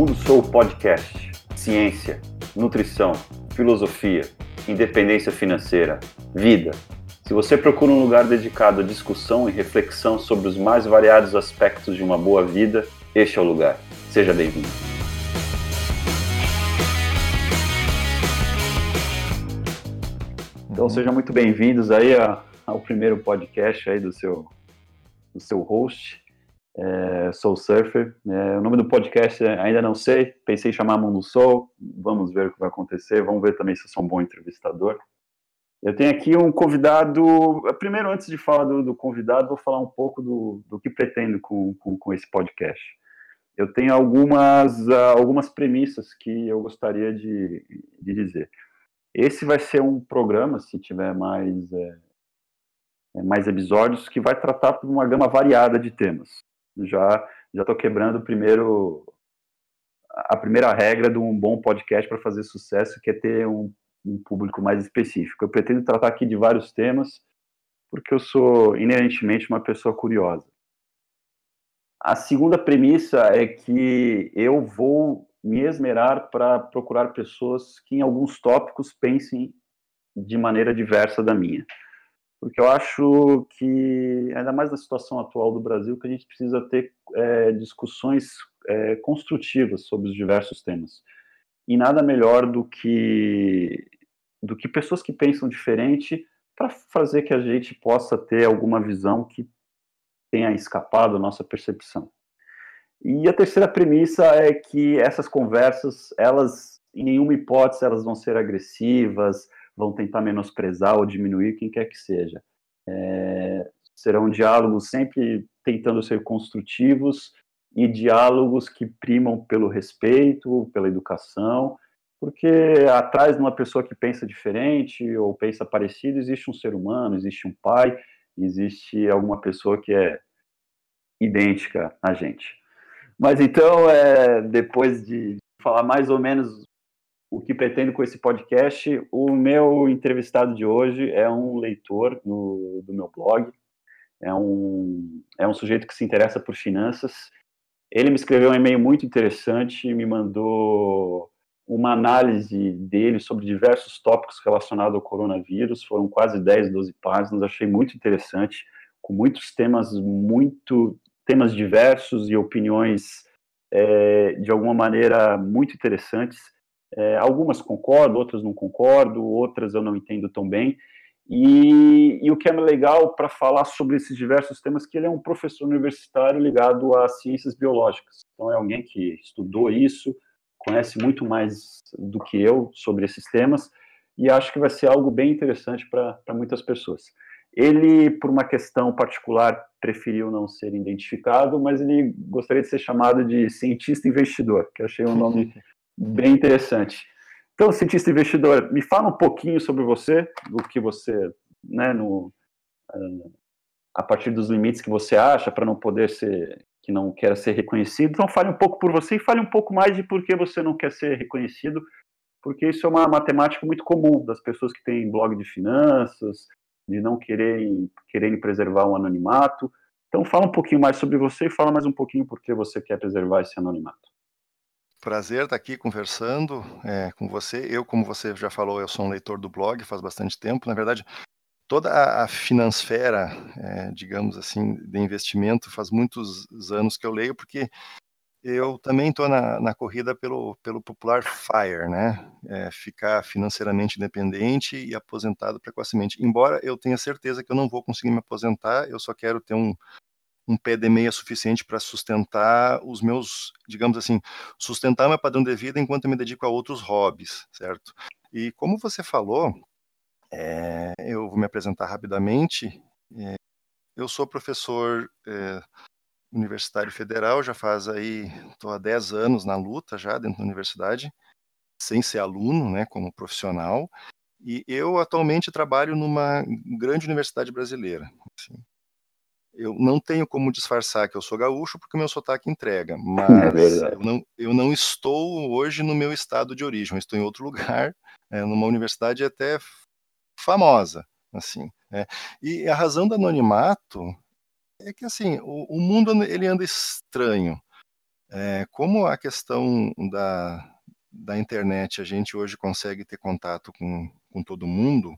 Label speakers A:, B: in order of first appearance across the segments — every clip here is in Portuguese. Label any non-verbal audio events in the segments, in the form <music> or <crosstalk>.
A: Mundo Sou Podcast. Ciência, nutrição, filosofia, independência financeira, vida. Se você procura um lugar dedicado à discussão e reflexão sobre os mais variados aspectos de uma boa vida, este é o lugar. Seja bem-vindo. Então sejam muito bem-vindos aí ao primeiro podcast aí do seu, do seu host. É, Soul Surfer. É, o nome do podcast ainda não sei, pensei em chamar Mundo Soul, vamos ver o que vai acontecer, vamos ver também se eu sou um bom entrevistador. Eu tenho aqui um convidado. Primeiro, antes de falar do, do convidado, vou falar um pouco do, do que pretendo com, com, com, esse podcast. Eu tenho algumas, algumas premissas que eu gostaria de, de dizer. Esse vai ser um programa, se tiver mais, é, é mais episódios, que vai tratar por uma gama variada de temas já já estou quebrando o primeiro a primeira regra de um bom podcast para fazer sucesso, que é ter um, um, público mais específico. Eu pretendo tratar aqui de vários temas, porque eu sou inerentemente uma pessoa curiosa. A segunda premissa é que eu vou me esmerar para procurar pessoas que em alguns tópicos pensem de maneira diversa da minha porque eu acho que, ainda mais na situação atual do Brasil, que a gente precisa ter é, discussões é, construtivas sobre os diversos temas. E nada melhor do que, do que pessoas que pensam diferente para fazer que a gente possa ter alguma visão que tenha escapado da nossa percepção. E a terceira premissa é que essas conversas, elas, em nenhuma hipótese, elas vão ser agressivas, vão tentar menosprezar ou diminuir quem quer que seja. É, serão diálogos sempre tentando ser construtivos e diálogos que primam pelo respeito, pela educação, porque atrás de uma pessoa que pensa diferente ou pensa parecido existe um ser humano, existe um pai, existe alguma pessoa que é idêntica a gente. Mas então, é, depois de falar mais ou menos o que pretendo com esse podcast. O meu entrevistado de hoje é um leitor do, do meu blog, é um, é um sujeito que se interessa por finanças. Ele me escreveu um e-mail muito interessante, me mandou uma análise dele sobre diversos tópicos relacionados ao coronavírus. Foram quase 10, 12 páginas, achei muito interessante, com muitos temas muito temas diversos e opiniões é, de alguma maneira muito interessantes. É, algumas concordo, outras não concordo, outras eu não entendo tão bem. E, e o que é legal para falar sobre esses diversos temas que ele é um professor universitário ligado a ciências biológicas. Então é alguém que estudou isso, conhece muito mais do que eu sobre esses temas e acho que vai ser algo bem interessante para muitas pessoas. Ele, por uma questão particular, preferiu não ser identificado, mas ele gostaria de ser chamado de cientista investidor, que achei um nome <laughs> bem interessante. Então, cientista investidor, me fala um pouquinho sobre você, do que você, né, no, uh, a partir dos limites que você acha para não poder ser, que não quer ser reconhecido. Então, fale um pouco por você e fale um pouco mais de por que você não quer ser reconhecido, porque isso é uma matemática muito comum das pessoas que têm blog de finanças, de não quererem, quererem preservar o um anonimato. Então, fala um pouquinho mais sobre você e fala mais um pouquinho por que você quer preservar esse anonimato.
B: Prazer estar aqui conversando é, com você. Eu, como você já falou, eu sou um leitor do blog faz bastante tempo. Na verdade, toda a, a finansfera, é, digamos assim, de investimento, faz muitos anos que eu leio, porque eu também estou na, na, corrida pelo, pelo popular FIRE, né? É, ficar financeiramente independente e aposentado precocemente. Embora eu tenha certeza que eu não vou conseguir me aposentar, eu só quero ter um, um pé de meia suficiente para sustentar os meus, digamos assim, sustentar meu padrão de vida enquanto eu me dedico a outros hobbies, certo? E como você falou, é, eu vou me apresentar rapidamente. É, eu sou professor é, universitário federal, já faz aí, estou há 10 anos na luta já dentro da universidade, sem ser aluno, né, como profissional. E eu atualmente trabalho numa grande universidade brasileira. Assim, eu não tenho como disfarçar que eu sou gaúcho porque meu sotaque entrega, <laughs> mas é eu, não, eu não estou hoje no meu estado de origem, estou em outro <laughs> lugar, é, numa universidade até famosa, assim. É. E a razão do anonimato é que assim o, o mundo ele anda estranho. É, como a questão da, da internet a gente hoje consegue ter contato com, com todo mundo,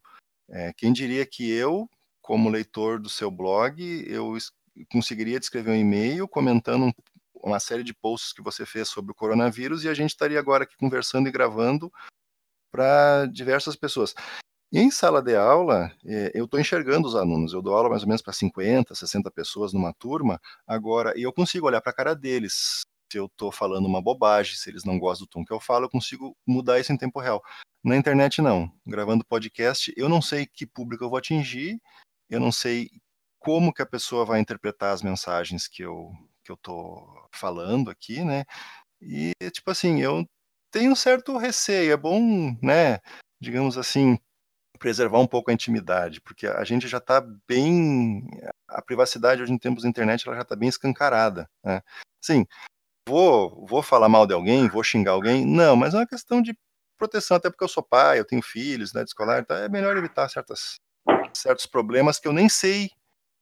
B: é, quem diria que eu, como leitor do seu blog, eu conseguiria escrever um e-mail comentando um, uma série de posts que você fez sobre o coronavírus e a gente estaria agora aqui conversando e gravando para diversas pessoas. Em sala de aula, é, eu estou enxergando os alunos. Eu dou aula mais ou menos para 50, 60 pessoas numa turma. Agora, e eu consigo olhar para a cara deles. Se eu estou falando uma bobagem, se eles não gostam do tom que eu falo, eu consigo mudar isso em tempo real. Na internet, não. Gravando podcast, eu não sei que público eu vou atingir, eu não sei como que a pessoa vai interpretar as mensagens que eu que eu tô falando aqui, né? E tipo assim, eu tenho um certo receio. É bom, né? Digamos assim, preservar um pouco a intimidade, porque a gente já está bem. A privacidade hoje em tempos da internet ela já está bem escancarada. Né? Sim, vou, vou falar mal de alguém, vou xingar alguém? Não, mas é uma questão de proteção, até porque eu sou pai, eu tenho filhos, né, de escolar, então é melhor evitar certas, certos problemas que eu nem sei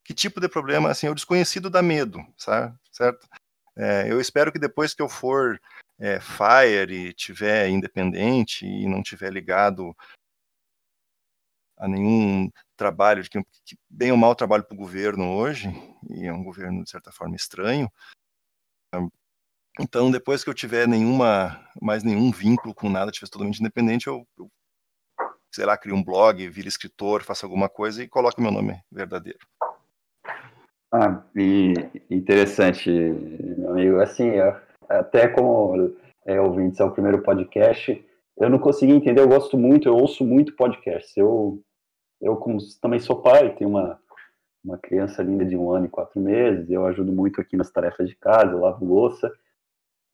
B: que tipo de problema, assim, o desconhecido dá medo, sabe? certo? É, eu espero que depois que eu for é, fire e tiver independente e não tiver ligado a nenhum trabalho, que, que bem ou mal trabalho para o governo hoje, e é um governo de certa forma estranho. Então, depois que eu tiver nenhuma, mais nenhum vínculo com nada, tiver totalmente independente, eu, eu sei lá, crio um blog, vira escritor, faço alguma coisa e coloque meu nome verdadeiro.
A: Ah, interessante, meu amigo. Assim, até como é, ouvintes, é o primeiro podcast, eu não consegui entender, eu gosto muito, eu ouço muito podcast. Eu, eu como também sou pai, tenho uma, uma criança linda de um ano e quatro meses, eu ajudo muito aqui nas tarefas de casa, eu lavo louça,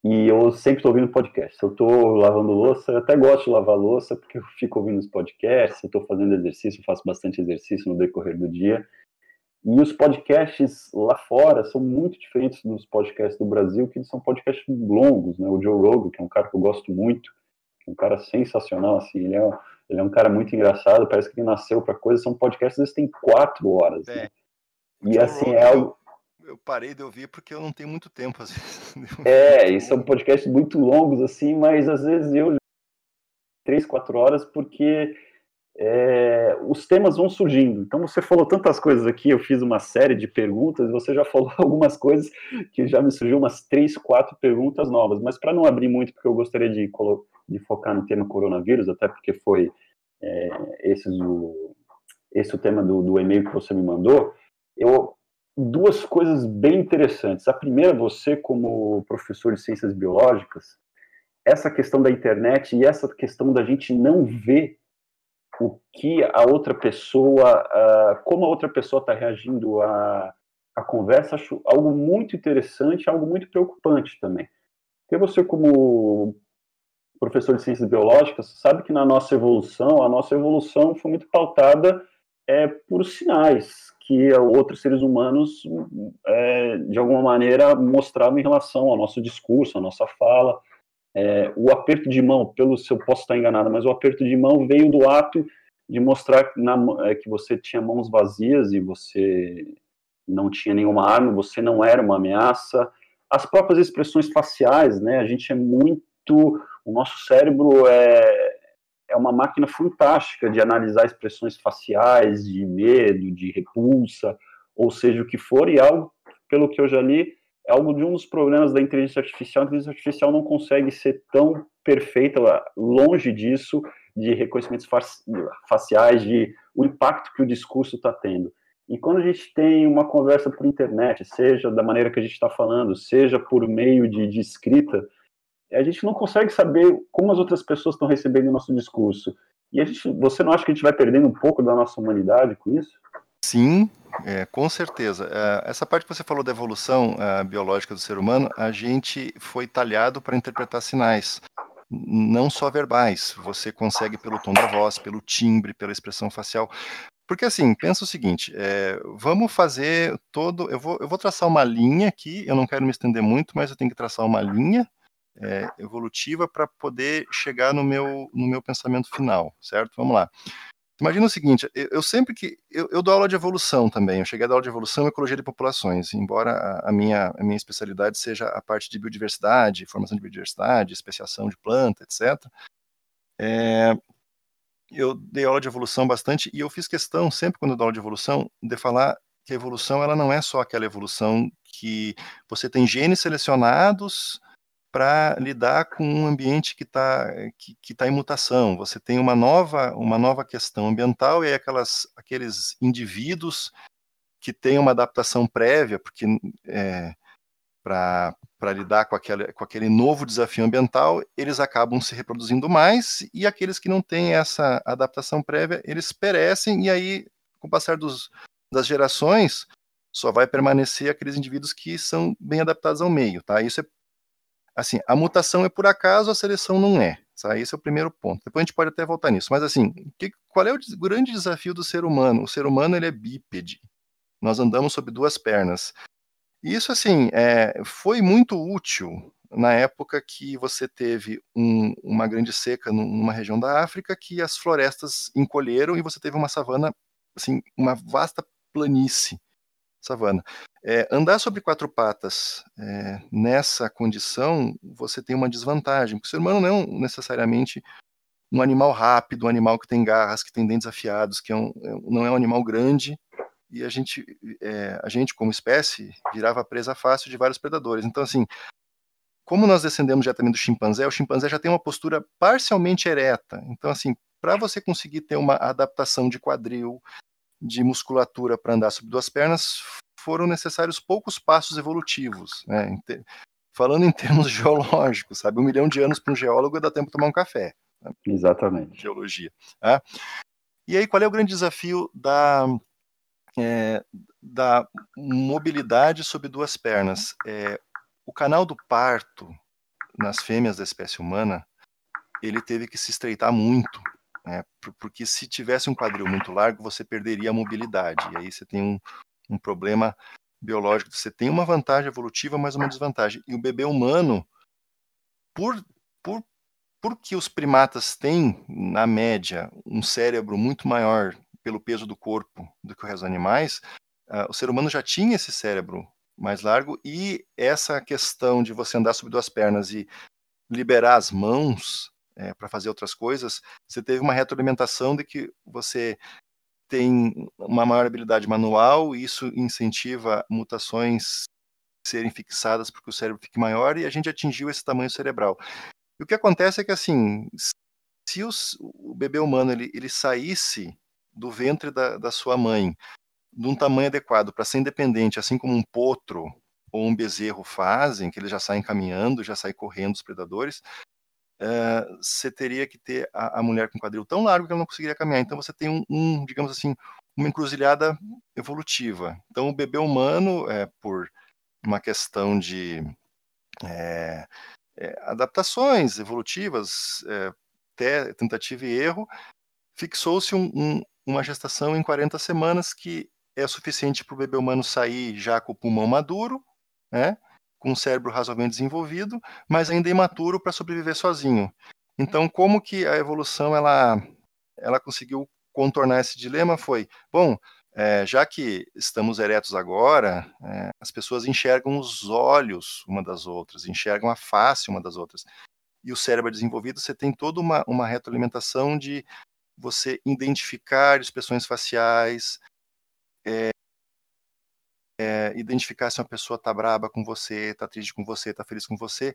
A: e eu sempre estou ouvindo podcast. Se eu estou lavando louça, eu até gosto de lavar louça, porque eu fico ouvindo os podcasts, se eu estou fazendo exercício, eu faço bastante exercício no decorrer do dia, e os podcasts lá fora são muito diferentes dos podcasts do Brasil, que são podcasts longos, né? O Joe Rogan, que é um cara que eu gosto muito, é um cara sensacional, assim, ele é, ele é um cara muito engraçado, parece que ele nasceu para coisa, são podcasts que têm quatro horas, né? é. né? E Joe assim, Rogan, é algo...
B: Eu parei de ouvir porque eu não tenho muito tempo, às <laughs> vezes.
A: É, e são podcasts muito longos, assim, mas às vezes eu três, quatro horas, porque é, os temas vão surgindo. Então, você falou tantas coisas aqui, eu fiz uma série de perguntas, você já falou <laughs> algumas coisas que já me surgiu umas três, quatro perguntas novas. Mas para não abrir muito, porque eu gostaria de, de focar no tema coronavírus, até porque foi é, esse, o, esse o tema do, do e-mail que você me mandou, eu duas coisas bem interessantes. A primeira, você como professor de ciências biológicas, essa questão da internet e essa questão da gente não ver o que a outra pessoa, uh, como a outra pessoa está reagindo à, à conversa, acho algo muito interessante, algo muito preocupante também. Porque você, como professor de ciências biológicas, sabe que na nossa evolução, a nossa evolução foi muito pautada é, por sinais que outros seres humanos, é, de alguma maneira, mostravam em relação ao nosso discurso, à nossa fala. É, o aperto de mão, pelo se eu posso estar enganado, mas o aperto de mão veio do ato de mostrar na, é, que você tinha mãos vazias e você não tinha nenhuma arma, você não era uma ameaça. As próprias expressões faciais, né? A gente é muito, o nosso cérebro é é uma máquina fantástica de analisar expressões faciais, de medo, de repulsa, ou seja o que for, e algo, pelo que eu já li, é algo de um dos problemas da inteligência artificial. A inteligência artificial não consegue ser tão perfeita, longe disso, de reconhecimentos faciais, de o impacto que o discurso está tendo. E quando a gente tem uma conversa por internet, seja da maneira que a gente está falando, seja por meio de, de, escrita, a gente não consegue saber como as outras pessoas estão recebendo o nosso discurso. E a gente, você não acha que a gente vai perdendo um pouco da nossa humanidade com isso?
B: Sim, é, com certeza. É, essa parte que você falou da evolução é, biológica do ser humano, a gente foi talhado para interpretar sinais, não só verbais. Você consegue pelo tom da voz, pelo timbre, pela expressão facial. Porque assim, pensa o seguinte: é, vamos fazer todo. Eu vou, eu vou traçar uma linha aqui, eu não quero me estender muito, mas eu tenho que traçar uma linha é, evolutiva para poder chegar no meu, no meu pensamento final, certo? Vamos lá. Imagina o seguinte, eu, eu sempre que. Eu, eu, dou aula de evolução também. Eu cheguei a dar aula de evolução e ecologia de populações, embora a, a, minha, a minha especialidade seja a parte de biodiversidade, formação de biodiversidade, especiação de planta, etc. É, eu dei aula de evolução bastante e eu fiz questão, sempre quando eu dou aula de evolução, de falar que a evolução ela não é só aquela evolução que você tem genes selecionados para lidar com um ambiente que está que, que tá em mutação. Você tem uma nova, uma nova questão ambiental e aquelas, aqueles indivíduos que têm uma adaptação prévia, porque é, para lidar com aquele, com aquele novo desafio ambiental, eles acabam se reproduzindo mais, e aqueles que não têm essa adaptação prévia, eles perecem, e aí, com o passar dos, das gerações, só vai permanecer aqueles indivíduos que são bem adaptados ao meio, tá? Isso é assim, a mutação é por acaso, a seleção não é. Tá? Esse é o primeiro ponto. Depois a gente pode até voltar nisso. Mas assim, que, qual é o grande desafio do ser humano? O ser humano ele é bípede. Nós andamos sobre duas pernas. E isso assim é, foi muito útil na época que você teve um, uma grande seca numa região da África que as florestas encolheram e você teve uma savana, assim, uma vasta planície savana. É, andar sobre quatro patas é, nessa condição, você tem uma desvantagem, porque o ser humano não é necessariamente um animal rápido, um animal que tem garras, que tem dentes afiados, que é um, é não é um animal grande, e a gente, é, a gente como espécie, virava presa fácil de vários predadores. Então, assim, como nós descendemos diretamente do chimpanzé, o chimpanzé já tem uma postura parcialmente ereta. Então, assim, para você conseguir ter uma adaptação de quadril, de musculatura para andar sobre duas pernas, foram necessários poucos passos evolutivos. Né? Falando em <laughs> termos geológicos, sabe? Um milhão de anos para um geólogo dá tempo de tomar um café.
A: Né? Exatamente.
B: Geologia. Tá? E aí, qual é o grande desafio da, é, da mobilidade sobre duas pernas? É, o canal do parto nas fêmeas da espécie humana ele teve que se estreitar muito né? Porque se tivesse um quadril muito largo, você perderia a mobilidade. E aí você tem um, um problema biológico. Você tem uma vantagem evolutiva, mas uma desvantagem. E o bebê humano, por, por, porque os primatas têm, na média, um cérebro muito maior pelo peso do corpo do que o resto dos animais, uh, o ser humano já tinha esse cérebro mais largo e essa questão de você andar sobre duas pernas e liberar as mãos é, para fazer outras coisas, você teve uma retroalimentação de que você tem uma maior habilidade manual, e isso incentiva mutações serem fixadas para que o cérebro fique maior, e a gente atingiu esse tamanho cerebral. E o que acontece é que, assim, se os, o bebê humano ele, ele saísse do ventre da, da sua mãe de um tamanho adequado para ser independente, assim como um potro ou um bezerro fazem, que eles já saem caminhando, já saem correndo dos predadores, uh, você teria que ter a, a, mulher com quadril tão largo que ela não conseguiria caminhar. Então você tem um, um digamos assim, uma encruzilhada evolutiva. Então o bebê humano, é, por uma questão de é, é, adaptações evolutivas, é, tentativa e erro, fixou-se um, um, uma gestação em 40 semanas que é suficiente para o bebê humano sair já com o pulmão maduro, né? Com um cérebro razoavelmente desenvolvido, mas ainda imaturo para sobreviver sozinho. Então, como que a evolução ela, ela conseguiu contornar esse dilema foi, bom, é, já que estamos eretos agora, é, as pessoas enxergam os olhos uma das outras, enxergam a face uma das outras. E o cérebro é desenvolvido, você tem toda uma, uma retroalimentação de você identificar expressões faciais, é, é, identificar se uma pessoa está braba com você, está triste com você, está feliz com você.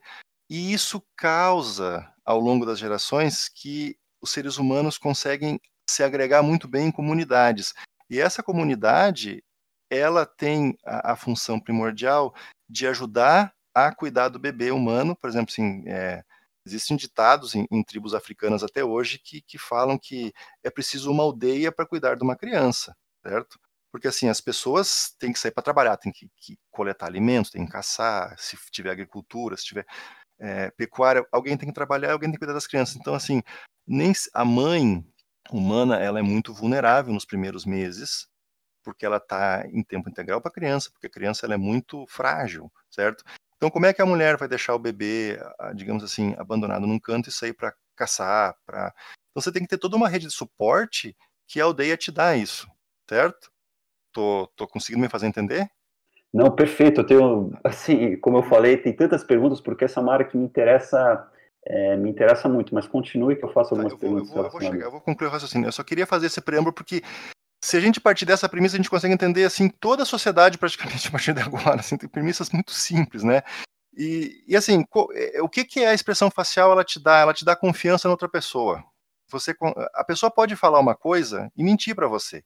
B: E isso causa, ao longo das gerações, que os seres humanos conseguem se agregar muito bem em comunidades. E essa comunidade, ela tem a, a função primordial de ajudar a cuidar do bebê humano. Por exemplo, assim, é, existem ditados em, em, tribos africanas até hoje que, que falam que é preciso uma aldeia para cuidar de uma criança, certo? Porque assim, as pessoas têm que sair para trabalhar, têm que, que, coletar alimentos, têm que caçar, se tiver agricultura, se tiver é, pecuária, alguém tem que trabalhar, alguém tem que cuidar das crianças. Então, assim, nem a mãe humana, ela é muito vulnerável nos primeiros meses, porque ela está em tempo integral para a criança, porque a criança ela é muito frágil, certo? Então, como é que a mulher vai deixar o bebê, digamos assim, abandonado num canto e sair para caçar? Pra... Então, você tem que ter toda uma rede de suporte que a aldeia te dá isso, certo? Tô, tô conseguindo me fazer entender?
A: Não, perfeito. Eu tenho, assim, como eu falei, tem tantas perguntas porque essa é uma área que me interessa, é, me interessa muito. Mas continue que eu faço tá, algumas tá, eu vou,
B: perguntas. Eu vou, eu, vou chegar, eu vou concluir o raciocínio. Eu só queria fazer esse preâmbulo porque se a gente partir dessa premissa, a gente consegue entender assim toda a sociedade <laughs> praticamente a partir de agora. Assim, tem premissas muito simples, né? E, e assim, é, o que, que é a expressão facial? Ela te dá, ela te dá confiança na outra pessoa. Você, a pessoa pode falar uma coisa e mentir para você.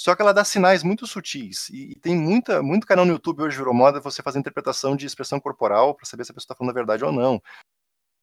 B: Só que ela dá sinais muito sutis. E, tem muita, muito canal no YouTube hoje virou moda você fazer interpretação de expressão corporal para saber se a pessoa está falando a verdade ou não.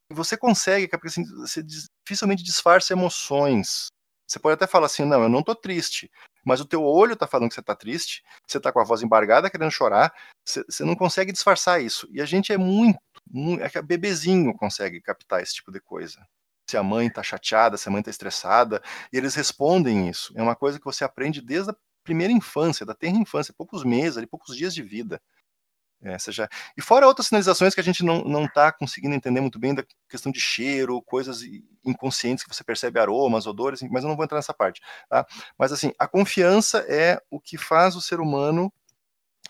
B: E você consegue, porque assim, você dificilmente disfarça emoções. Você pode até falar assim, não, eu não estou triste, mas o teu olho está falando que você está triste, você está com a voz embargada querendo chorar, você, você, não consegue disfarçar isso. E a gente é muito, muito é que bebezinho consegue captar esse tipo de coisa se a mãe está chateada, se a mãe está estressada, e eles respondem isso. É uma coisa que você aprende desde a primeira infância, da terra infância, poucos meses, ali, poucos dias de vida. Essa já... E fora outras sinalizações que a gente não está conseguindo entender muito bem da questão de cheiro, coisas inconscientes que você percebe aromas, odores, mas eu não vou entrar nessa parte. Tá? Mas assim, a confiança é o que faz o ser humano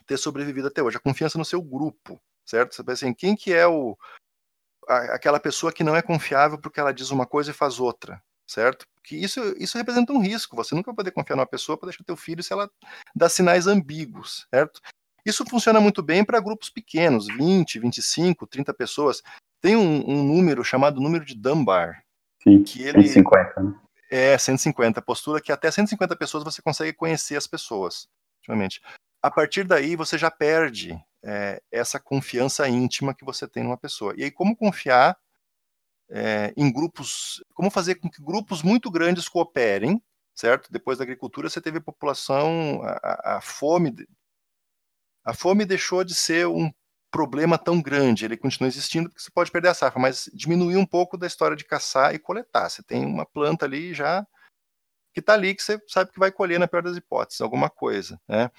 B: ter sobrevivido até hoje. A confiança no seu grupo, certo? Você pensa assim, quem que é o, aquela pessoa que não é confiável porque ela diz uma coisa e faz outra, certo? Que isso, isso representa um risco. Você nunca vai poder confiar numa pessoa para deixar teu filho se ela dá sinais ambíguos, certo? Isso funciona muito bem para grupos pequenos, 20, 25, 30 pessoas. Tem um, um, número chamado número de Dunbar.
A: Sim, que ele, 150, né?
B: É, 150. Postura que até 150 pessoas você consegue conhecer as pessoas. Ultimamente. A partir daí, você já perde é, essa confiança íntima que você tem numa pessoa. E aí, como confiar é, em grupos, como fazer com que grupos muito grandes cooperem, certo? Depois da agricultura, você teve a população, a, a fome, a fome deixou de ser um problema tão grande, ele continua existindo porque você pode perder a safra, mas diminuiu um pouco da história de caçar e coletar. Você tem uma planta ali já que está ali que você sabe que vai colher na pior das hipóteses, alguma coisa, né?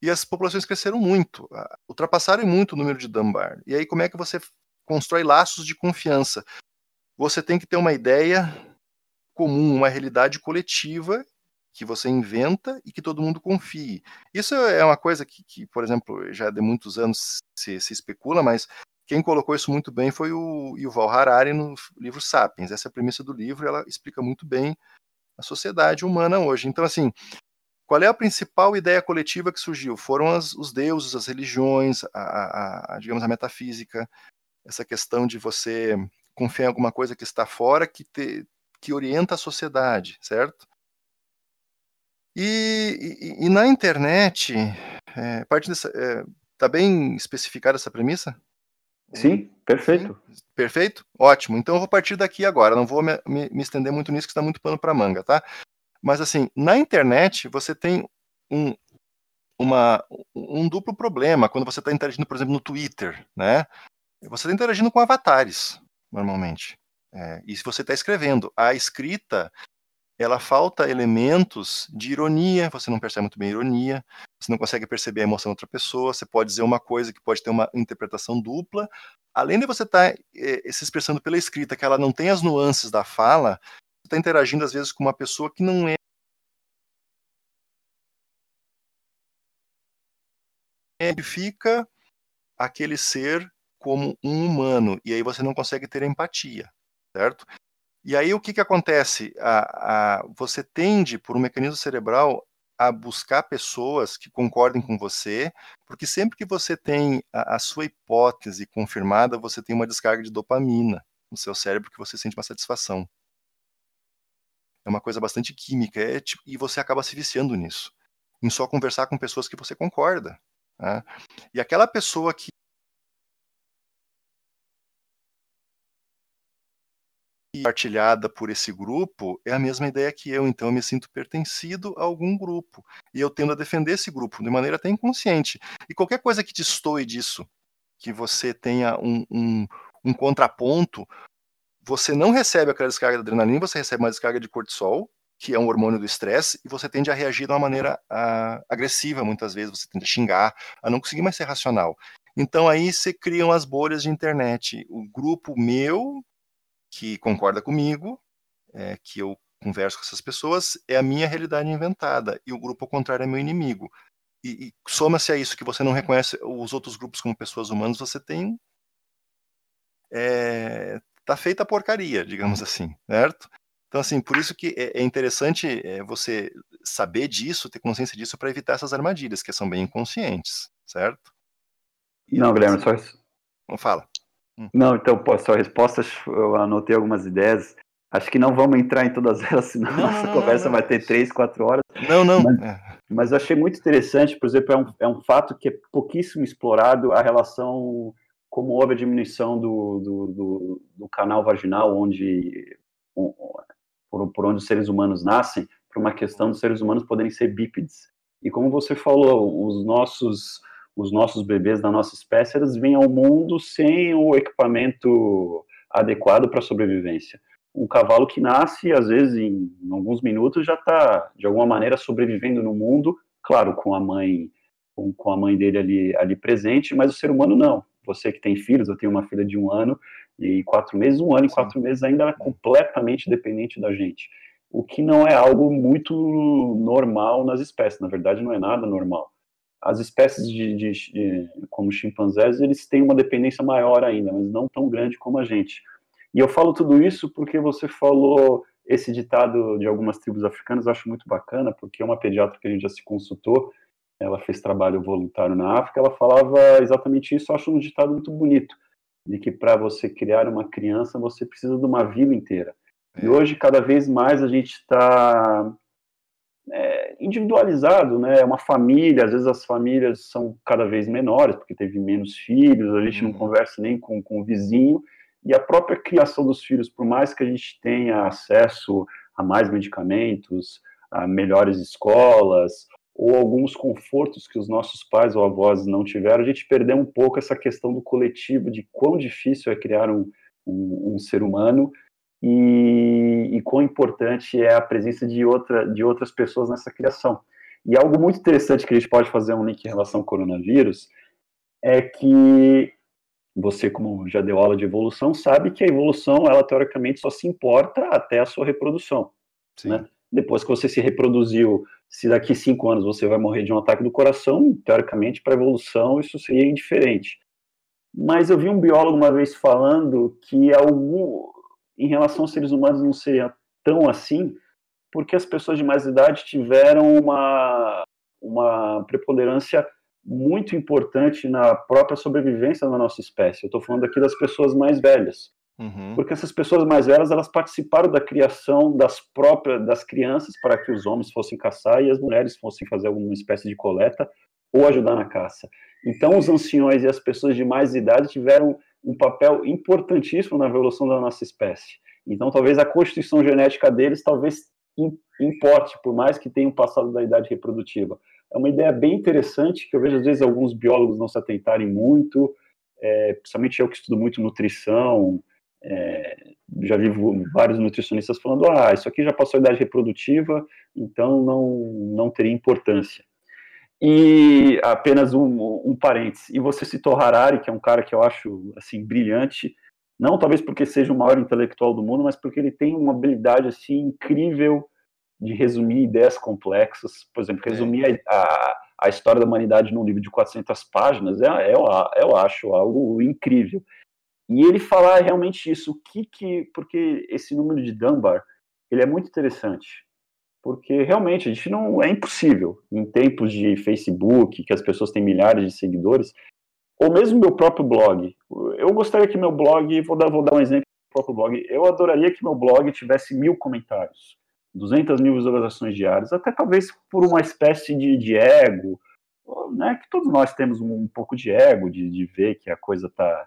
B: E as populações cresceram muito, ultrapassaram muito o número de Dunbar. E aí, como é que você constrói laços de confiança? Você tem que ter uma ideia comum, uma realidade coletiva que você inventa e que todo mundo confie. Isso é uma coisa que, que por exemplo, já de muitos anos se, se, especula, mas quem colocou isso muito bem foi o Yuval Harari no livro Sapiens. Essa é a premissa do livro, ela explica muito bem a sociedade humana hoje. Então, assim, qual é a principal ideia coletiva que surgiu? Foram as, os deuses, as religiões, a, a, a, digamos, a metafísica, essa questão de você confiar em alguma coisa que está fora, que, te, que orienta a sociedade, certo? E, e, e na internet, é, parte dessa, é, tá bem especificada essa premissa?
A: Sim, perfeito.
B: Sim, perfeito? Ótimo. Então eu vou partir daqui agora. Não vou me, me, me estender muito nisso, que está muito pano para manga, tá? Mas assim, na internet você tem um, uma, um duplo problema quando você está interagindo, por exemplo, no Twitter, né? Você está interagindo com avatares, normalmente. É, e se você está escrevendo, a escrita, ela falta elementos de ironia, você não percebe muito bem a ironia, você não consegue perceber a emoção da outra pessoa, você pode dizer uma coisa que pode ter uma interpretação dupla. Além de você estar tá, é, se expressando pela escrita, que ela não tem as nuances da fala, está interagindo às vezes com uma pessoa que não é fica aquele ser como um humano e aí você não consegue ter empatia, certo? E aí o que que acontece? A, a, você tende por um mecanismo cerebral a buscar pessoas que concordem com você, porque sempre que você tem a, a sua hipótese confirmada, você tem uma descarga de dopamina no seu cérebro que você sente uma satisfação é uma coisa bastante química, é, tipo, e você acaba se viciando nisso, em só conversar com pessoas que você concorda. Né? E aquela pessoa que compartilhada por esse grupo é a mesma ideia que eu, então eu me sinto pertencido a algum grupo. E eu tendo a defender esse grupo de maneira até inconsciente. E qualquer coisa que destoe disso, que você tenha um, um, um contraponto, você não recebe aquela descarga de adrenalina, você recebe uma descarga de cortisol, que é um hormônio do estresse, e você tende a reagir de uma maneira uh, agressiva muitas vezes, você tende a xingar, a não conseguir mais ser racional. Então aí se criam as bolhas de internet. O grupo meu, que concorda comigo, é, que eu converso com essas pessoas, é a minha realidade inventada, e o grupo ao contrário é meu inimigo. E, e soma-se a isso que você não reconhece os outros grupos como pessoas humanas, você tem. É, tá feita a porcaria, digamos assim, certo? Então, assim, por isso que é, é interessante é, você saber disso, ter consciência disso, para evitar essas armadilhas, que são bem inconscientes, certo?
A: E não, Guilherme, só.
B: Não fala.
A: Hum. Não, então, pô, só respostas, eu anotei algumas ideias. Acho que não vamos entrar em todas <laughs> elas, senão não, nossa não, conversa não, vai ter três, quatro horas.
B: Não, não.
A: Mas, é. mas eu achei muito interessante, por exemplo, é um, é um fato que é pouquíssimo explorado a relação como houve a diminuição do, do, do, do canal vaginal, onde por, por, onde os seres humanos nascem, por uma questão dos seres humanos poderem ser bípedes. E como você falou, os nossos os nossos bebês da nossa espécie, eles vêm ao mundo sem o equipamento adequado para sobrevivência um cavalo que nasce, às vezes, em, em alguns minutos, já está, de alguma maneira, sobrevivendo no mundo, claro, com a mãe com, com, a mãe dele ali, ali presente, mas o ser humano não. Você que tem filhos, eu tenho uma filha de um ano e quatro meses, um ano e quatro meses ainda é completamente dependente da gente. O que não é algo muito normal nas espécies, na verdade não é nada normal. As espécies de, de, de como chimpanzés, eles têm uma dependência maior ainda, mas não tão grande como a gente. E eu falo tudo isso porque você falou esse ditado de algumas tribos africanas, eu acho muito bacana, porque é uma pediatra que a gente já se consultou, ela fez trabalho voluntário na África, ela falava exatamente isso, eu acho um ditado muito bonito, de que para você criar uma criança, você precisa de uma vida inteira. E é. hoje, cada vez mais, a gente está é, individualizado, né? É uma família, às vezes as famílias são cada vez menores, porque teve menos filhos, a gente uhum. não conversa nem com, com o vizinho, e a própria criação dos filhos, por mais que a gente tenha acesso a mais medicamentos, a melhores escolas, ou alguns confortos que os nossos pais ou avós não tiveram, a gente perdeu um pouco essa questão do coletivo, de quão difícil é criar um, um, um ser humano e, e quão importante é a presença de, outra, de outras pessoas nessa criação. E algo muito interessante que a gente pode fazer um link em relação ao coronavírus é que você, como já deu aula de evolução, sabe que a evolução, ela teoricamente só se importa até a sua reprodução. Né? Depois que você se reproduziu, se daqui cinco anos você vai morrer de um ataque do coração, teoricamente, para a evolução, isso seria indiferente. Mas eu vi um biólogo uma vez falando que algum, em relação aos seres humanos não seria tão assim, porque as pessoas de mais idade tiveram uma, uma preponderância muito importante na própria sobrevivência da nossa espécie. Eu estou falando aqui das pessoas mais velhas, uhum. porque essas pessoas mais velhas elas participaram da criação das próprias das crianças para que os homens fossem caçar e as mulheres fossem fazer alguma espécie de coleta ou ajudar na caça. Então, os anciões e as pessoas de mais idade tiveram um papel importantíssimo na evolução da nossa espécie. Então, talvez a constituição genética deles talvez importe, por mais que tenham passado da idade reprodutiva é uma ideia bem interessante que eu vejo às vezes alguns biólogos não se atentarem muito, é, principalmente eu que estudo muito nutrição, é, já vi vários nutricionistas falando, ah, isso aqui já passou a idade reprodutiva, então não, não teria importância. E apenas um, um parênteses, e você citou Harari, que é um cara que eu acho, assim, brilhante, não talvez porque seja o maior intelectual do mundo, mas porque ele tem uma habilidade, assim, incrível de resumir ideias complexas, por exemplo, resumir a, a, a história da humanidade num livro de 400 páginas, é, é, eu acho algo incrível. E ele falar realmente isso, o que que, porque esse número de Dunbar, ele é muito interessante, porque realmente a gente não, é impossível, em tempos de Facebook, que as pessoas têm milhares de seguidores, ou mesmo meu próprio blog, eu gostaria que meu blog, vou dar, vou dar um exemplo do próprio blog, eu adoraria que meu blog tivesse mil comentários, 200 mil visualizações diárias, até talvez por uma espécie de, de ego, né, que todos nós temos um, um pouco de ego, de, de, ver que a coisa tá,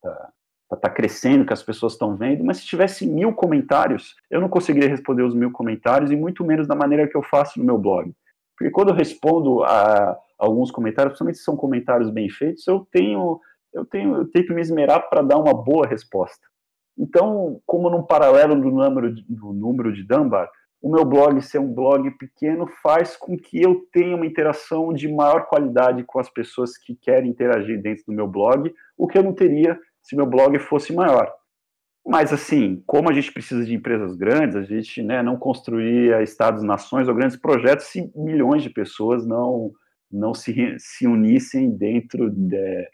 A: tá, tá, crescendo, que as pessoas estão vendo, mas se tivesse mil comentários, eu não conseguiria responder os mil comentários, e muito menos da maneira que eu faço no meu blog. Porque quando eu respondo a alguns comentários, principalmente se são comentários bem feitos, eu tenho, eu tenho, eu tenho que me esmerar para dar uma boa resposta. Então, como num paralelo do número, do número de Dunbar, o meu blog ser um blog pequeno faz com que eu tenha uma interação de maior qualidade com as pessoas que querem interagir dentro do meu blog, o que eu não teria se meu blog fosse maior. Mas, assim, como a gente precisa de empresas grandes, a gente né, não construía estados-nações ou grandes projetos se milhões de pessoas não, não se, se unissem dentro de. É,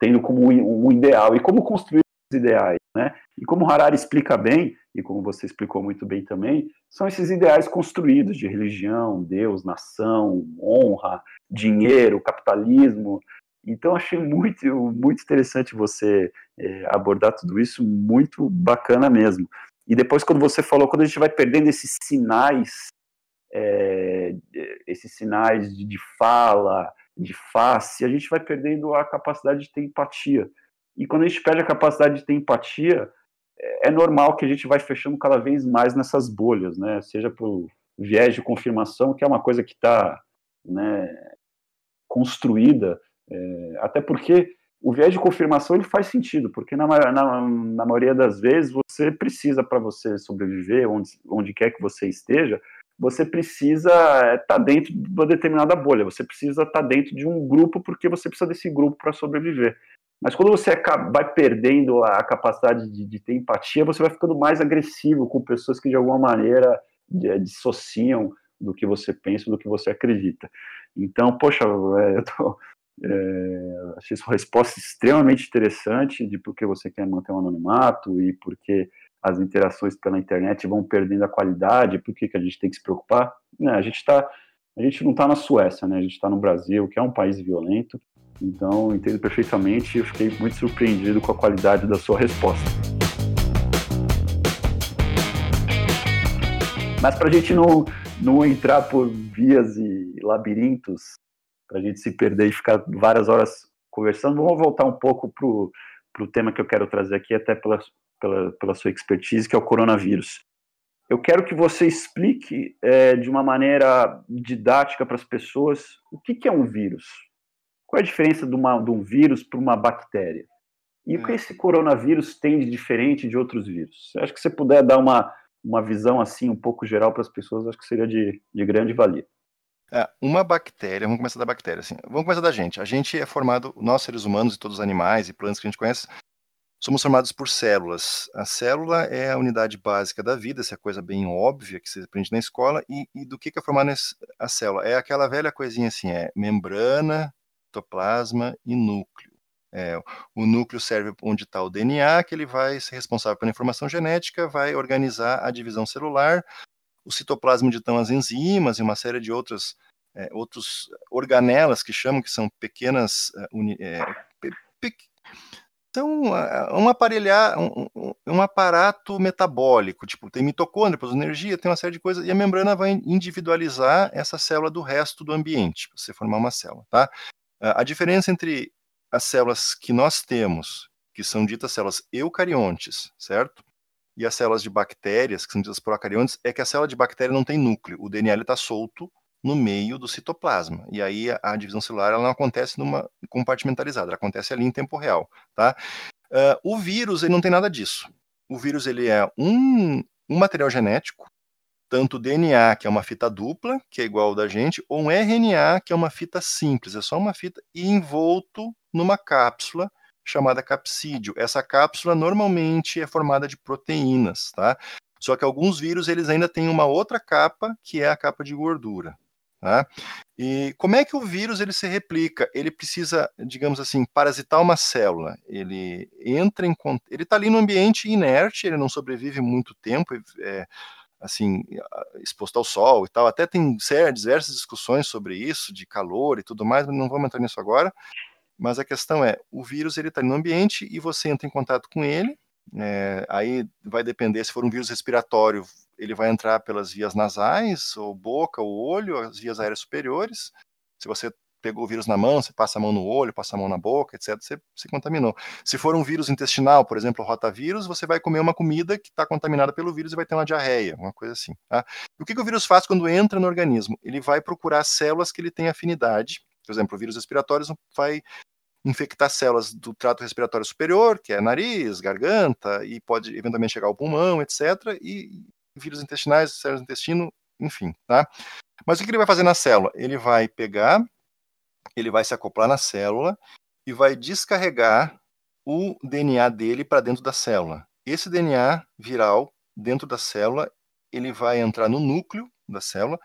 A: tendo como um ideal. E como construir os ideais, né? E como Harari explica bem, e como você explicou muito bem também, são esses ideais construídos de religião, Deus, nação, honra, dinheiro, capitalismo. Então, achei muito, muito interessante você é, abordar tudo isso, muito bacana mesmo. E depois, quando você falou, quando a gente vai perdendo esses sinais, é, esses sinais de, de fala, de face, a gente vai perdendo a capacidade de ter empatia. E quando a gente perde a capacidade de ter empatia, é, é normal que a gente vai fechando cada vez mais nessas bolhas, né? Seja por viés de confirmação, que é uma coisa que está né, construída é, até porque o viés de confirmação ele faz sentido, porque na, na, na maioria das vezes você precisa, para você sobreviver, onde, onde quer que você esteja, você precisa estar tá dentro de uma determinada bolha, você precisa estar tá dentro de um grupo, porque você precisa desse grupo para sobreviver. Mas quando você vai perdendo a capacidade de, de, ter empatia, você vai ficando mais agressivo com pessoas que de alguma maneira dissociam do que você pensa, do que você acredita. Então, poxa, é, eu tô, é, achei sua resposta extremamente interessante de por que você quer manter o anonimato e por que as interações pela internet vão perdendo a qualidade, por que, que a gente tem que se preocupar. Né, a gente tá, a gente não está na Suécia, né? A gente está no Brasil, que é um país violento. Então, entendo perfeitamente e fiquei muito surpreendido com a qualidade da sua resposta. Mas para a gente não, não entrar por vias e labirintos para a gente se perder e ficar várias horas conversando. Vamos voltar um pouco para o tema que eu quero trazer aqui, até pela, pela, pela sua expertise, que é o coronavírus. Eu quero que você explique é, de uma maneira didática para as pessoas o que, que, é um vírus. Qual é a diferença de, uma, de um vírus para uma bactéria? E o que hum. esse coronavírus tem de diferente de outros vírus? Acho que você puder dar uma, uma visão assim um pouco geral para as pessoas, acho que seria de, de grande valia.
B: É, uma bactéria, vamos começar da bactéria, assim. Vamos começar da gente. A gente é formado, nós seres humanos e todos os animais e plantas que a gente conhece, somos formados por células. A célula é a unidade básica da vida, essa é coisa bem óbvia que você aprende na escola. E, e do que, que é formada a célula? É aquela velha coisinha assim, é membrana, citoplasma e núcleo. É, o núcleo serve onde está o DNA, que ele vai ser responsável pela informação genética, vai organizar a divisão celular, o citoplasma de as enzimas e uma série de outras é, outros organelas que chamam que são pequenas é, pe, pe, são um aparelhar um, um, aparato metabólico tipo tem mitocôndria produz energia tem uma série de coisas e a membrana vai individualizar essa célula do resto do ambiente para você formar uma célula tá? A diferença entre as células que nós temos que são ditas células eucariontes certo e as células de bactérias, que são ditas procariontes, é que a célula de bactéria não tem núcleo. O DNA está solto no meio do citoplasma. E aí a, a, divisão celular ela não acontece numa compartimentalizada, ela acontece ali em tempo real. Tá? Uh, o vírus ele não tem nada disso. O vírus ele é um, um material genético, tanto DNA, que é uma fita dupla, que é igual ao da gente, ou um RNA, que é uma fita simples, é só uma fita, e envolto numa cápsula chamada capsídeo. Essa cápsula normalmente é formada de proteínas, tá? Só que alguns vírus eles ainda têm uma outra capa, que é a capa de gordura. Tá? E como é que o vírus ele se replica? Ele precisa, digamos assim, parasitar uma célula. Ele entra em, ele está ali no ambiente inerte, ele não sobrevive muito tempo, é, assim, exposto ao sol e tal. Até tem diversas discussões sobre isso, de calor e tudo mais, mas não vamos entrar nisso agora. Mas a questão é, o vírus ele está no ambiente e você entra em contato com ele. É, aí vai depender se for um vírus respiratório, ele vai entrar pelas vias nasais, ou boca, ou olho, as vias aéreas superiores. Se você pegou o vírus na mão, você passa a mão no olho, passa a mão na boca, etc., você se contaminou. Se for um vírus intestinal, por exemplo, rotavírus, você vai comer uma comida que está contaminada pelo vírus e vai ter uma diarreia, uma coisa assim. Tá? o que, que o vírus faz quando entra no organismo? Ele vai procurar células que ele tem afinidade. Por exemplo, o vírus respiratório vai infectar células do trato respiratório superior, que é nariz, garganta, e pode eventualmente chegar ao pulmão, etc. E vírus intestinais, células do intestino, enfim, tá? Mas o que ele vai fazer na célula? Ele vai pegar, ele vai se acoplar na célula e vai descarregar o DNA dele para dentro da célula. Esse DNA viral dentro da célula, ele vai entrar no núcleo da célula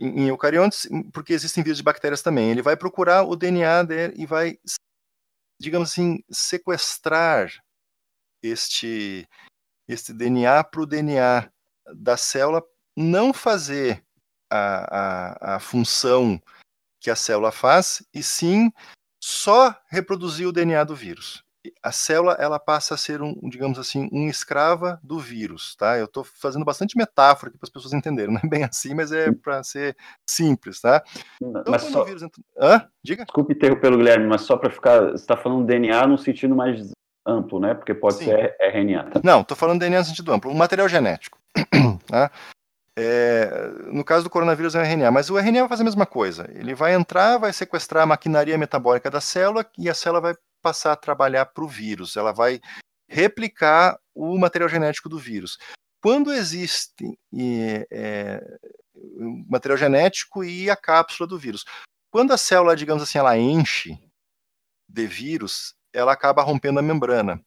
B: em, em eucariontes, porque existem vírus de bactérias também. Ele vai procurar o DNA dele e vai, digamos assim, sequestrar este este DNA para o DNA da célula não fazer a, a, a função que a célula faz, e sim só reproduzir o DNA do vírus. A célula ela passa a ser um, digamos assim, um escrava do vírus, tá? Eu estou fazendo bastante metáfora aqui para as pessoas entenderem, <laughs> não é bem assim, mas é para ser simples, tá?
A: Então, mas só... o vírus entra... Hã? Diga. Desculpe interromper, Guilherme, mas só para ficar, você está falando DNA no sentido mais amplo, né? Porque pode Sim. ser RNA.
B: Tá? Não, estou falando DNA no sentido amplo. O material genético. <clears throat> tá? É, no caso do coronavírus é o RNA, mas o RNA vai fazer a mesma coisa. Ele vai entrar, vai sequestrar a maquinaria metabólica da célula e a célula vai passar a trabalhar para o vírus. Ela vai replicar o material genético do vírus. Quando existe é, o material genético e a cápsula do vírus, quando a célula, digamos assim, ela enche de vírus, ela acaba rompendo a membrana.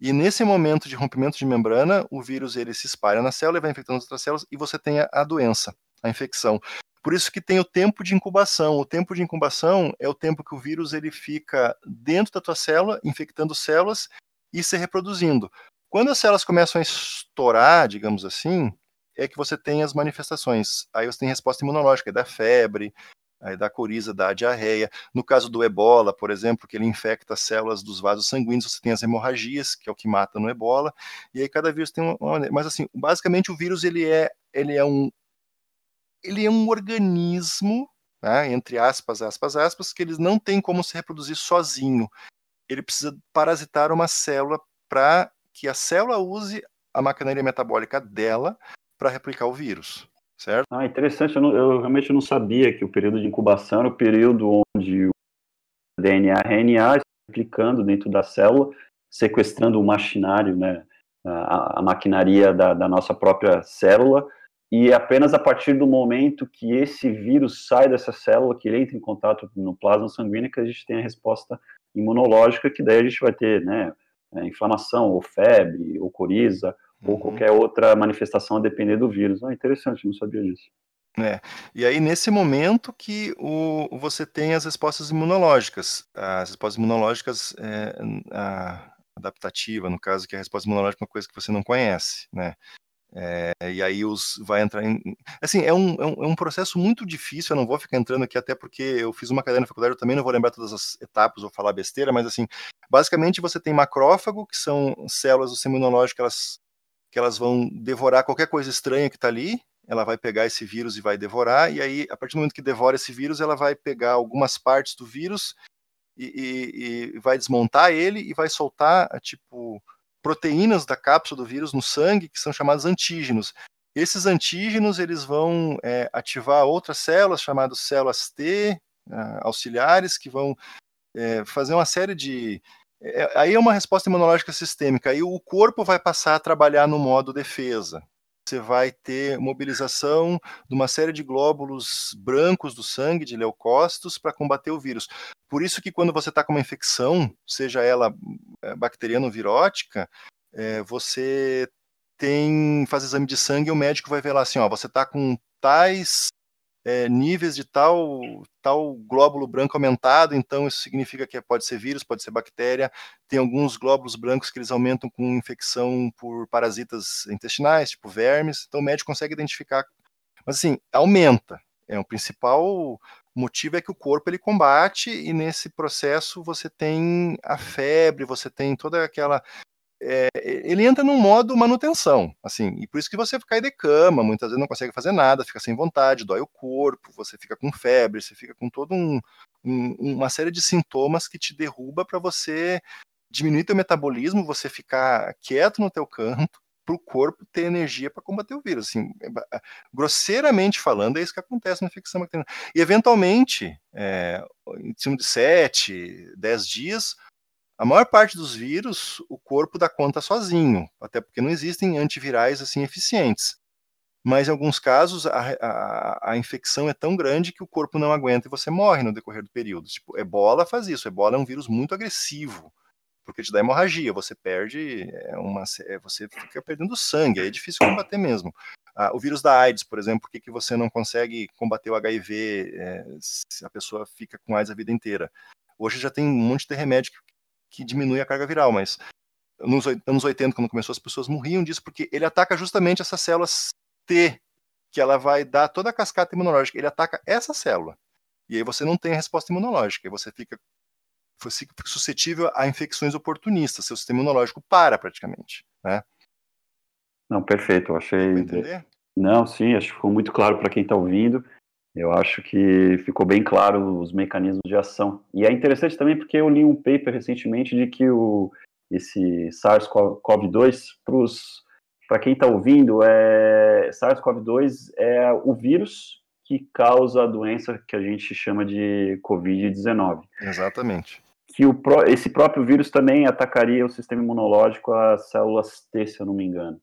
B: E nesse momento de rompimento de membrana, o vírus ele se espalha na célula e vai infectando as outras células e você tem a, a doença, a infecção. Por isso que tem o tempo de incubação. O tempo de incubação é o tempo que o vírus ele fica dentro da tua célula, infectando células e se reproduzindo. Quando as células começam a estourar, digamos assim, é que você tem as manifestações. Aí você tem resposta imunológica, é da febre, aí da coriza, da diarreia. No caso do ebola, por exemplo, que ele infecta as células dos vasos sanguíneos, você tem as hemorragias, que é o que mata no ebola, e aí cada vírus tem uma, mas assim, basicamente o vírus ele é, ele é um ele é um organismo, né, entre aspas, aspas, aspas, que eles não tem como se reproduzir sozinho. Ele precisa parasitar uma célula para que a célula use a maquinaria metabólica dela para replicar o vírus certo?
A: Ah, interessante. Eu, não, eu, realmente não sabia que o período de incubação era o período onde o DNA RNA está replicando dentro da célula, sequestrando o machinário, né, a, a maquinaria da, da, nossa própria célula, e é apenas a partir do momento que esse vírus sai dessa célula, que ele entra em contato no plasma sanguíneo, que a gente tem a resposta imunológica, que daí a gente vai ter, né, é, inflamação, ou febre, ou coriza, ou uhum. qualquer outra manifestação a depender do vírus. Ah, interessante, não sabia disso.
B: É. E aí, nesse momento que o, você tem as respostas imunológicas. As respostas imunológicas é, adaptativa, no caso, que a resposta imunológica é uma coisa que você não conhece, né? É, e aí os vai entrar em. Assim, é um, é, um, é um processo muito difícil, eu não vou ficar entrando aqui, até porque eu fiz uma cadeira na faculdade, eu também não vou lembrar todas as etapas, vou falar besteira, mas assim, basicamente você tem macrófago, que são células do sistema imunológico, elas que elas vão devorar qualquer coisa estranha que está ali, ela vai pegar esse vírus e vai devorar, e aí, a partir do momento que devora esse vírus, ela vai pegar algumas partes do vírus e, e, e vai desmontar ele e vai soltar, tipo, proteínas da cápsula do vírus no sangue, que são chamados antígenos. Esses antígenos, eles vão é, ativar outras células, chamadas células T, uh, auxiliares, que vão é, fazer uma série de é, aí é uma resposta imunológica sistêmica. Aí o corpo vai passar a trabalhar no modo defesa. Você vai ter mobilização de uma série de glóbulos brancos do sangue, de leucócitos, para combater o vírus. Por isso que quando você está com uma infecção, seja ela é, bacteriana ou virótica, é, você tem faz exame de sangue e o médico vai ver lá assim, ó, você está com tais é, níveis de tal, tal glóbulo branco aumentado, então isso significa que pode ser vírus, pode ser bactéria. Tem alguns glóbulos brancos que eles aumentam com infecção por parasitas intestinais, tipo vermes, então o médico consegue identificar. Mas assim, aumenta. É o principal motivo é que o corpo ele combate e nesse processo você tem a febre, você tem toda aquela é, ele entra num modo manutenção, assim, e por isso que você fica aí de cama, muitas vezes não consegue fazer nada, fica sem vontade, dói o corpo, você fica com febre, você fica com todo um, um uma série de sintomas que te derruba para você diminuir teu metabolismo, você ficar quieto no teu canto, para o corpo ter energia para combater o vírus. Assim, é, grosseiramente falando, é isso que acontece na infecção bacteriana. E, eventualmente, é, em cima de 7, 10 dias, a maior parte dos vírus, o corpo dá conta sozinho, até porque não existem antivirais assim eficientes. Mas em alguns casos a, a, a, infecção é tão grande que o corpo não aguenta e você morre no decorrer do período. Tipo, ebola faz isso. Ebola é um vírus muito agressivo, porque te dá hemorragia, você perde é uma, é, você fica perdendo sangue, é difícil combater mesmo. Ah, o vírus da AIDS, por exemplo, por que, que você não consegue combater o HIV é, se a pessoa fica com AIDS a vida inteira? Hoje já tem um monte de remédio que, que diminui a carga viral, mas nos anos 80, quando começou, as pessoas morriam disso porque ele ataca justamente essas células T, que ela vai dar toda a cascata imunológica. Ele ataca essa célula. E aí você não tem a resposta imunológica, e você fica suscetível a infecções oportunistas, seu sistema imunológico para praticamente, né?
A: Não, perfeito, eu achei... Não, sim, acho que ficou muito claro para quem está ouvindo, eu acho que ficou bem claro os mecanismos de ação. E é interessante também porque eu li um paper recentemente de que o, esse SARS-CoV-2, para quem está ouvindo, é, SARS-CoV-2 é o vírus que causa a doença que a gente chama de Covid-19.
B: Exatamente
A: que o, esse próprio vírus também atacaria o sistema imunológico, as células T, se eu não me engano.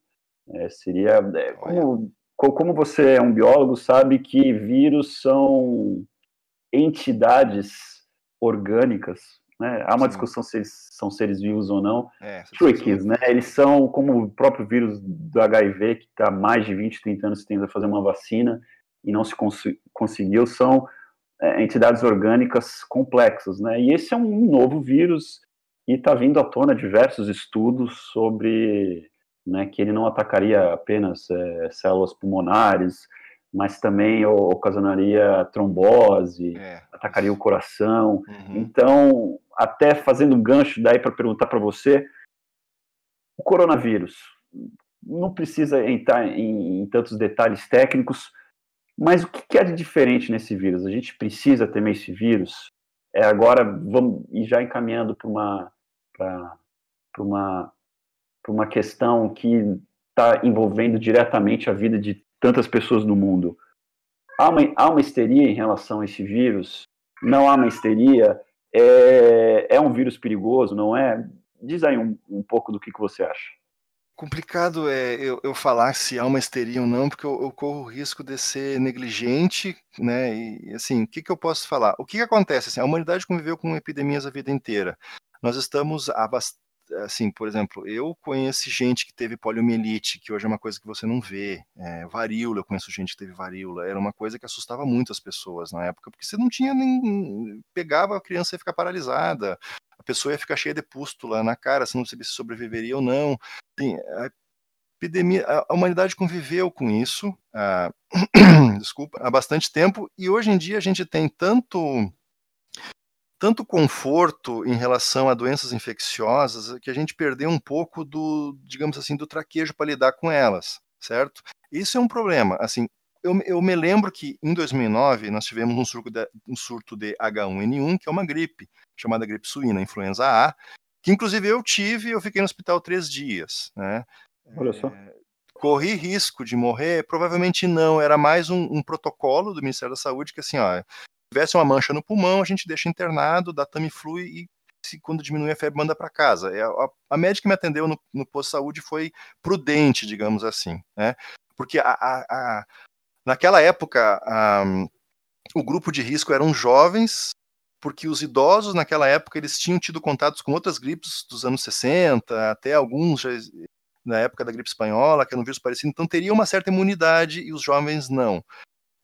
A: É, seria. É, como, como você é um biólogo, sabe que vírus são entidades orgânicas. Né? Há uma Sim. discussão se eles são seres vivos ou não. É, Trickies, né? Eles são como o próprio vírus do HIV, que está há mais de 20, 30 anos tenta fazer uma vacina e não se cons conseguiu, são é, entidades orgânicas complexas, né? E esse é um novo vírus e está vindo à tona diversos estudos sobre né, que ele não atacaria apenas é, células pulmonares, mas também ocasionaria trombose, é. atacaria o coração. Uhum. Então, até fazendo um gancho daí para perguntar para você, o coronavírus não precisa entrar em, em tantos detalhes técnicos, mas o que, é de diferente nesse vírus? A gente precisa temer esse vírus? É, agora vamos e já encaminhando para uma para uma uma questão que está envolvendo diretamente a vida de tantas pessoas no mundo. Há uma, há uma histeria em relação a esse vírus? Não há uma histeria? É, é um vírus perigoso, não é? Diz aí um, um pouco do que, que você acha
B: complicado é eu, eu, falar se há uma histeria ou não, porque eu, eu, corro o risco de ser negligente, né? E assim, o que, que eu posso falar? O que, que acontece? Assim, a humanidade conviveu com epidemias a vida inteira. Nós estamos há assim, por exemplo, eu conheço gente que teve poliomielite, que hoje é uma coisa que você não vê. É, varíola, eu conheço gente que teve varíola. Era uma coisa que assustava muito as pessoas na época, porque você não tinha nem. pegava a criança e ficar paralisada a pessoa ia ficar cheia de pústula na cara, se não sabia se sobreviveria ou não. Assim, a epidemia, a humanidade conviveu com isso, a, <clears throat> desculpa, há bastante tempo, e hoje em dia a gente tem tanto tanto conforto em relação a doenças infecciosas que a gente perdeu um pouco do, digamos assim, do traquejo para lidar com elas, certo? Isso é um problema. Assim, eu, eu me lembro que em 2009 nós tivemos um surto, de, um surto de H1N1, que é uma gripe, chamada gripe suína, influenza A, que inclusive eu tive, eu fiquei no hospital três dias, né?
A: Olha só. É,
B: corri risco de morrer? Provavelmente não, era mais um, um, protocolo do Ministério da Saúde que assim, ó, tivesse uma mancha no pulmão, a gente deixa internado, dá Tamiflu e se, quando diminui a febre, manda para casa. É, a, a, médica que me atendeu no, no posto de saúde foi prudente, digamos assim, né? Porque a, a, Naquela época, o grupo de risco eram jovens, porque os idosos naquela época eles tinham tido contatos com outras gripes dos anos 60, até alguns já, na época da gripe espanhola, que era um vírus parecido, então teria uma certa imunidade e os jovens não.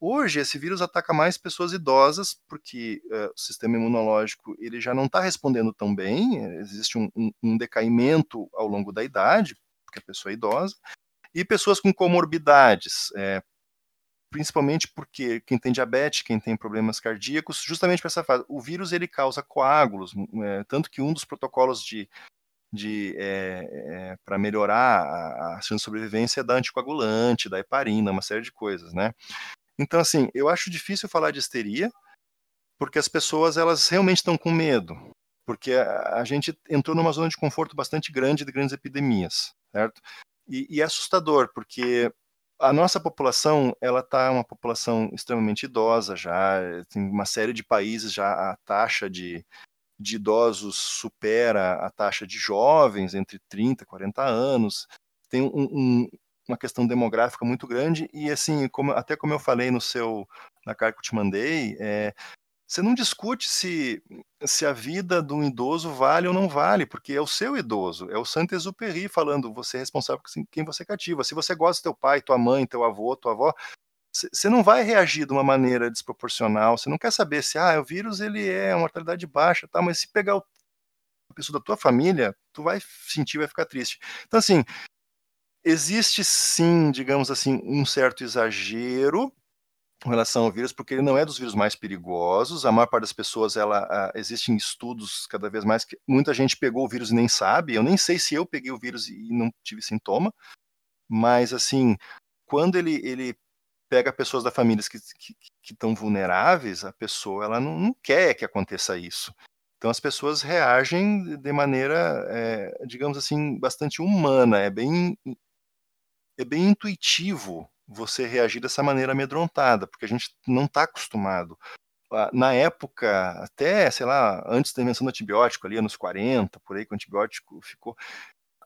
B: Hoje esse vírus ataca mais pessoas idosas, porque uh, o sistema imunológico ele já não está respondendo tão bem, existe um, um, um, decaimento ao longo da idade, porque a pessoa é idosa, e pessoas com comorbidades, é, principalmente porque quem tem diabetes, quem tem problemas cardíacos, justamente para essa fase, o vírus ele causa coágulos, é, tanto que um dos protocolos de, de é, para melhorar a, a de sobrevivência é da anticoagulante, da heparina, uma série de coisas, né? Então, assim, eu acho difícil falar de histeria, porque as pessoas elas realmente estão com medo, porque a, a, gente entrou numa zona de conforto bastante grande de grandes epidemias, certo? E, e é assustador, porque a nossa população, ela está uma população extremamente idosa já, tem uma série de países já a taxa de, de idosos supera a taxa de jovens entre 30 e 40 anos, tem um, um, uma questão demográfica muito grande e assim, como, até como eu falei no seu, na carta que eu te mandei, é, você não discute se, se a vida de um idoso vale ou não vale, porque é o seu idoso, é o Saint-Exupéry falando, você é responsável por quem você cativa. Se você gosta do teu pai, tua mãe, teu avô, tua avó, você não vai reagir de uma maneira desproporcional, você não quer saber se, ah, o vírus ele é uma mortalidade baixa, tá, mas se pegar o, a pessoa da tua família, tu vai sentir, vai ficar triste. Então, assim, existe sim, digamos assim, um certo exagero com relação ao vírus, porque ele não é dos vírus mais perigosos. A maior parte das pessoas, ela existem estudos cada vez mais que muita gente pegou o vírus e nem sabe. Eu nem sei se eu peguei o vírus e não tive sintoma, mas assim, quando ele, ele pega pessoas da família que estão vulneráveis, a pessoa ela não, não, quer que aconteça isso. Então as pessoas reagem de maneira, é, digamos assim, bastante humana. É bem, é bem intuitivo você reagir dessa maneira amedrontada, porque a gente não está acostumado. Na época, até, sei lá, antes da invenção do antibiótico, ali anos 40, por aí que o antibiótico ficou,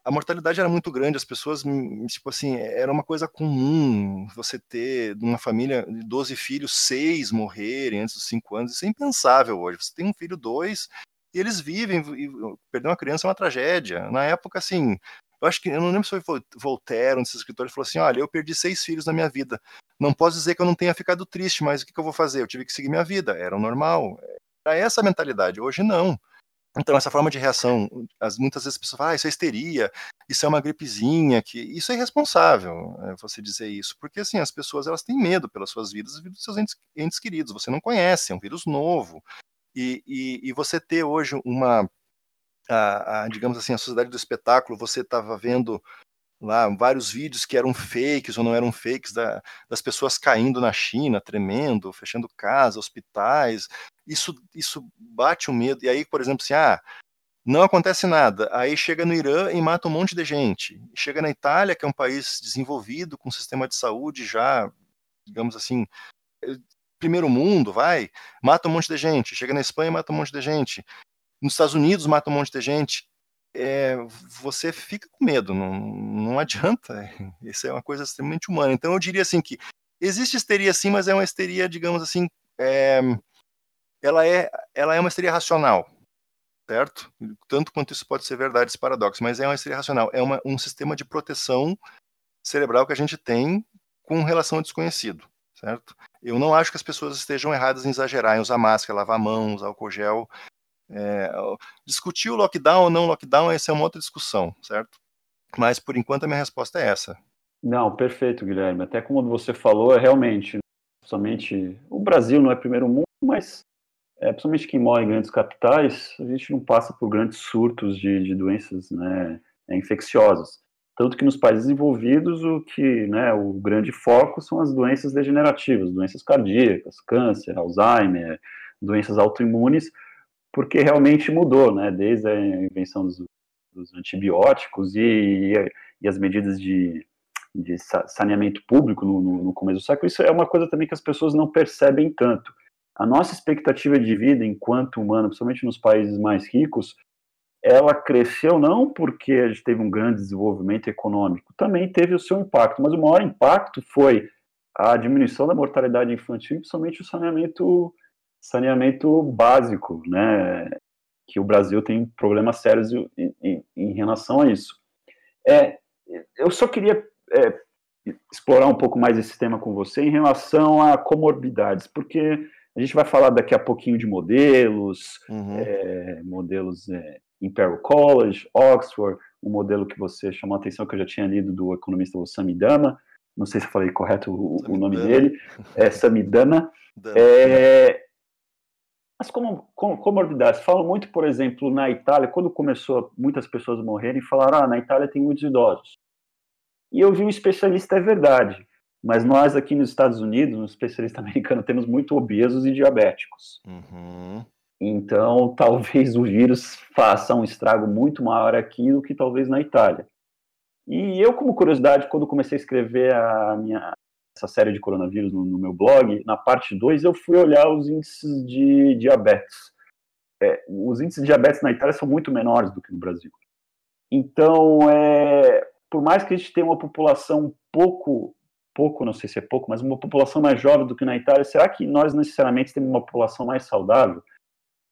B: a mortalidade era muito grande, as pessoas, hum, tipo assim, era uma coisa comum você ter, numa família de 12 filhos, seis morrerem antes dos 5 anos, isso é impensável hoje. Você tem um filho, dois, e eles vivem, e perder uma criança é uma tragédia. Na época, assim, eu acho que, eu não lembro se foi Voltaire, um desses escritores, falou assim: olha, eu perdi seis filhos na minha vida. Não posso dizer que eu não tenha ficado triste, mas o que, que eu vou fazer? Eu tive que seguir minha vida. Era o normal. Era essa a mentalidade. Hoje não. Então, essa forma de reação, as, muitas vezes as pessoas falam, ah, isso é histeria, isso é uma gripezinha, que isso é irresponsável, é, você dizer isso, porque assim, as pessoas elas têm medo pelas suas vidas e dos seus entes, entes, queridos, você não conhece, é um vírus novo, e, e, e você ter hoje uma, a, a, digamos assim, a sociedade do espetáculo, você estava vendo lá vários vídeos que eram fakes ou não eram fakes da, das pessoas caindo na China, tremendo, fechando casa, hospitais. Isso, isso bate o medo. E aí, por exemplo, assim, ah, não acontece nada. Aí chega no Irã e mata um monte de gente. Chega na Itália, que é um país desenvolvido, com um sistema de saúde já, digamos assim, eh, primeiro mundo, vai, mata um monte de gente. Chega na Espanha, mata um monte de gente nos Estados Unidos mata um monte de gente, é, você fica com medo, não, não adianta. <laughs> Isso é uma coisa extremamente humana. Então eu diria assim que existe histeria sim, mas é uma histeria, digamos assim, é, ela, é, ela é uma histeria racional, certo? Tanto quanto isso pode ser verdade, esse paradoxo, mas é uma histeria racional. É uma, um sistema de proteção cerebral que a gente tem com relação ao desconhecido, certo? Eu não acho que as pessoas estejam erradas em exagerar, em usar máscara, lavar mãos, álcool gel. É, discutir o lockdown ou não lockdown, essa é uma outra discussão, certo? Mas por enquanto a minha resposta é essa.
A: Não, perfeito, Guilherme. Até como você falou, é realmente, principalmente o Brasil não é primeiro mundo, mas é, principalmente quem mora em grandes capitais, a gente não passa por grandes surtos de, de doenças né, infecciosas. Tanto que nos países desenvolvidos o que, né, o grande foco são as doenças degenerativas, doenças cardíacas, câncer, Alzheimer, doenças autoimunes, porque realmente mudou, né? Desde a invenção dos, dos antibióticos e, e, as medidas de, de saneamento público no, no, começo do século, isso é uma coisa também que as pessoas não percebem tanto. A nossa expectativa de vida enquanto humano, principalmente nos países mais ricos, ela cresceu não porque a gente teve um grande desenvolvimento econômico, também teve o seu impacto, mas o maior impacto foi a diminuição da mortalidade infantil, principalmente o saneamento saneamento básico, né? Que o Brasil tem problemas sérios em, em, em relação a isso. É, eu só queria é, explorar um pouco mais esse tema com você em relação a comorbidades, porque a gente vai falar daqui a pouquinho de modelos, uhum. é, modelos é, Imperial College, Oxford, um modelo que você chamou a atenção, que eu já tinha lido do economista Samidana, não sei se eu falei correto o, o nome dele, é Samidana. <laughs> É, as comorbidades, falam muito, por exemplo, na Itália, quando começou muitas pessoas morrerem, falaram, ah, na Itália tem muitos idosos. E eu vi um especialista, é verdade, mas nós aqui nos Estados Unidos, no especialista <laughs> americano, temos muito obesos e diabéticos. Uhum. Então, <laughs> talvez o vírus faça um estrago muito maior aqui do que talvez na Itália. E eu, como curiosidade, quando comecei a escrever a minha, essa série de coronavírus no, no meu blog, na parte 2 eu fui olhar os índices de diabetes. É, os índices de diabetes na Itália são muito menores do que no Brasil. Então, é, por mais que a gente tenha uma população pouco pouco, não sei se é pouco, mas uma população mais jovem do que na Itália, será que nós necessariamente temos uma população mais saudável?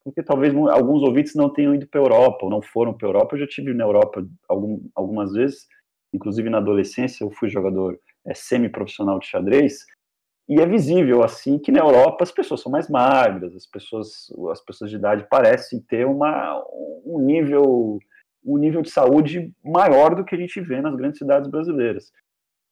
A: Porque talvez alguns ouvintes não tenham ido para a Europa, ou não foram para a Europa. Eu já tive na Europa algum, algumas vezes, inclusive na adolescência, eu fui jogador é, semi-profissional de xadrez, e é visível assim que na Europa as pessoas são mais magras, as pessoas, as pessoas de idade parecem ter uma, um nível um nível de saúde maior do que a gente vê nas grandes cidades brasileiras.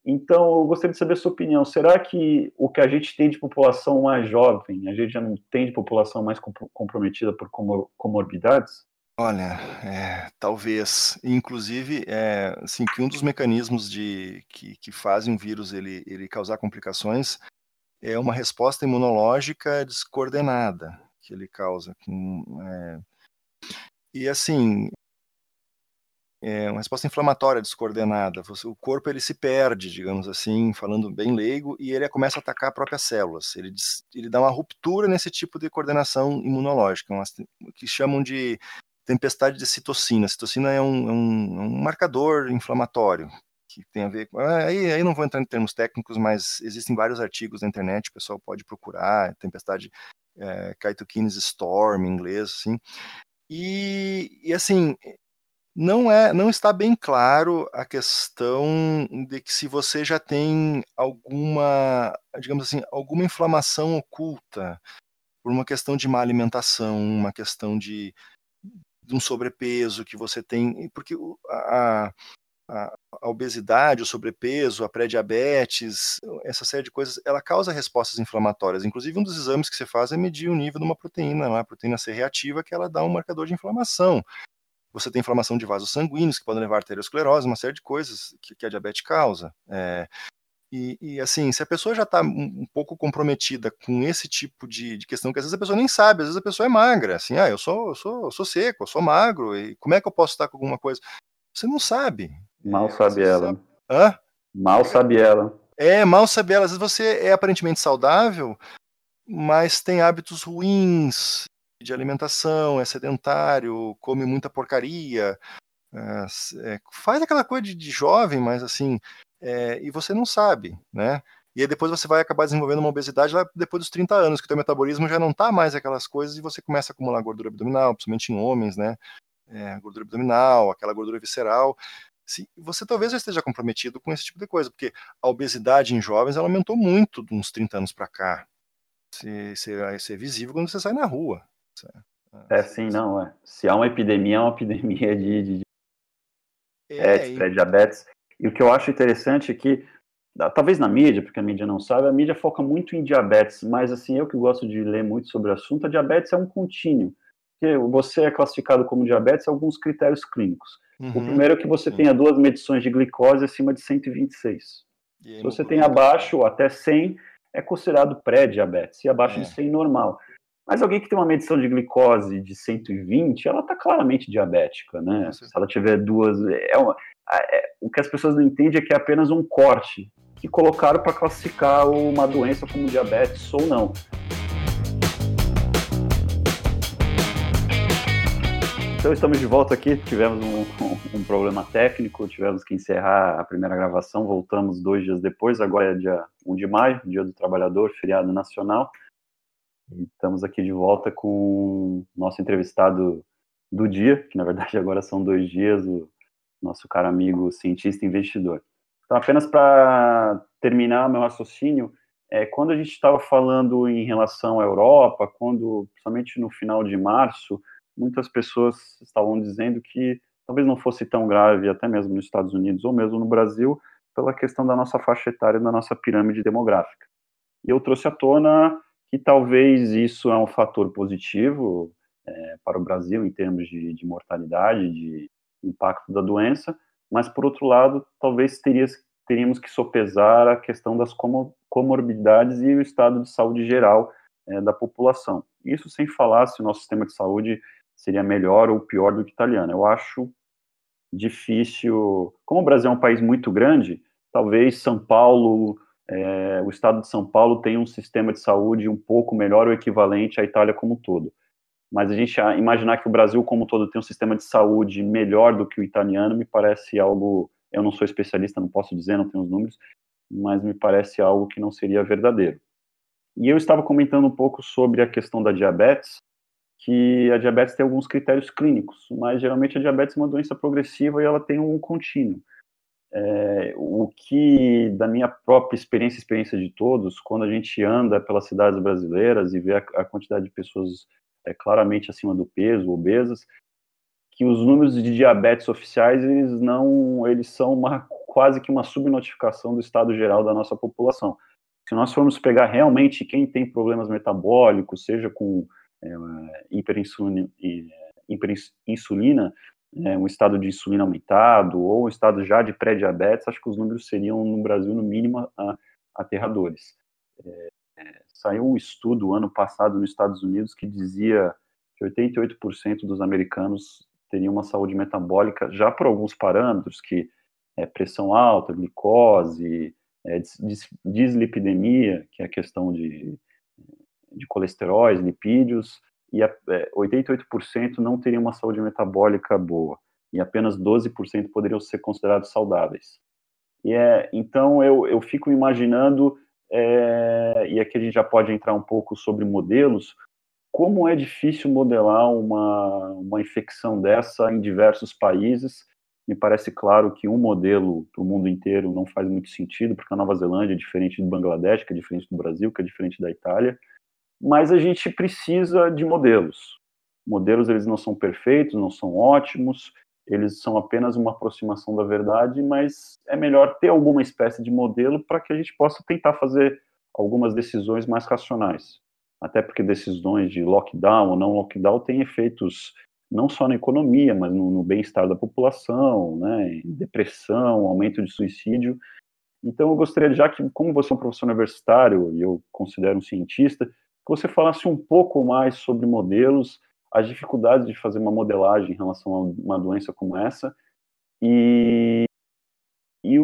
A: Então, eu gostaria de saber a sua opinião. Será que o que a gente tem de população mais jovem, a gente já não tem de população mais comprometida por comorbidades?
B: Olha, é, talvez. Inclusive, é, assim, que um dos mecanismos de, que, que fazem um vírus ele, ele causar complicações é uma resposta imunológica descoordenada que ele causa. Com, é, e assim, é uma resposta inflamatória descoordenada. O corpo ele se perde, digamos assim, falando bem leigo, e ele começa a atacar próprias células. Ele, ele dá uma ruptura nesse tipo de coordenação imunológica, que chamam de tempestade de citocina. Citocina é um, é um, é um marcador inflamatório que tem a ver com. Aí, aí não vou entrar em termos técnicos, mas existem vários artigos na internet, o pessoal pode procurar, tempestade é, Cytokines Storm em inglês, assim. E, e assim, não é, não está bem claro a questão de que se você já tem alguma, digamos assim, alguma inflamação oculta por uma questão de má alimentação, uma questão de, de um sobrepeso que você tem, porque a, a, a obesidade, o sobrepeso, a pré-diabetes, essa série de coisas, ela causa respostas inflamatórias. Inclusive, um dos exames que você faz é medir o nível de uma proteína, uma proteína C reativa, que ela dá um marcador de inflamação. Você tem inflamação de vasos sanguíneos, que podem levar a arteriosclerose, uma série de coisas que, que a diabetes causa. É, e, e, assim, se a pessoa já está um, pouco comprometida com esse tipo de, de, questão, que às vezes a pessoa nem sabe, às vezes a pessoa é magra, assim, ah, eu sou, eu sou, eu sou seco, eu sou magro, e como é que eu posso estar com alguma coisa? Você não sabe.
A: Mal é, sabe ela.
B: Sabe. Hã?
A: Mal sabe ela.
B: É, mal sabe ela. Às vezes você é aparentemente saudável, mas tem hábitos ruins, de alimentação, é sedentário, come muita porcaria, é, faz aquela coisa de, de jovem, mas assim, é, e você não sabe, né? E aí depois você vai acabar desenvolvendo uma obesidade lá depois dos 30 anos, que o teu metabolismo já não tá mais aquelas coisas e você começa a acumular gordura abdominal, principalmente em homens, né? É, gordura abdominal, aquela gordura visceral. Se, você talvez esteja comprometido com esse tipo de coisa, porque a obesidade em jovens ela aumentou muito de uns 30 anos para cá. Isso é visível quando você sai na rua.
A: É sim, não, é. Se há uma epidemia, é uma <laughs> epidemia de, de, é, e... diabetes. E o que eu acho interessante é que, talvez na mídia, porque a mídia não sabe, a mídia foca muito em diabetes, mas assim, eu que gosto de ler muito sobre o assunto, a diabetes é um contínuo. Porque você é classificado como diabetes alguns critérios clínicos. Uhum, o primeiro é que você tenha duas medições de glicose acima de 126. Se você tem abaixo, até 100, é considerado pré-diabetes, e abaixo é. de 100, normal. Mas alguém que tem uma medição de glicose de 120, ela está claramente diabética, né? Se ela tiver duas. É uma, é, o que as pessoas não entendem é que é apenas um corte que colocaram para classificar uma doença como diabetes ou não. Então estamos de volta aqui. Tivemos um, um, um, problema técnico, tivemos que encerrar a primeira gravação. Voltamos dois dias depois. Agora é dia 1 de maio, Dia do Trabalhador, feriado nacional. Estamos aqui de volta com o nosso entrevistado do dia, que na verdade agora são dois dias, o nosso caro amigo cientista investidor. Então, apenas para terminar meu raciocínio, é, quando a gente estava falando em relação à Europa, quando, principalmente no final de março, muitas pessoas estavam dizendo que talvez não fosse tão grave, até mesmo nos Estados Unidos ou mesmo no Brasil, pela questão da nossa faixa etária, da nossa pirâmide demográfica. E eu trouxe à tona que talvez isso é um fator positivo é, para o Brasil em termos de, de, mortalidade, de impacto da doença, mas por outro lado, talvez teríamos que sopesar a questão das comorbidades e o estado de saúde geral é, da população. Isso sem falar se o nosso sistema de saúde seria melhor ou pior do que o italiano. Eu acho difícil. Como o Brasil é um país muito grande, talvez São Paulo, é, o estado de São Paulo tem um sistema de saúde um pouco melhor ou equivalente à Itália como um todo. Mas a gente imaginar que o Brasil como um todo tem um sistema de saúde melhor do que o italiano me parece algo. Eu não sou especialista, não posso dizer, não tenho os números, mas me parece algo que não seria verdadeiro. E eu estava comentando um pouco sobre a questão da diabetes, que a diabetes tem alguns critérios clínicos, mas geralmente a diabetes é uma doença progressiva e ela tem um contínuo. É, o que, da minha própria experiência, experiência de todos, quando a gente anda pelas cidades brasileiras e vê a, a quantidade de pessoas é, claramente acima do peso, obesas, que os números de diabetes oficiais, eles não, eles são uma, quase que uma subnotificação do estado geral da nossa população. Se nós formos pegar realmente quem tem problemas metabólicos, seja com é, hiperinsulina, é, um estado de insulina aumentado ou um estado já de pré-diabetes, acho que os números seriam no Brasil, no mínimo, aterradores. É, é, saiu um estudo ano passado nos Estados Unidos que dizia que 88% dos americanos teriam uma saúde metabólica já por alguns parâmetros, que é pressão alta, glicose, é, dislipidemia, que é a questão de, de colesteróis, lipídios, e a, é, 88% não teriam uma saúde metabólica boa, e apenas 12% poderiam ser considerados saudáveis. E é, então eu, eu fico imaginando, é, e aqui a gente já pode entrar um pouco sobre modelos, como é difícil modelar uma, uma infecção dessa em diversos países. Me parece claro que um modelo para o mundo inteiro não faz muito sentido, porque a Nova Zelândia é diferente do Bangladesh, que é diferente do Brasil, que é diferente da Itália mas a gente precisa de modelos. Modelos eles não são perfeitos, não são ótimos, eles são apenas uma aproximação da verdade, mas é melhor ter alguma espécie de modelo para que a gente possa tentar fazer algumas decisões mais racionais. Até porque decisões de lockdown ou não lockdown têm efeitos não só na economia, mas no, no bem-estar da população, né, depressão, aumento de suicídio. Então, eu gostaria, já que, como você é um professor universitário e eu considero um cientista, que você falasse um pouco mais sobre modelos, as dificuldades de fazer uma modelagem em relação a uma doença como essa, e, e, e,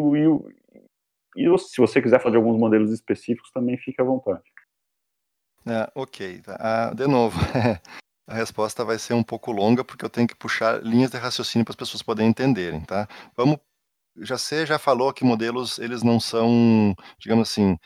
A: e se você quiser fazer alguns modelos específicos, também fique à vontade.
B: É, ok, ah, de novo, <laughs> a resposta vai ser um pouco longa, porque eu tenho que puxar linhas de raciocínio para as pessoas poderem entenderem, tá? Vamos, já você já falou que modelos, eles não são, digamos assim,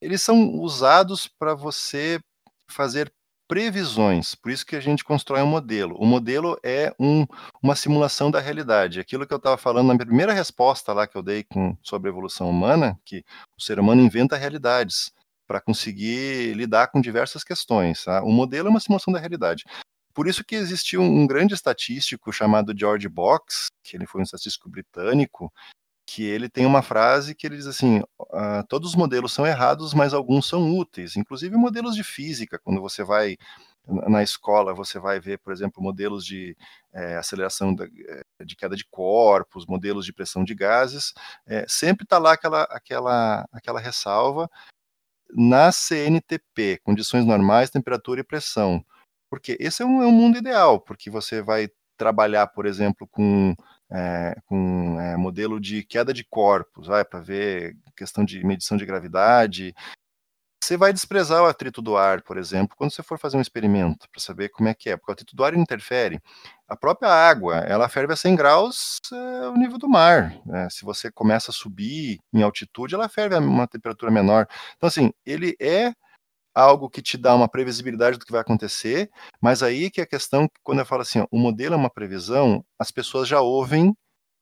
B: eles são usados para você fazer previsões, por isso que a gente constrói um modelo. O modelo é um, uma simulação da realidade. Aquilo que eu estava falando na primeira resposta lá que eu dei com, sobre a evolução humana, que o ser humano inventa realidades para conseguir lidar com diversas questões. Tá? O modelo é uma simulação da realidade. Por isso que existiu um grande estatístico chamado George Box, que ele foi um estatístico britânico, que ele tem uma frase que ele diz assim: uh, todos os modelos são errados, mas alguns são úteis, inclusive modelos de física. Quando você vai na escola, você vai ver, por exemplo, modelos de é, aceleração da, eh, de queda de corpos, modelos de pressão de gases, é, sempre está lá aquela, aquela, aquela ressalva na CNTP, condições normais, temperatura e pressão. Porque esse é um, é um mundo ideal, porque você vai trabalhar, por exemplo, com é, com é, modelo de queda de corpos, para ver questão de medição de gravidade. Você vai desprezar o atrito do ar, por exemplo, quando você for fazer um experimento, para saber como é que é, porque o atrito do ar interfere. A própria água, ela ferve a 100 graus é, o nível do mar. Né? Se você começa a subir em altitude, ela ferve a uma temperatura menor. Então, assim, ele é algo que te dá uma previsibilidade do que vai acontecer, mas aí que é a questão, quando eu falo assim, ó, o modelo é uma previsão, as pessoas já ouvem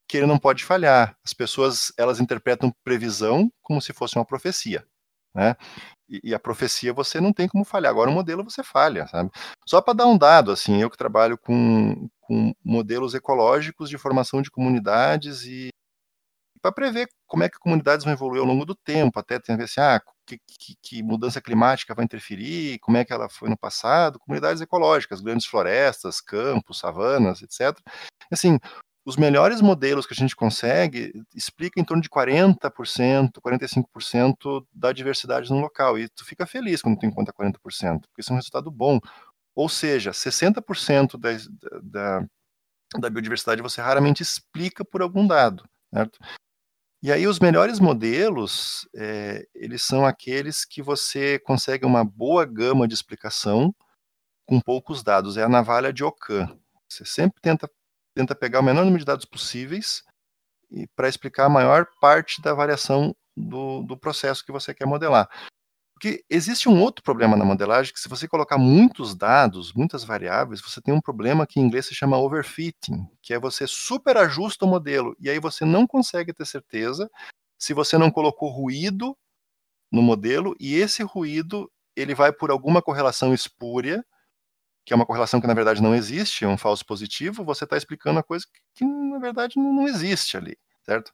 B: que ele não pode falhar. As pessoas, elas interpretam previsão como se fosse uma profecia, né? E, e a profecia você não tem como falhar. Agora o modelo você falha, sabe? Só para dar um dado, assim, eu que trabalho com, com modelos ecológicos de formação de comunidades e para prever como é que comunidades vão evoluir ao longo do tempo, até tem a ver assim, ah, que, que, que, mudança climática vai interferir, como é que ela foi no passado, comunidades ecológicas, grandes florestas, campos, savanas, etc. Assim, os melhores modelos que a gente consegue explicam em torno de 40%, 45% da diversidade no local, e tu fica feliz quando tu encontra 40%, porque isso é um resultado bom. Ou seja, 60% da, da, da biodiversidade você raramente explica por algum dado, certo? E aí os melhores modelos, é, eles são aqueles que você consegue uma boa gama de explicação com poucos dados. É a navalha de Ockham. Você sempre tenta, tenta pegar o menor número de dados possíveis para explicar a maior parte da variação do, do processo que você quer modelar. Porque existe um outro problema na modelagem, que se você colocar muitos dados, muitas variáveis, você tem um problema que em inglês se chama overfitting, que é você superajusta o modelo, e aí você não consegue ter certeza se você não colocou ruído no modelo, e esse ruído ele vai por alguma correlação espúria, que é uma correlação que na verdade não existe, é um falso positivo, você está explicando uma coisa que, que na verdade não existe ali, certo?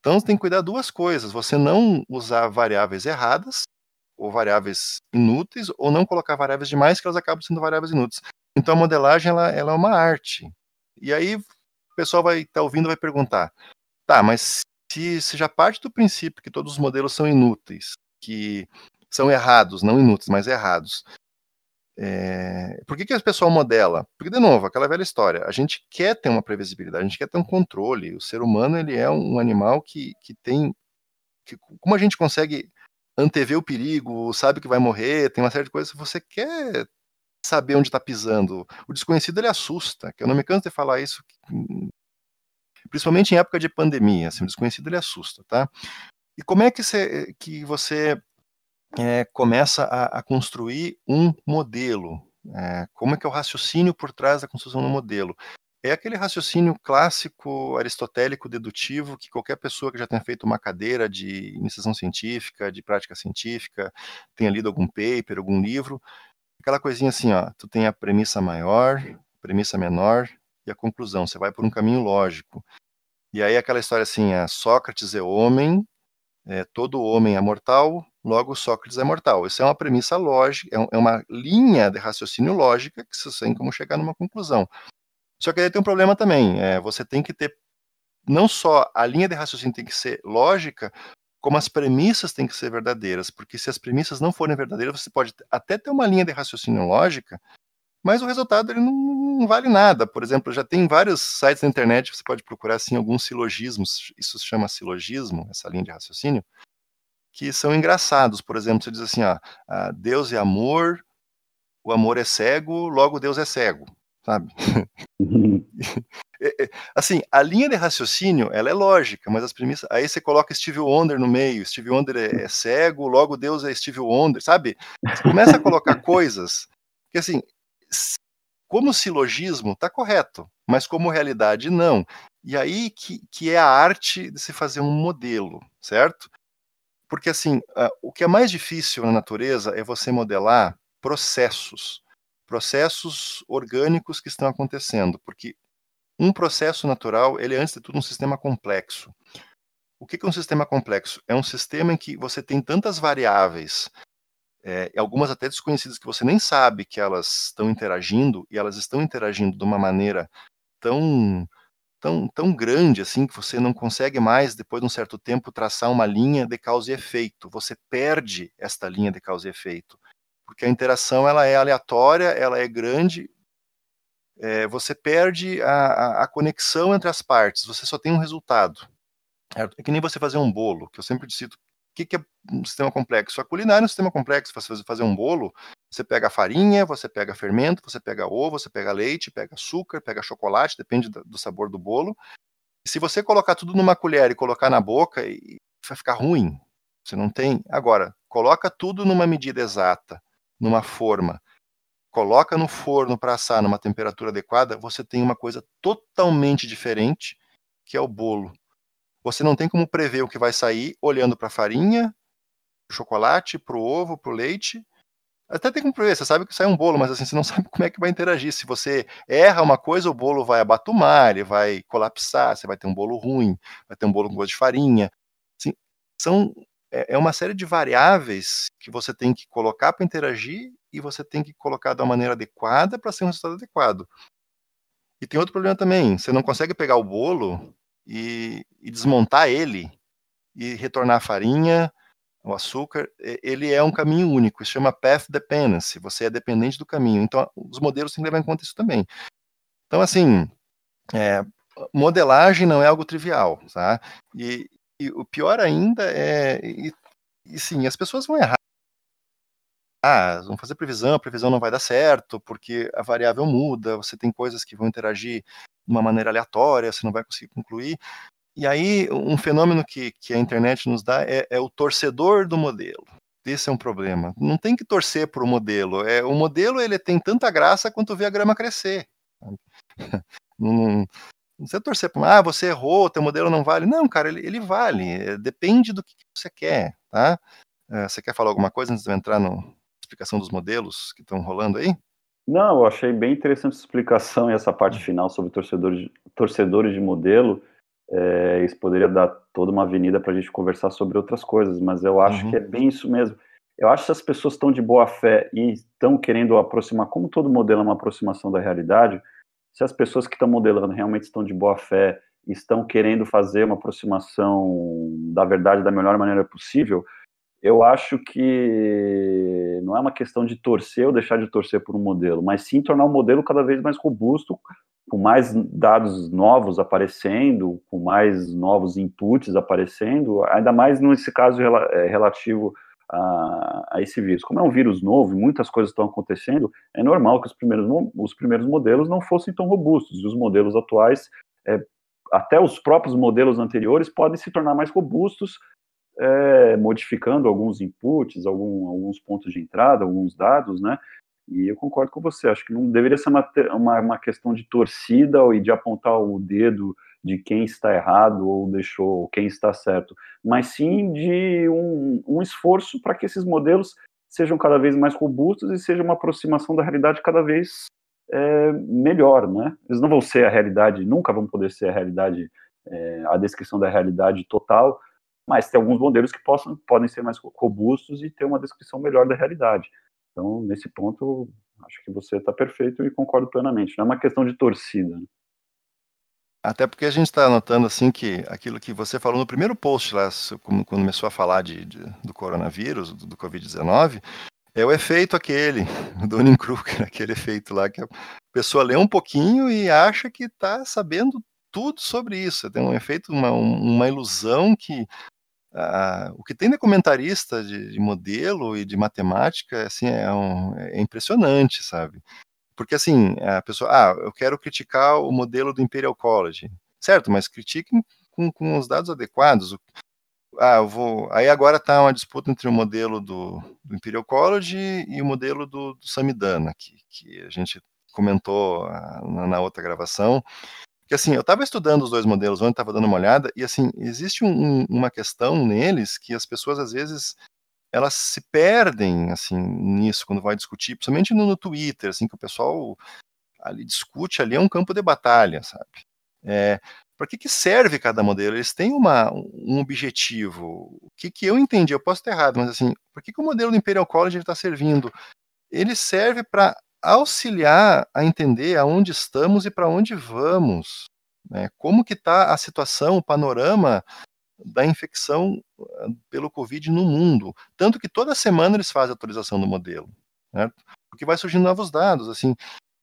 B: Então você tem que cuidar duas coisas, você não usar variáveis erradas, ou variáveis inúteis, ou não colocar variáveis demais que elas acabam sendo variáveis inúteis. Então a modelagem ela, ela é uma arte. E aí o pessoal vai estar tá ouvindo vai perguntar: tá, mas se, se já parte do princípio que todos os modelos são inúteis, que são errados, não inúteis, mas errados. É... Por que, que o pessoal modela? Porque, de novo, aquela velha história, a gente quer ter uma previsibilidade, a gente quer ter um controle. O ser humano ele é um animal que, que tem. Que, como a gente consegue antevê o perigo, sabe que vai morrer, tem uma série de coisas, você quer saber onde está pisando. O desconhecido ele assusta, que eu não me canso de falar isso, principalmente em época de pandemia, assim, o desconhecido ele assusta, tá? E como é que você, que você é, começa a, a, construir um modelo? É, como é que é o raciocínio por trás da construção do modelo? É aquele raciocínio clássico aristotélico dedutivo que qualquer pessoa que já tenha feito uma cadeira de iniciação científica, de prática científica, tenha lido algum paper, algum livro, aquela coisinha assim, ó, tu tem a premissa maior, premissa menor e a conclusão, você vai por um caminho lógico. E aí aquela história assim, a Sócrates é homem, é, todo homem é mortal, logo Sócrates é mortal. Isso é uma premissa lógica, é, é uma linha de raciocínio lógica que você tem como chegar numa conclusão. Só que aí tem um problema também. É, você tem que ter não só a linha de raciocínio tem que ser lógica, como as premissas têm que ser verdadeiras, porque se as premissas não forem verdadeiras, você pode até ter uma linha de raciocínio lógica, mas o resultado ele não, não vale nada. Por exemplo, já tem vários sites na internet, você pode procurar assim alguns silogismos, isso se chama silogismo, essa linha de raciocínio, que são engraçados. Por exemplo, você diz assim, ó, ah, Deus é amor, o amor é cego, logo Deus é cego sabe? É, <laughs> assim, a linha de raciocínio, ela é lógica, mas as premissas, aí você coloca Steve Wonder no meio, Steve Wonder é, é cego, logo Deus é Steve Wonder, sabe? Você começa a colocar <laughs> coisas que, assim, como silogismo, tá correto, mas como realidade, não. E aí que, que é a arte de se fazer um modelo, certo? Porque, assim, o que é mais difícil na natureza é você modelar processos processos orgânicos que estão acontecendo, porque um processo natural, ele é antes de tudo um sistema complexo. O que é um sistema complexo? É um sistema em que você tem tantas variáveis, é, algumas até desconhecidas que você nem sabe que elas estão interagindo, e elas estão interagindo de uma maneira tão tão, tão grande assim que você não consegue mais, depois de um certo tempo, traçar uma linha de causa e efeito. Você perde esta linha de causa e efeito porque a interação ela é aleatória, ela é grande, é, você perde a, a, conexão entre as partes, você só tem um resultado. É que nem você fazer um bolo, que eu sempre cito. O que, que é um sistema complexo? A culinária é um sistema complexo. Você fazer um bolo, você pega a farinha, você pega fermento, você pega ovo, você pega leite, pega açúcar, pega chocolate, depende do sabor do bolo. Se você colocar tudo numa colher e colocar na boca, vai ficar ruim. Você não tem. Agora, coloca tudo numa medida exata numa forma, coloca no forno para assar numa temperatura adequada, você tem uma coisa totalmente diferente, que é o bolo. Você não tem como prever o que vai sair olhando para a farinha, pro chocolate, para o ovo, para o leite. Até tem como prever, você sabe que sai um bolo, mas assim, você não <laughs> sabe como é que vai interagir. Se você erra uma coisa, o bolo vai abatumar, ele vai colapsar, você vai ter um bolo ruim, vai ter um bolo com gosto de farinha. Assim, são é, é uma série de variáveis que você tem que colocar para interagir e você tem que colocar da maneira adequada para ser um resultado adequado. E tem outro problema também, você não consegue pegar o bolo e, e desmontar ele e retornar a farinha, o açúcar, ele é um caminho único, isso chama path dependency, você é dependente do caminho. Então, os modelos têm que levar em conta isso também. Então, assim, é, modelagem não é algo trivial, tá? E, e o pior ainda é. E, e sim, as pessoas vão errar. Ah, vão fazer previsão, a previsão não vai dar certo, porque a variável muda, você tem coisas que vão interagir de uma maneira aleatória, você não vai conseguir concluir. e aí, um fenômeno que, que a internet nos dá é, é, o torcedor do modelo. Esse é um problema. Não tem que torcer para o modelo. É, o modelo ele tem tanta graça quanto ver a grama crescer. <laughs> Não, não, você torcer para ah, você errou, teu modelo não vale. Não, cara, ele, ele vale. É, depende do que você quer, tá? É, você quer falar alguma coisa antes de eu entrar na explicação dos modelos que estão rolando aí?
A: Não, eu achei bem interessante a explicação e essa parte hum. final sobre torcedores, torcedores de modelo. É, isso poderia dar toda uma avenida para a gente conversar sobre outras coisas, mas eu acho uhum. que é bem isso mesmo. Eu acho que as pessoas estão de boa fé e estão querendo aproximar, como todo modelo é uma aproximação da realidade, se as pessoas que estão modelando realmente estão de boa fé estão querendo fazer uma aproximação da verdade da melhor maneira possível, eu acho que não é uma questão de torcer ou deixar de torcer por um modelo, mas sim tornar o modelo cada vez mais robusto, com mais dados novos aparecendo, com mais novos inputs aparecendo, ainda mais nesse caso é, relativo a, a, esse vírus. Como é um vírus novo muitas coisas estão acontecendo, é normal que os primeiros, os primeiros modelos não fossem tão robustos, e os modelos atuais, é, até os próprios modelos anteriores, podem se tornar mais robustos, é, modificando alguns inputs, algum, alguns pontos de entrada, alguns dados, né? E eu concordo com você, acho que não deveria ser uma, uma, uma questão de torcida e de apontar o dedo de quem está errado ou deixou quem está certo, mas sim de um, um esforço para que esses modelos sejam cada vez mais robustos e seja uma aproximação da realidade cada vez é, melhor, né? Eles não vão ser a realidade, nunca vão poder ser a realidade, é, a descrição da realidade total, mas tem alguns modelos que possam, podem ser mais robustos e ter uma descrição melhor da realidade. Então, nesse ponto, acho que você está perfeito e concordo plenamente. Não é uma questão de torcida. Né?
B: Até porque a gente está notando assim que aquilo que você falou no primeiro post lá, quando começou a falar de, de do coronavírus, do, do Covid-19, é o efeito aquele, <laughs> do Dunning-Kruger, <laughs> aquele efeito lá que a pessoa lê um pouquinho e acha que está sabendo tudo sobre isso. Tem um efeito, uma, uma ilusão que o que tem de comentarista de, de, modelo e de matemática assim é, um, é, impressionante, sabe? Porque assim a pessoa, ah, eu quero criticar o modelo do Imperial College, certo? Mas critiquem com, com os dados adequados. Ah, eu vou. Aí agora está uma disputa entre o modelo do, do, Imperial College e o modelo do, do Samidana, que, que a gente comentou uh, na, na outra gravação que assim, eu estava estudando os dois modelos ontem, estava dando uma olhada, e assim, existe um, uma questão neles que as pessoas às vezes elas se perdem assim nisso quando vai discutir, principalmente no, no Twitter, assim que o pessoal ali discute ali é um campo de batalha, sabe? É, para que, que serve cada modelo? Eles têm uma, um objetivo. O que, que eu entendi? Eu posso estar errado, mas assim, por que, que o modelo do Imperial College está servindo? Ele serve para auxiliar a entender aonde estamos e para onde vamos. Né? Como que está a situação, o panorama da infecção ah, pelo Covid no mundo. Tanto que toda semana eles fazem atualização do modelo. Certo? Porque vai surgindo novos dados, assim.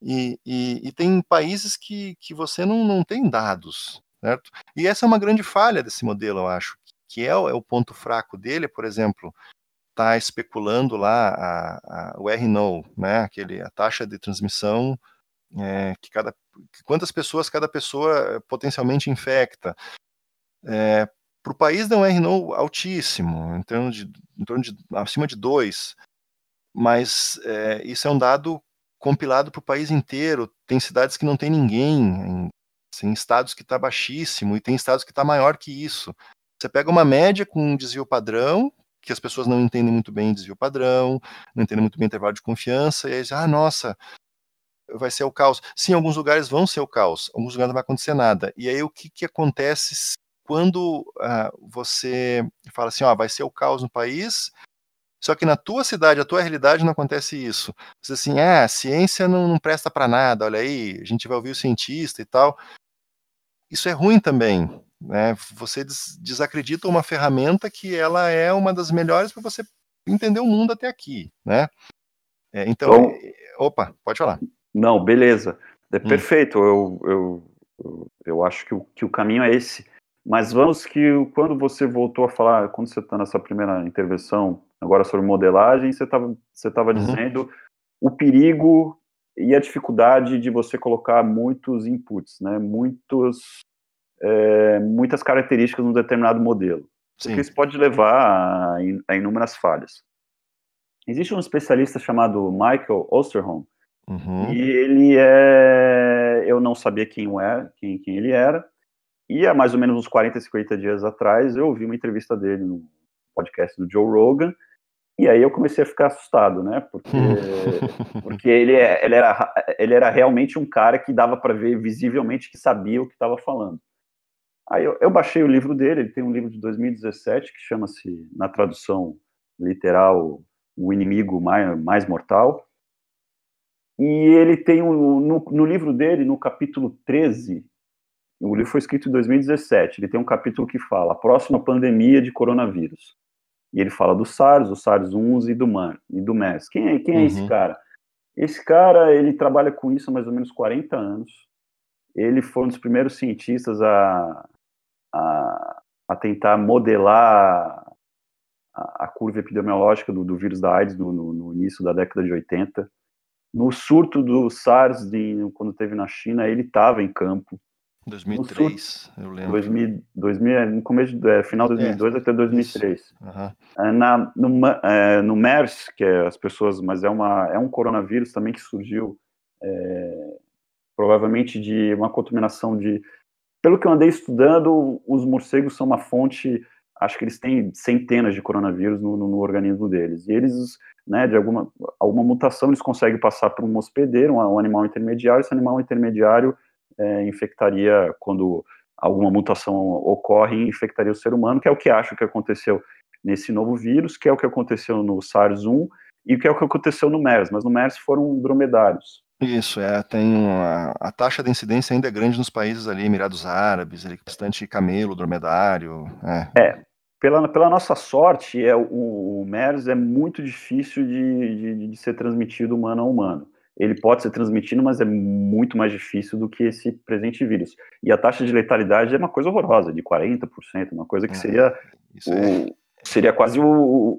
B: E, e, e, tem países que, que você não, não tem dados, certo? E essa é uma grande falha desse modelo, eu acho, que é o, é o ponto fraco dele, por exemplo, está especulando lá a, a, o RNO, né, aquele, a taxa de transmissão é, que cada que quantas pessoas cada pessoa eh, potencialmente infecta. É, para o país dá um RNO altíssimo, em torno de, em torno de acima de 2, mas é, isso é um dado compilado para o país inteiro. Tem cidades que não tem ninguém, tem estados que está baixíssimo e tem estados que está maior que isso. Você pega uma média com um desvio padrão, que as pessoas não entendem muito bem desvio padrão, não entendem muito bem intervalo de confiança, e aí ah, nossa, vai ser o caos. Sim, alguns lugares vão ser o caos, alguns lugares não vai acontecer nada. E aí o que, que acontece quando uh, você fala assim, ó, vai ser o caos no país, só que na tua cidade, a tua realidade não acontece isso. Você diz assim, ah, a ciência não, não presta para nada, olha aí, a gente vai ouvir o cientista e tal. Isso é ruim também, né? Você des desacredita uma ferramenta que ela é uma das melhores para você entender o mundo até aqui, né? É, então, Bom, é, opa, pode falar.
A: Não, beleza. É hum. perfeito. Eu, eu, eu acho que o, que o caminho é esse. Mas vamos que quando você voltou a falar, quando você está nessa primeira intervenção, agora sobre modelagem, você estava você tava uhum. dizendo o perigo e a dificuldade de você colocar muitos inputs, né? Muitos é, muitas características num determinado modelo. Sim. Porque isso pode levar a, inúmeras falhas. Existe um especialista chamado Michael Osterholm, uhum. e ele é. Eu não sabia quem, é, quem, quem ele era, e há mais ou menos uns 40, 50 dias atrás eu ouvi uma entrevista dele no podcast do Joe Rogan, e aí eu comecei a ficar assustado, né? Porque, <laughs> porque ele, é, ele, era, ele era realmente um cara que dava para ver visivelmente que sabia o que estava falando. Aí eu, eu, baixei o livro dele, ele tem um livro de 2017 que chama-se, na tradução literal, O Inimigo Mais, mais Mortal. E ele tem um, no, no livro dele, no capítulo 13, o livro foi escrito em 2017, ele tem um capítulo que fala a próxima pandemia de coronavírus. E ele fala do SARS, do SARS-1 e do MAR, e do MERS. Quem é, quem é uhum. esse cara? Esse cara, ele trabalha com isso há mais ou menos 40 anos. Ele foi um dos primeiros cientistas a, a, a tentar modelar a, a, curva epidemiológica do, do vírus da AIDS no, no, no, início da década de 80. No surto do SARS, de, quando teve na China, ele estava em campo.
B: 2003, surto, eu lembro.
A: 2000, 2000, no começo, é, final de 2002 é, até 2003. Uhum. Na, no, é, no MERS, que é as pessoas, mas é, uma, é um coronavírus também que surgiu é, provavelmente de uma contaminação de pelo que eu andei estudando, os morcegos são uma fonte, acho que eles têm centenas de coronavírus no, no, no organismo deles. E eles, né, de alguma, alguma mutação, eles conseguem passar por um hospedeiro, um, um animal intermediário, esse animal intermediário é, infectaria, quando alguma mutação ocorre, infectaria o ser humano, que é o que acho que aconteceu nesse novo vírus, que é o que aconteceu no SARS-1 e que é o que aconteceu no MERS, mas no MERS foram dromedários.
B: Isso, é, tem uma, a taxa de incidência ainda é grande nos países ali, Emirados Árabes, ali, bastante camelo, dromedário.
A: É, é pela, pela nossa sorte, é, o, o MERS é muito difícil de, de, de, ser transmitido humano a humano. Ele pode ser transmitido, mas é muito mais difícil do que esse presente vírus. E a taxa de letalidade é uma coisa horrorosa, de 40%, uma coisa que é, seria, o, é... seria quase o,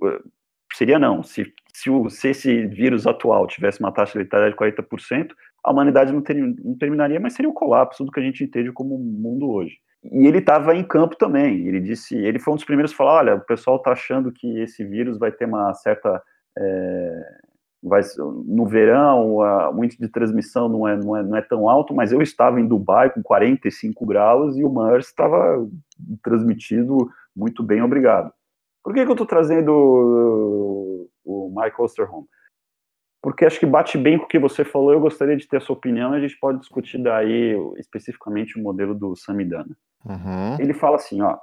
A: seria não, se se, o, se esse vírus atual tivesse uma taxa de letalidade de 40%, a humanidade não, ter, não terminaria, mas seria o colapso do que a gente entende como mundo hoje. E ele estava em campo também. Ele disse, ele foi um dos primeiros a falar, olha, o pessoal está achando que esse vírus vai ter uma certa é, vai, no verão a, o índice de transmissão não é, não, é, não é tão alto, mas eu estava em Dubai com 45 graus e o MERS estava transmitido muito bem, obrigado. Por que, que eu estou trazendo o Michael Osterholm. Porque acho que bate bem com o que você falou, eu gostaria de ter a sua opinião, e a gente pode discutir daí especificamente o modelo do Samidana. Uhum. Ele fala assim, ó,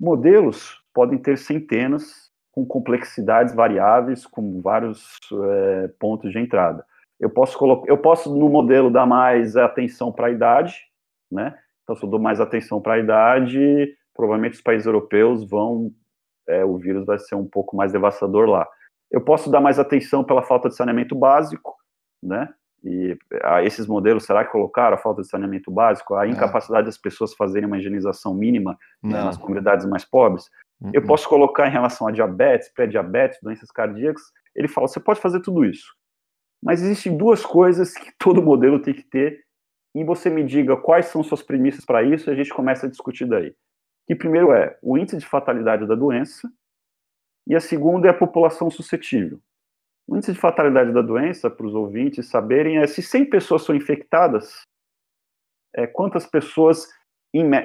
A: modelos podem ter centenas com complexidades variáveis, com vários é, pontos de entrada. Eu posso colocar, eu posso no modelo dar mais atenção para a idade, né? Então, se eu dou mais atenção para a idade, provavelmente os países europeus vão, é, o vírus vai ser um pouco mais devastador lá. Eu posso dar mais atenção pela falta de saneamento básico, né? E a esses modelos, será que colocaram a falta de saneamento básico, a é. incapacidade das pessoas fazerem uma higienização mínima né, nas comunidades mais pobres? Uhum. Eu posso colocar em relação a diabetes, pré-diabetes, doenças cardíacas. Ele fala: você pode fazer tudo isso. Mas existem duas coisas que <laughs> todo modelo tem que ter, e você me diga quais são suas premissas para isso, e a gente começa a discutir daí. Que primeiro é o índice de fatalidade da doença, e a segunda é a população suscetível. O índice de fatalidade da doença, para os ouvintes saberem, é se 100 pessoas são infectadas, é, quantas pessoas.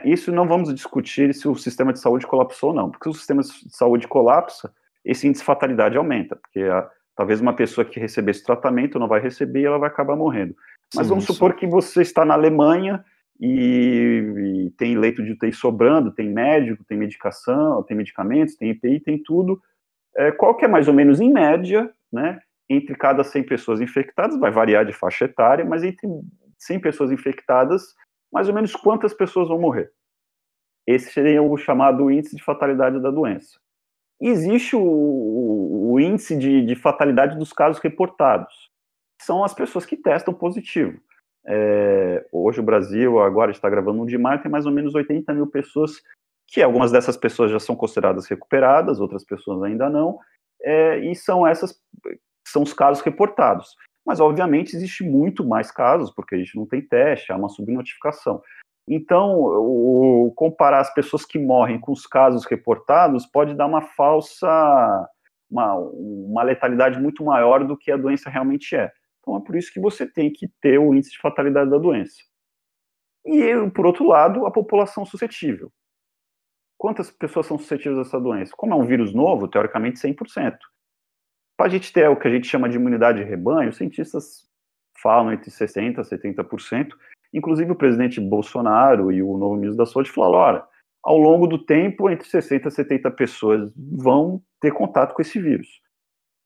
A: Isso não vamos discutir se o sistema de saúde colapsou ou não, porque se o sistema de saúde colapsa, esse índice de fatalidade aumenta, porque a, talvez uma pessoa que recebesse tratamento não vai receber e ela vai acabar morrendo. Mas Sim, vamos supor que você está na Alemanha e, e, tem leito de UTI sobrando, tem médico, tem medicação, tem medicamentos, tem EPI, tem tudo, é, qual que é mais ou menos em média, né, entre cada 100 pessoas infectadas, vai variar de faixa etária, mas entre 100 pessoas infectadas, mais ou menos quantas pessoas vão morrer? Esse seria o chamado índice de fatalidade da doença. Existe o, o, o índice de, de, fatalidade dos casos reportados, são as pessoas que testam positivo. É, hoje o Brasil, agora está gravando um de maio, tem mais ou menos 80 mil pessoas que algumas dessas pessoas já são consideradas recuperadas, outras pessoas ainda não, é, e são essas são os casos reportados. Mas obviamente existe muito mais casos, porque a gente não tem teste, há uma subnotificação. Então, o, comparar as pessoas que morrem com os casos reportados pode dar uma falsa, uma, uma letalidade muito maior do que a doença realmente é. Então, é por isso que você tem que ter o índice de fatalidade da doença. E, por outro lado, a população suscetível. Quantas pessoas são suscetíveis a essa doença? Como é um vírus novo, teoricamente 100%. Para a gente ter o que a gente chama de imunidade de rebanho, os cientistas falam entre 60% a 70%. Inclusive, o presidente Bolsonaro e o novo ministro da Saúde falaram: olha, ao longo do tempo, entre 60 e 70 pessoas vão ter contato com esse vírus.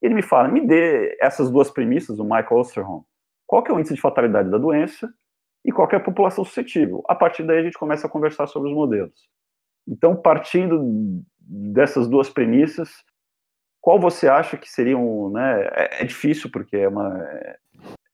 A: Ele me fala: me dê essas duas premissas, o Michael Osterholm. Qual é o índice de fatalidade da doença e qual é a população suscetível? A partir daí, a gente começa a conversar sobre os modelos. Então, partindo dessas duas premissas, qual você acha que seriam, né, é, é difícil porque é, uma, é,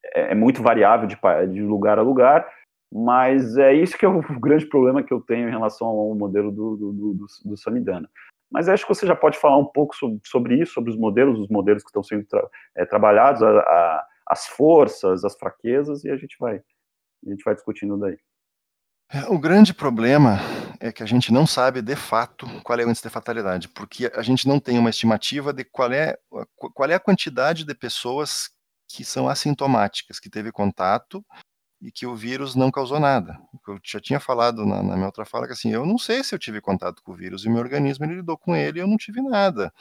A: é muito variável de, de, lugar a lugar, mas é isso que é o <laughs> grande problema que eu tenho em relação ao modelo do, do, do, do Samidana. Mas acho que você já pode falar um pouco sobre, sobre isso, sobre os modelos, os modelos que estão sendo tra é, trabalhados, a, a, as forças, as fraquezas, e a gente vai, a gente vai discutindo daí.
B: É, o grande problema é que a gente não sabe de fato qual é o índice de fatalidade, porque a gente não tem uma estimativa de qual é, qual é a quantidade de pessoas que são assintomáticas, que teve contato e que o vírus não causou nada. Eu já tinha falado na, na minha outra fala que assim, eu não sei se eu tive contato com o vírus e meu organismo ele lidou com ele e eu não tive nada.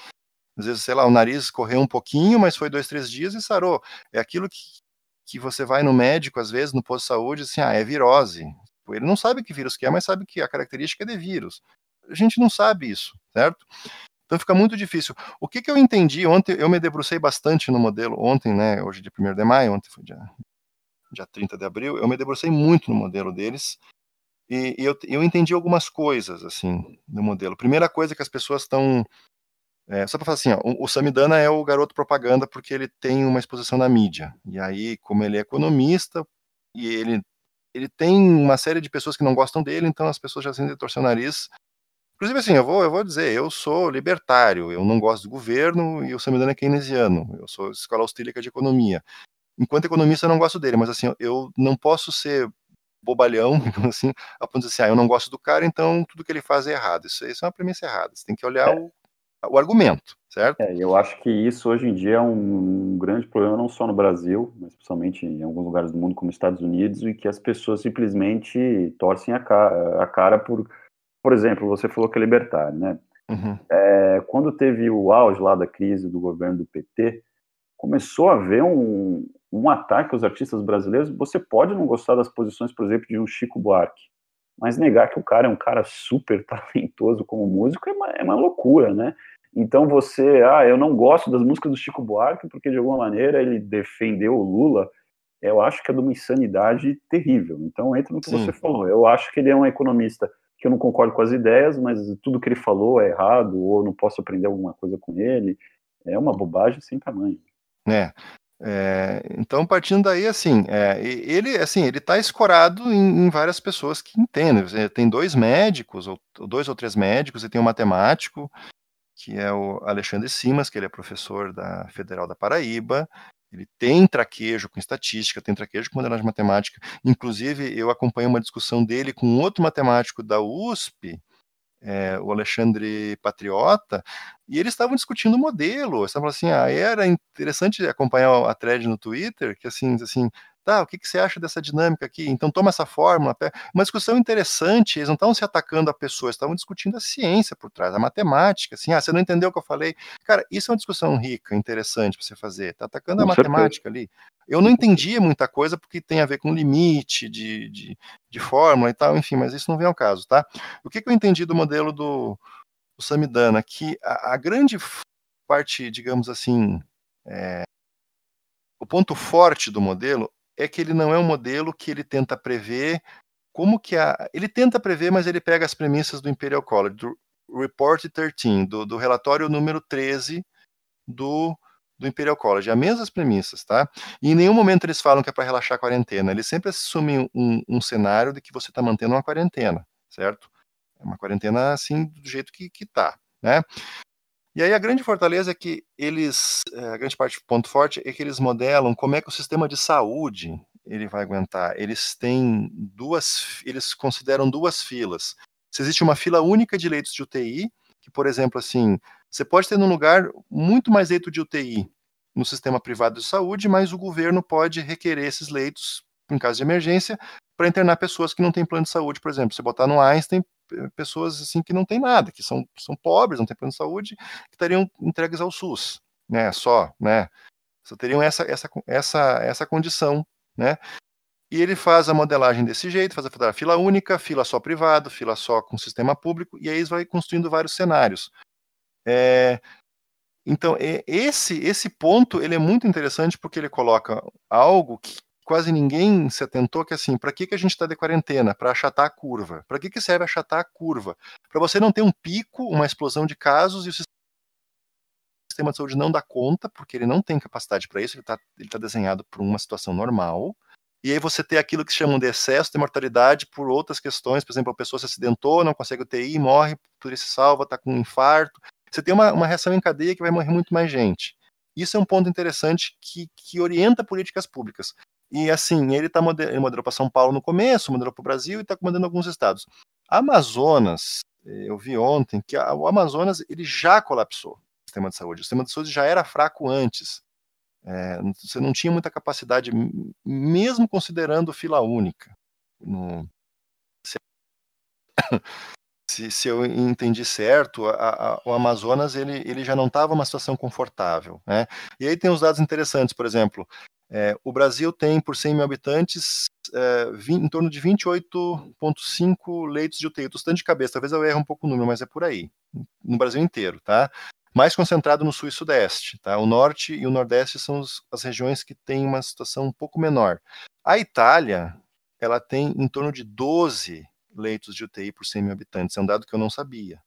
B: Às vezes, sei lá, o nariz correu um pouquinho, mas foi dois, três dias e sarou. É aquilo que, que você vai no médico, às vezes, no posto de saúde, assim, ah, é virose. Ele não sabe que vírus que é, mas sabe que a característica é de vírus. A gente não sabe isso, certo? Então fica muito difícil. O que, que eu entendi ontem, eu me debrucei bastante no modelo, ontem, né, hoje de 1 de maio, ontem foi dia, dia 30 de abril, eu me debrucei muito no modelo deles, e, e eu, eu entendi algumas coisas, assim, no modelo. Primeira coisa é que as pessoas estão é, só para falar assim, ó, o Samidana é o garoto propaganda porque ele tem uma exposição na mídia. E aí, como ele é economista e ele ele tem uma série de pessoas que não gostam dele, então as pessoas já sentem torcer o nariz. Inclusive, assim, eu vou, eu vou dizer, eu sou libertário, eu não gosto do governo e o Samidana é keynesiano, eu sou escola austríaca de economia. Enquanto economista, eu não gosto dele, mas assim, eu não posso ser bobalhão, <laughs> assim, a ponto de dizer assim, ah, eu não gosto do cara, então tudo que ele faz é errado. Isso, isso é uma premissa errada. Você tem que olhar é. o, o argumento, certo?
A: É, eu acho que isso hoje em dia é um grande problema, não só no Brasil, mas principalmente em alguns lugares do mundo, como Estados Unidos, e que as pessoas simplesmente torcem a cara, a cara por. Por exemplo, você falou que é libertário, né? Uhum. É, quando teve o auge lá da crise do governo do PT, começou a haver um, um ataque aos artistas brasileiros. Você pode não gostar das posições, por exemplo, de um Chico Buarque, mas negar que o cara é um cara super <laughs> talentoso como músico é uma, é uma loucura, né? Então você, ah, eu não gosto das músicas do Chico Buarque porque de alguma maneira ele defendeu o Lula. Eu acho que é de uma insanidade terrível. Então entra no que Sim. você falou. Eu acho que ele é um economista que eu não concordo com as ideias, mas tudo que ele falou é errado ou não posso aprender alguma coisa com ele. É uma bobagem sem tamanho.
B: É. É, então, partindo daí, assim, é, ele, assim, ele está escorado em, em, várias pessoas que entendem. Tem dois médicos, ou dois ou três médicos, e tem um matemático, que é o Alexandre Simas, que ele é professor da Federal da Paraíba. Ele tem traquejo com estatística, tem traquejo com modelagem matemática. Inclusive, eu acompanho uma discussão dele com outro matemático da USP, é, o Alexandre Patriota, e eles estavam discutindo o modelo. Estavam assim, ah, era interessante acompanhar a thread no Twitter, que assim, assim, Tá, o que, que você acha dessa dinâmica aqui? Então toma essa fórmula. Uma discussão interessante, eles não estavam se atacando a pessoas, estavam discutindo a ciência por trás, a matemática. Assim, ah, você não entendeu o que eu falei? Cara, isso é uma discussão rica, interessante para você fazer. Tá atacando com a matemática certeza. ali. Eu não entendia muita coisa porque tem a ver com limite de, de, de fórmula e tal, enfim, mas isso não vem ao caso, tá? O que, que eu entendi do modelo do, do Samidana? Que a, a grande parte, digamos assim, é, o ponto forte do modelo é que ele não é um modelo que ele tenta prever como que a. Ele tenta prever, mas ele pega as premissas do Imperial College, do Report 13, do, do relatório número 13 do, do Imperial College. As mesmas premissas, tá? E em nenhum momento eles falam que é para relaxar a quarentena. Eles sempre assumem um, um cenário de que você está mantendo uma quarentena, certo? É uma quarentena assim, do jeito que, que tá, né? E aí a grande fortaleza é que eles, eh, a grande parte ponto forte é que eles modelam como é que o sistema de saúde ele vai aguentar? Eles têm duas, eles consideram duas filas. Se existe uma fila única de leitos de UTI, que, por exemplo, assim, você pode ter num lugar muito mais leito de UTI no sistema privado de saúde, mas o governo pode requerer esses leitos em caso de emergência para internar pessoas que não têm plano de saúde, por exemplo. Você botar no Einstein pessoas assim que não têm nada, que são, são pobres, não têm plano de saúde, que estariam entregues ao SUS, né? Só, né? Só teriam essa, essa, essa, essa condição, né? E ele faz a modelagem desse jeito, faz a fila única, fila só privado, fila só com sistema público, e aí vai construindo vários cenários. É, então, esse, esse ponto ele é muito interessante porque ele coloca algo que quase ninguém se atentou, que assim, para que, que a gente está de quarentena? Para achatar a curva. Para que, que serve achatar a curva? Para você não ter um pico, uma explosão de casos e o sistema de saúde não dá conta, porque ele não tem capacidade para isso, ele está ele tá desenhado para uma situação normal. E aí você tem aquilo que chamam de excesso de mortalidade por outras questões, por exemplo, a pessoa se acidentou, não consegue UTI, morre, por isso salva, está com um infarto. Você tem uma, uma reação em cadeia que vai morrer muito mais gente. Isso é um ponto interessante que, que orienta políticas públicas. E assim, ele, tá model, ele modelou para São Paulo no começo, modelou para o Brasil e está comandando alguns estados. Amazonas, eu vi ontem que a, o Amazonas ele já colapsou o sistema de saúde. O sistema de saúde já era fraco antes. É, você não tinha muita capacidade, mesmo considerando fila única. No... Se, se, eu entendi certo, a, a, o Amazonas ele, ele já não estava uma situação confortável. Né? E aí tem os dados interessantes, por exemplo, é, o Brasil tem, por 100 mil habitantes, é, 20, em torno de 28,5 leitos de UTI. Estou de cabeça, talvez eu erre um pouco o número, mas é por aí, no Brasil inteiro, tá? mais concentrado no sul e sudeste. Tá? O norte e o nordeste são os, as regiões que têm uma situação um pouco menor. A Itália, ela tem em torno de 12 leitos de UTI por 100 mil habitantes. É um dado que eu não sabia.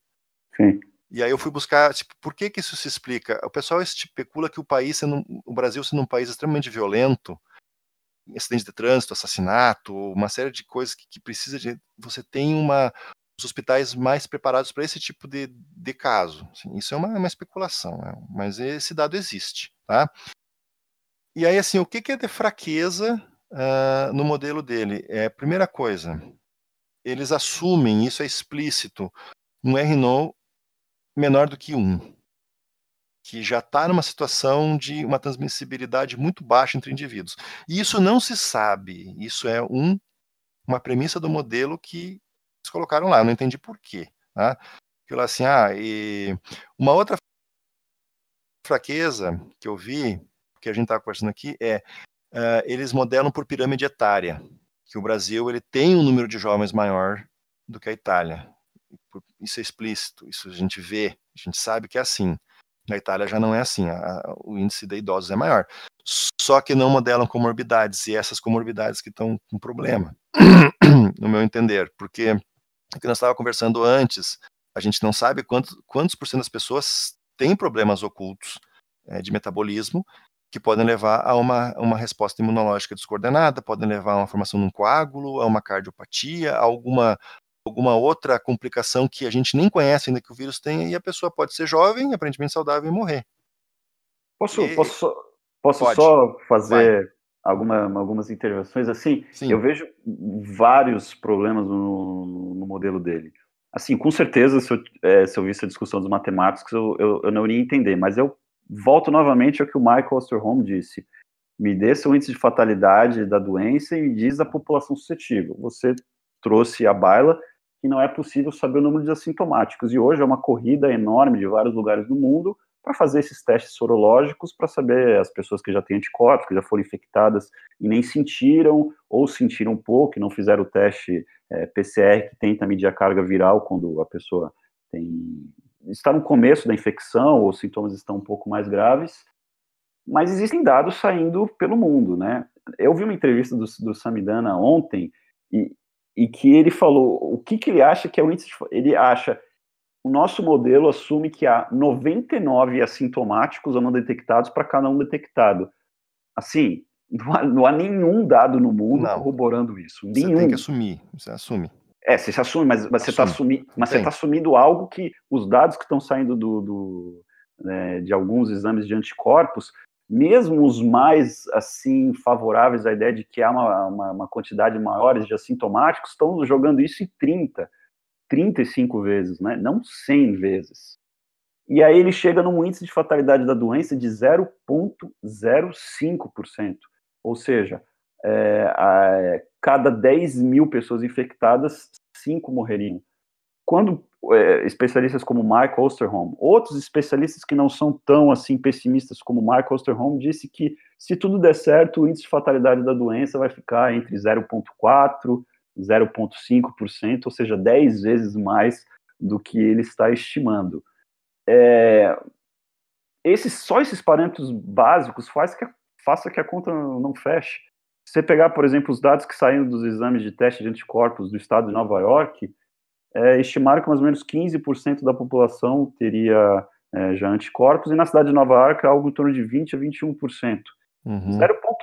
A: Sim.
B: E aí eu fui buscar, tipo, por que que isso se explica? O pessoal especula que o país, sendo, o Brasil sendo um país extremamente violento, acidente de trânsito, assassinato, uma série de coisas que, que precisa de, você tem uma, os hospitais mais preparados para esse tipo de, de caso. Assim, isso é uma, uma especulação, né? mas esse dado existe. Tá? E aí, assim, o que, que é de fraqueza uh, no modelo dele? É, primeira coisa, eles assumem, isso é explícito, um RNO menor do que 1, que já está numa situação de uma transmissibilidade muito baixa entre indivíduos. E isso não se sabe, isso é um, uma premissa do modelo que eles colocaram lá, eu não entendi por quê. Tá? Aquilo assim, ah, e uma outra fraqueza que eu vi, que a gente estava conversando aqui, é uh, eles modelam por pirâmide etária, que o Brasil ele tem um número de jovens maior do que a Itália. Isso é explícito, isso a gente vê, a gente sabe que é assim. Na Itália já não é assim, a, o índice de idosos é maior. Só que não modelam comorbidades, e essas comorbidades que estão com problema, <clears throat> no meu entender, porque o que nós estávamos conversando antes, a gente não sabe quantos, quantos por cento das pessoas têm problemas ocultos é, de metabolismo que podem levar a uma, uma resposta imunológica descoordenada, podem levar a uma formação de um coágulo, a uma cardiopatia, a alguma, alguma outra complicação que a gente nem conhece ainda que o vírus tem, e a pessoa pode ser jovem, aparentemente saudável, e morrer.
A: Posso, e... posso, posso só fazer alguma, algumas intervenções, assim, Sim. eu vejo vários problemas no, no, modelo dele. Assim, com certeza, se eu, é, se eu visse a discussão dos matemáticos, eu, eu, eu, não iria entender, mas eu volto novamente ao que o Michael Osterholm disse. Me dê seu índice de fatalidade da doença e me diz a população suscetível. Você trouxe a baila que não é possível saber o número de assintomáticos, e hoje é uma corrida enorme de vários lugares do mundo para fazer esses testes sorológicos para saber as pessoas que já têm anticorpos, que já foram infectadas e nem sentiram, ou sentiram um pouco e não fizeram o teste é, PCR que tenta medir a carga viral quando a pessoa tem está no começo da infecção ou os sintomas estão um pouco mais graves, mas existem dados saindo pelo mundo, né? Eu vi uma entrevista do, do Samidana ontem e, e que ele falou o que, que ele acha que é o índice de, ele acha o nosso modelo assume que há 99 assintomáticos ou não detectados para cada um detectado. Assim, não há, não há nenhum dado no mundo não. corroborando isso. Nenhum. Você
B: tem que assumir, você assume.
A: É, você se assume, mas, mas você está assumi, tá assumindo algo que os dados que estão saindo do, do né, de alguns exames de anticorpos mesmo os mais assim favoráveis à ideia de que há uma, uma, uma quantidade maior de assintomáticos estão jogando isso em 30, 35 vezes, né? não 100 vezes. E aí ele chega num índice de fatalidade da doença de 0,05%. Ou seja, é, a, cada 10 mil pessoas infectadas, 5 morreriam. Quando é, especialistas como Mark Osterholm, outros especialistas que não são tão assim pessimistas como Mark Osterholm, disse que se tudo der certo, o índice de fatalidade da doença vai ficar entre 0,4% 0,5%, ou seja, 10 vezes mais do que ele está estimando. É, esses, só esses parâmetros básicos faz que, faça que a conta não feche. Se você pegar, por exemplo, os dados que saíram dos exames de teste de anticorpos do estado de Nova York, é, estimaram que mais ou menos 15% da população teria é, já anticorpos, e na cidade de Nova York algo em torno de 20% a 21%. Uhum.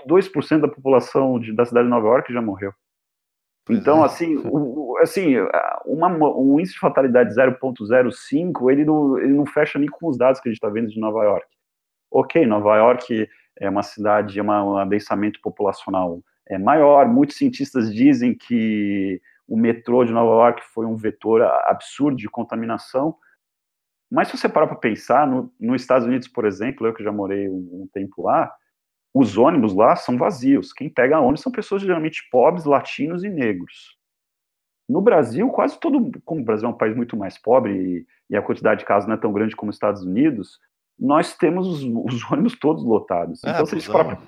A: 0,2% da população de, da cidade de Nova York já morreu. Então, é. assim, o, assim uma, um índice de fatalidade 0,05, ele não, ele não fecha nem com os dados que a gente está vendo de Nova York. Ok, Nova York é uma cidade, é uma, um adensamento populacional é maior, muitos cientistas dizem que o metrô de Nova York foi um vetor absurdo de contaminação, mas se você parar para pensar, no, nos Estados Unidos, por exemplo, eu que já morei um, um tempo lá, os ônibus lá são vazios. Quem pega ônibus são pessoas geralmente pobres, latinos e negros. No Brasil, quase todo, como o Brasil é um país muito mais pobre e, a quantidade de casos não é tão grande como os Estados Unidos, nós temos os, os ônibus todos lotados. É, então, se a, gente para,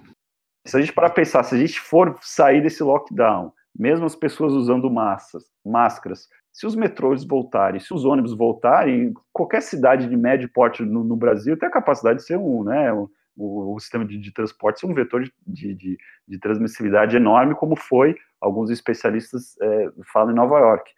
A: se a gente parar pensar, se a gente for sair desse lockdown, mesmo as pessoas usando massas, máscaras, se os metrôs voltarem, se os ônibus voltarem, qualquer cidade de médio porte no, no Brasil tem a capacidade de ser um, né, o, o sistema de, de, transporte ser um vetor de, de, de, transmissibilidade enorme, como foi, alguns especialistas é, falam em Nova York.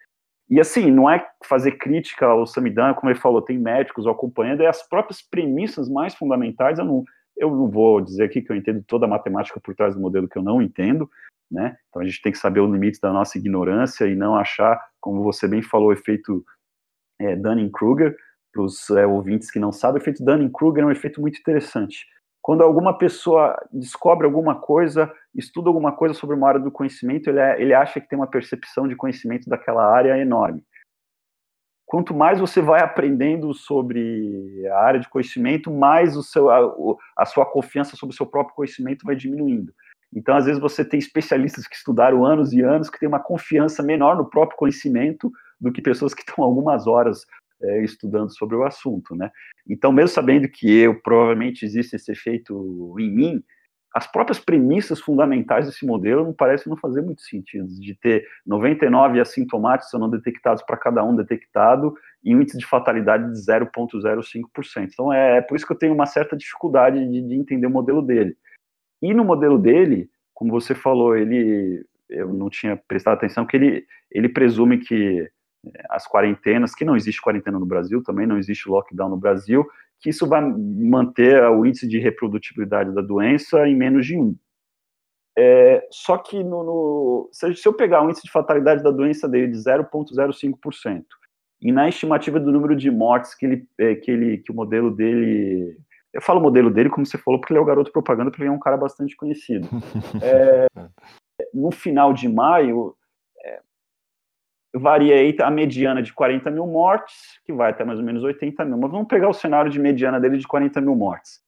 A: E assim, não é fazer crítica ao Samidan, como ele falou, tem médicos acompanhando, é as próprias premissas mais fundamentais, eu não, eu não vou dizer aqui que eu entendo toda a matemática por trás do modelo que eu não entendo, né? Então a gente tem que saber os limites da nossa ignorância e não achar, como você bem falou, o efeito é, Dunning-Kruger, para os é, ouvintes que não sabem, o efeito Dunning-Kruger é um efeito muito interessante. Quando alguma pessoa descobre alguma coisa, estuda alguma coisa sobre uma área do conhecimento, ele, é, ele acha que tem uma percepção de conhecimento daquela área enorme. Quanto mais você vai aprendendo sobre a área de conhecimento, mais o seu, a, a sua confiança sobre o seu próprio conhecimento vai diminuindo. Então, às vezes, você tem especialistas que estudaram anos e anos que têm uma confiança menor no próprio conhecimento do que pessoas que estão <laughs> algumas horas é, estudando sobre o assunto, né? Então, mesmo sabendo que eu provavelmente existe esse efeito em mim, as próprias premissas fundamentais desse modelo não parecem não fazer muito sentido, de ter 99 assintomáticos ou não detectados para cada um detectado e um índice de fatalidade de 0,05%. Então, é, é, por isso que eu tenho uma certa dificuldade de, de entender o modelo dele. E no modelo dele, como você falou, ele eu não tinha prestado atenção que ele, ele presume que as quarentenas, que não existe quarentena no Brasil, também não existe lockdown no Brasil, que isso vai manter o índice de reprodutibilidade da doença em menos de um. É, só que no, no, se eu pegar o índice de fatalidade da doença dele de 0,05%, e na estimativa do número de mortes que, ele, é, que, ele, que o modelo dele. Eu falo modelo dele, como você falou, porque ele é o garoto propaganda, porque ele é um cara bastante conhecido. <laughs> É, no final de maio, varia aí a mediana de 40 mil mortes, que vai até mais ou menos 80 mil. Mas vamos pegar o cenário de mediana dele de 40 mil mortes.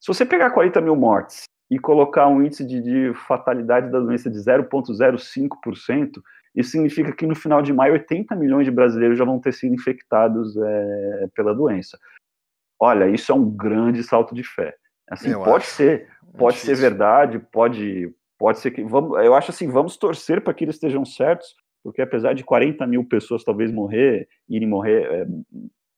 A: Se você pegar 40 mil mortes e colocar um índice de, de fatalidade da doença de 0,05%, isso significa que no final de maio 80 milhões de brasileiros já vão ter sido infectados é, pela doença. Olha, isso é um grande salto de fé. Assim, eu pode acho. ser, pode é ser verdade, pode, pode ser que vamos, eu acho assim, vamos torcer para que eles estejam certos, porque apesar de 40 mil pessoas talvez morrer, irem morrer, é,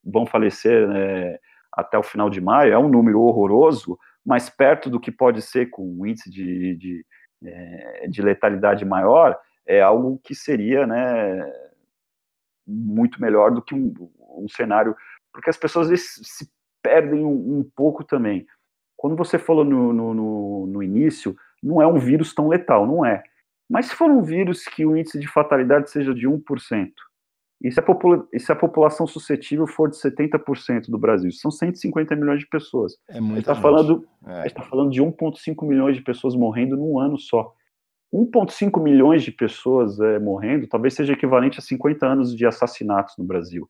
A: vão falecer né, até o final de maio, é um número horroroso, mas perto do que pode ser com um índice de, de, é, de letalidade maior, é algo que seria né, muito melhor do que um, um cenário, porque as pessoas se perdem um, um, pouco também. Quando você falou no, no, no, no início, não é um vírus tão letal, não é mas se for um vírus que o índice de fatalidade seja de 1%, E se a, popula e se a população suscetível for de 70% do Brasil? São 150 milhões de pessoas.
B: É muito.
A: está falando, é. tá falando de 1,5 milhões de pessoas morrendo num ano só. 1,5 milhões de pessoas é, morrendo talvez seja equivalente a 50 anos de assassinatos no Brasil.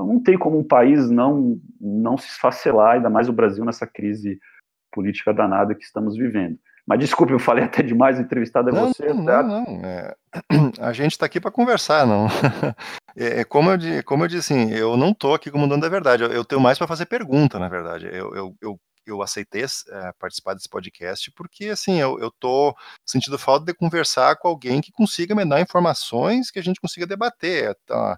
A: Então não tem como um país não, não se esfacelar, ainda mais o Brasil nessa crise política danada que estamos vivendo. Mas desculpe, eu falei até demais, entrevistado é
B: não,
A: você.
B: Não, tá? não, é, <clears throat> a gente está aqui para conversar, não. <laughs> É, é, como, eu, como eu disse, assim, eu não estou aqui como dono da verdade, eu, eu tenho mais para fazer pergunta, na verdade. Eu, eu, eu, eu aceitei é, participar desse podcast porque, assim, eu, tô sentindo falta de conversar com alguém que consiga me dar informações que a gente consiga debater. Tá?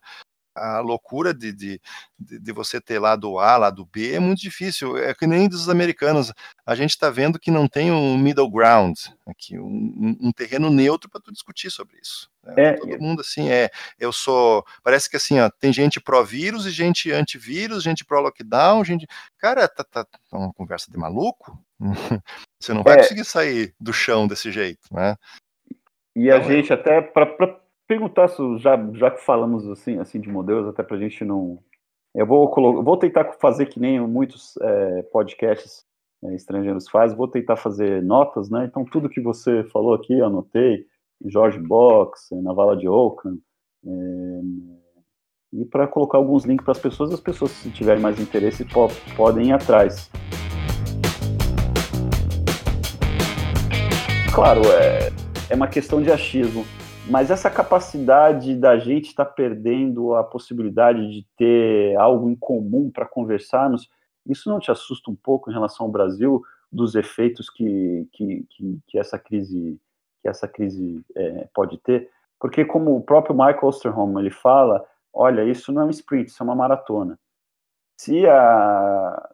B: A loucura de, de, de, você ter lado A, lado B é muito difícil. É que nem dos americanos. A gente está vendo que não tem um middle ground aqui, um, um terreno neutro para tu discutir sobre isso. Né? É, Todo mundo assim é. Eu sou. Parece que assim, ó, tem gente pró-vírus e gente antivírus, gente pró-lockdown, gente. Cara, tá, tá, tá, uma conversa de maluco. <laughs> você não vai é, conseguir sair do chão desse jeito, né?
A: E a então, é gente, até para perguntar, já, já que falamos assim, assim de modelos, até para a gente não. Eu vou, vou tentar fazer que nem muitos é, podcasts é, estrangeiros fazem, vou tentar fazer notas, né? Então, tudo que você falou aqui, eu anotei, George Box, na Vala de Oakland, é, e para colocar alguns links para as pessoas, as pessoas, se tiverem mais interesse, po podem ir atrás. Claro, é, é uma questão de achismo mas essa capacidade da gente estar tá perdendo a possibilidade de ter algo em comum para conversarmos, isso não te assusta um pouco em relação ao Brasil dos efeitos que, que, que, que essa crise que essa crise é, pode ter? Porque como o próprio Michael Osterholm ele fala, olha, isso não é um sprint, isso é uma maratona. Se a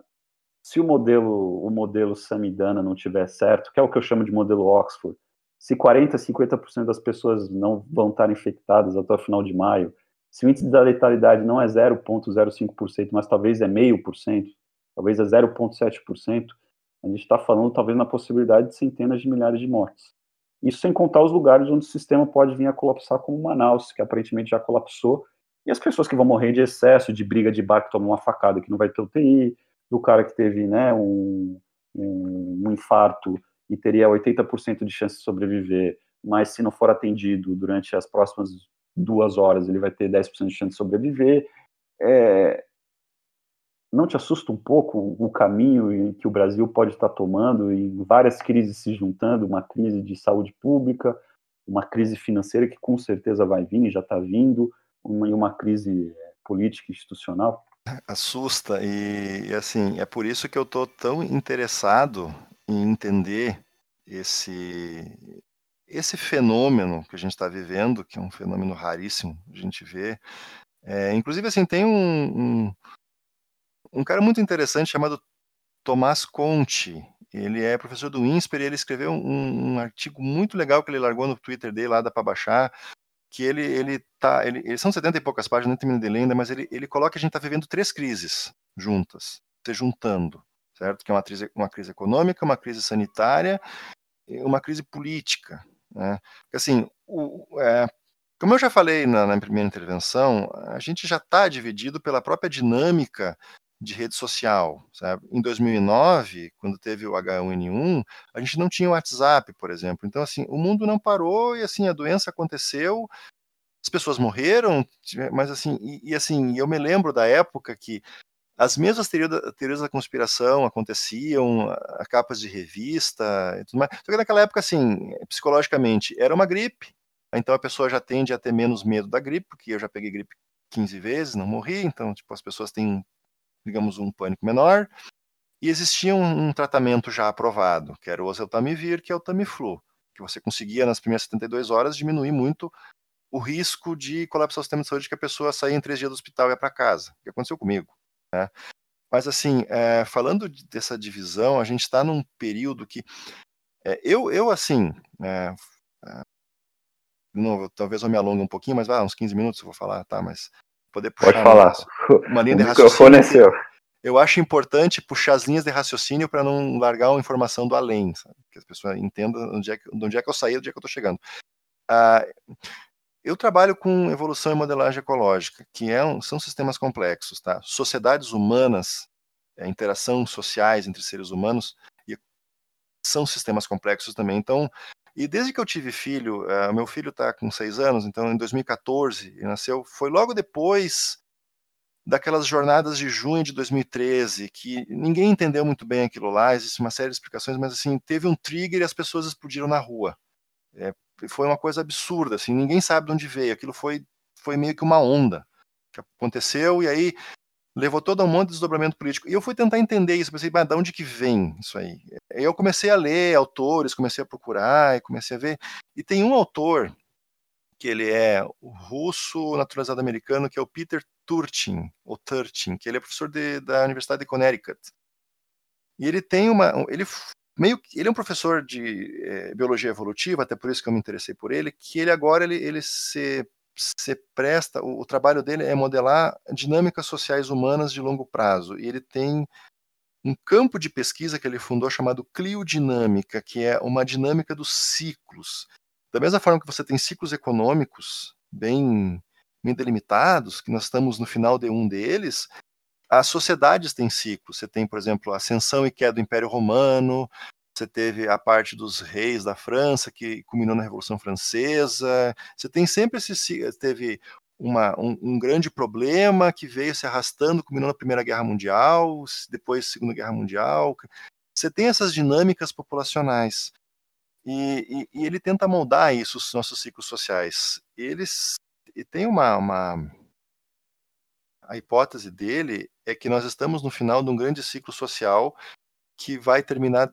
A: se o modelo o modelo Samidana não tiver certo, que é o que eu chamo de modelo Oxford, se 40%, 50% das pessoas não vão estar infectadas até o final de maio, se o índice da letalidade não é 0,05%, mas talvez é 0,5%, talvez é 0,7%, a gente está falando talvez na possibilidade de centenas de milhares de mortes. Isso sem contar os lugares onde o sistema pode vir a colapsar, como Manaus, que aparentemente já colapsou, e as pessoas que vão morrer de excesso, de briga de bar que tomam uma facada que não vai ter UTI, do cara que teve né, um, um, um infarto e teria 80% de chance de sobreviver, mas se não for atendido durante as próximas duas horas, ele vai ter 10% de chance de sobreviver. É... Não te assusta um pouco o caminho que o Brasil pode estar tomando e várias crises se juntando, uma crise de saúde pública, uma crise financeira que com certeza vai vir e já está vindo, uma, e uma crise é, política institucional?
B: Assusta e assim é por isso que eu estou tão interessado em entender esse esse fenômeno que a gente está vivendo, que é um fenômeno raríssimo, a gente vê. É, inclusive, assim, tem um, um, um, cara muito interessante chamado Tomás Conte. Ele é professor do INSPER e ele escreveu um, um artigo muito legal que ele largou no Twitter dele, lá dá para baixar, que ele, ele tá, ele, são 70 e poucas páginas, não termino de ler ainda, mas ele, ele coloca que a gente está vivendo três crises juntas, se juntando certo? Que é uma crise, uma crise econômica, uma crise sanitária, uma crise política, né? Assim, o, é, como eu já falei na, na, primeira intervenção, a gente já está dividido pela própria dinâmica de rede social. Sabe? Em 2009, quando teve o H1N1, a gente não tinha o WhatsApp, por exemplo. Então, assim, o mundo não parou e assim a doença aconteceu, as pessoas morreram, mas assim, e, e assim, eu me lembro da época que as mesmas teorias da conspiração aconteciam, a capas de revista e tudo mais. Só que naquela época, assim, psicologicamente, era uma gripe, então a pessoa já tende a ter menos medo da gripe, porque eu já peguei gripe 15 vezes, não morri, então, tipo, as pessoas têm, digamos, um pânico menor. E existia um, um tratamento já aprovado, que era o oseltamivir, que é o Tamiflu, que você conseguia, nas primeiras 72 horas, diminuir muito o risco de colapsar o sistema de saúde que a pessoa sair em três dias do hospital e ia para casa, o que aconteceu comigo. Né? Mas, assim, é, falando dessa divisão, a gente está num período que. É, eu, eu, assim. É, talvez eu me alongue um pouquinho, mas vai, uns 15 minutos eu vou falar, tá? Mas
A: poder puxar. Pode falar.
B: Uma linha o de raciocínio. É seu. Eu acho importante puxar as linhas de raciocínio para não largar uma informação do além, sabe? que as pessoas entendam onde é que, onde é que eu saí, onde é que eu estou chegando. Ah, eu trabalho com evolução e modelagem ecológica, que é um, são sistemas complexos, tá? Sociedades humanas, é, interação sociais entre seres humanos, são sistemas complexos também. Então, e desde que eu tive filho, uh, meu filho está com seis anos, então em 2014 ele nasceu, foi logo depois daquelas jornadas de junho de 2013, que ninguém entendeu muito bem aquilo lá, existe uma série de explicações, mas assim, teve um trigger e as pessoas explodiram na rua. É, foi uma coisa absurda, assim, ninguém sabe de onde veio, aquilo foi, foi meio que uma onda que aconteceu, e aí levou todo um monte de desdobramento político. E eu fui tentar entender isso, pensei, mas de onde que vem isso aí? Eu comecei a ler autores, comecei a procurar, e comecei a ver, e tem um autor que ele é russo naturalizado americano, que é o Peter Turchin, ou Turchin, que ele é professor de, da Universidade de Connecticut. E ele tem uma. Ele meio ele é um professor de é, biologia evolutiva, até por isso que eu me interessei por ele, que ele agora ele, ele se, se presta, o, o trabalho dele é modelar dinâmicas sociais humanas de longo prazo. E ele tem um campo de pesquisa que ele fundou chamado cliodinâmica, que é uma dinâmica dos ciclos. Da mesma forma que você tem ciclos econômicos bem, bem delimitados, que nós estamos no final de um deles, as sociedades têm ciclos. Você tem, por exemplo, a ascensão e queda do Império Romano, você teve a parte dos reis da França, que culminou na Revolução Francesa. Você tem sempre esse. Teve uma, um, um, grande problema que veio se arrastando, culminou na Primeira Guerra Mundial, depois Segunda Guerra Mundial. Você tem essas dinâmicas populacionais. E, e, e, ele tenta moldar isso, os nossos ciclos sociais. Eles e tem uma, uma, a hipótese dele é que nós estamos no final de um grande ciclo social que vai terminar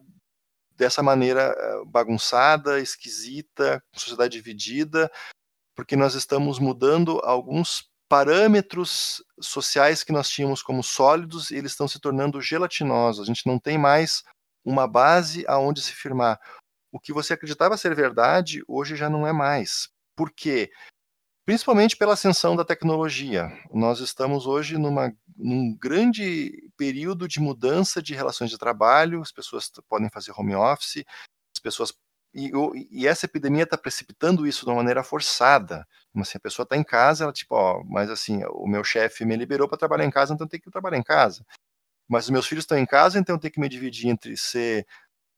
B: dessa maneira eh, bagunçada, esquisita, sociedade dividida, porque nós estamos mudando alguns parâmetros sociais que nós tínhamos como sólidos e eles estão se tornando gelatinosos. A gente não tem mais uma base aonde se firmar o que você acreditava ser verdade, hoje já não é mais. Por quê? Principalmente pela ascensão da tecnologia. Nós estamos hoje numa, num grande período de mudança de relações de trabalho, as pessoas podem fazer home office, as pessoas. E, e essa epidemia está precipitando isso de uma maneira forçada. Assim, a pessoa está em casa, ela tipo, ó, mas assim, o meu chefe me liberou para trabalhar em casa, então eu tenho que trabalhar em casa. Mas os meus filhos estão em casa, então eu tenho que me dividir entre ser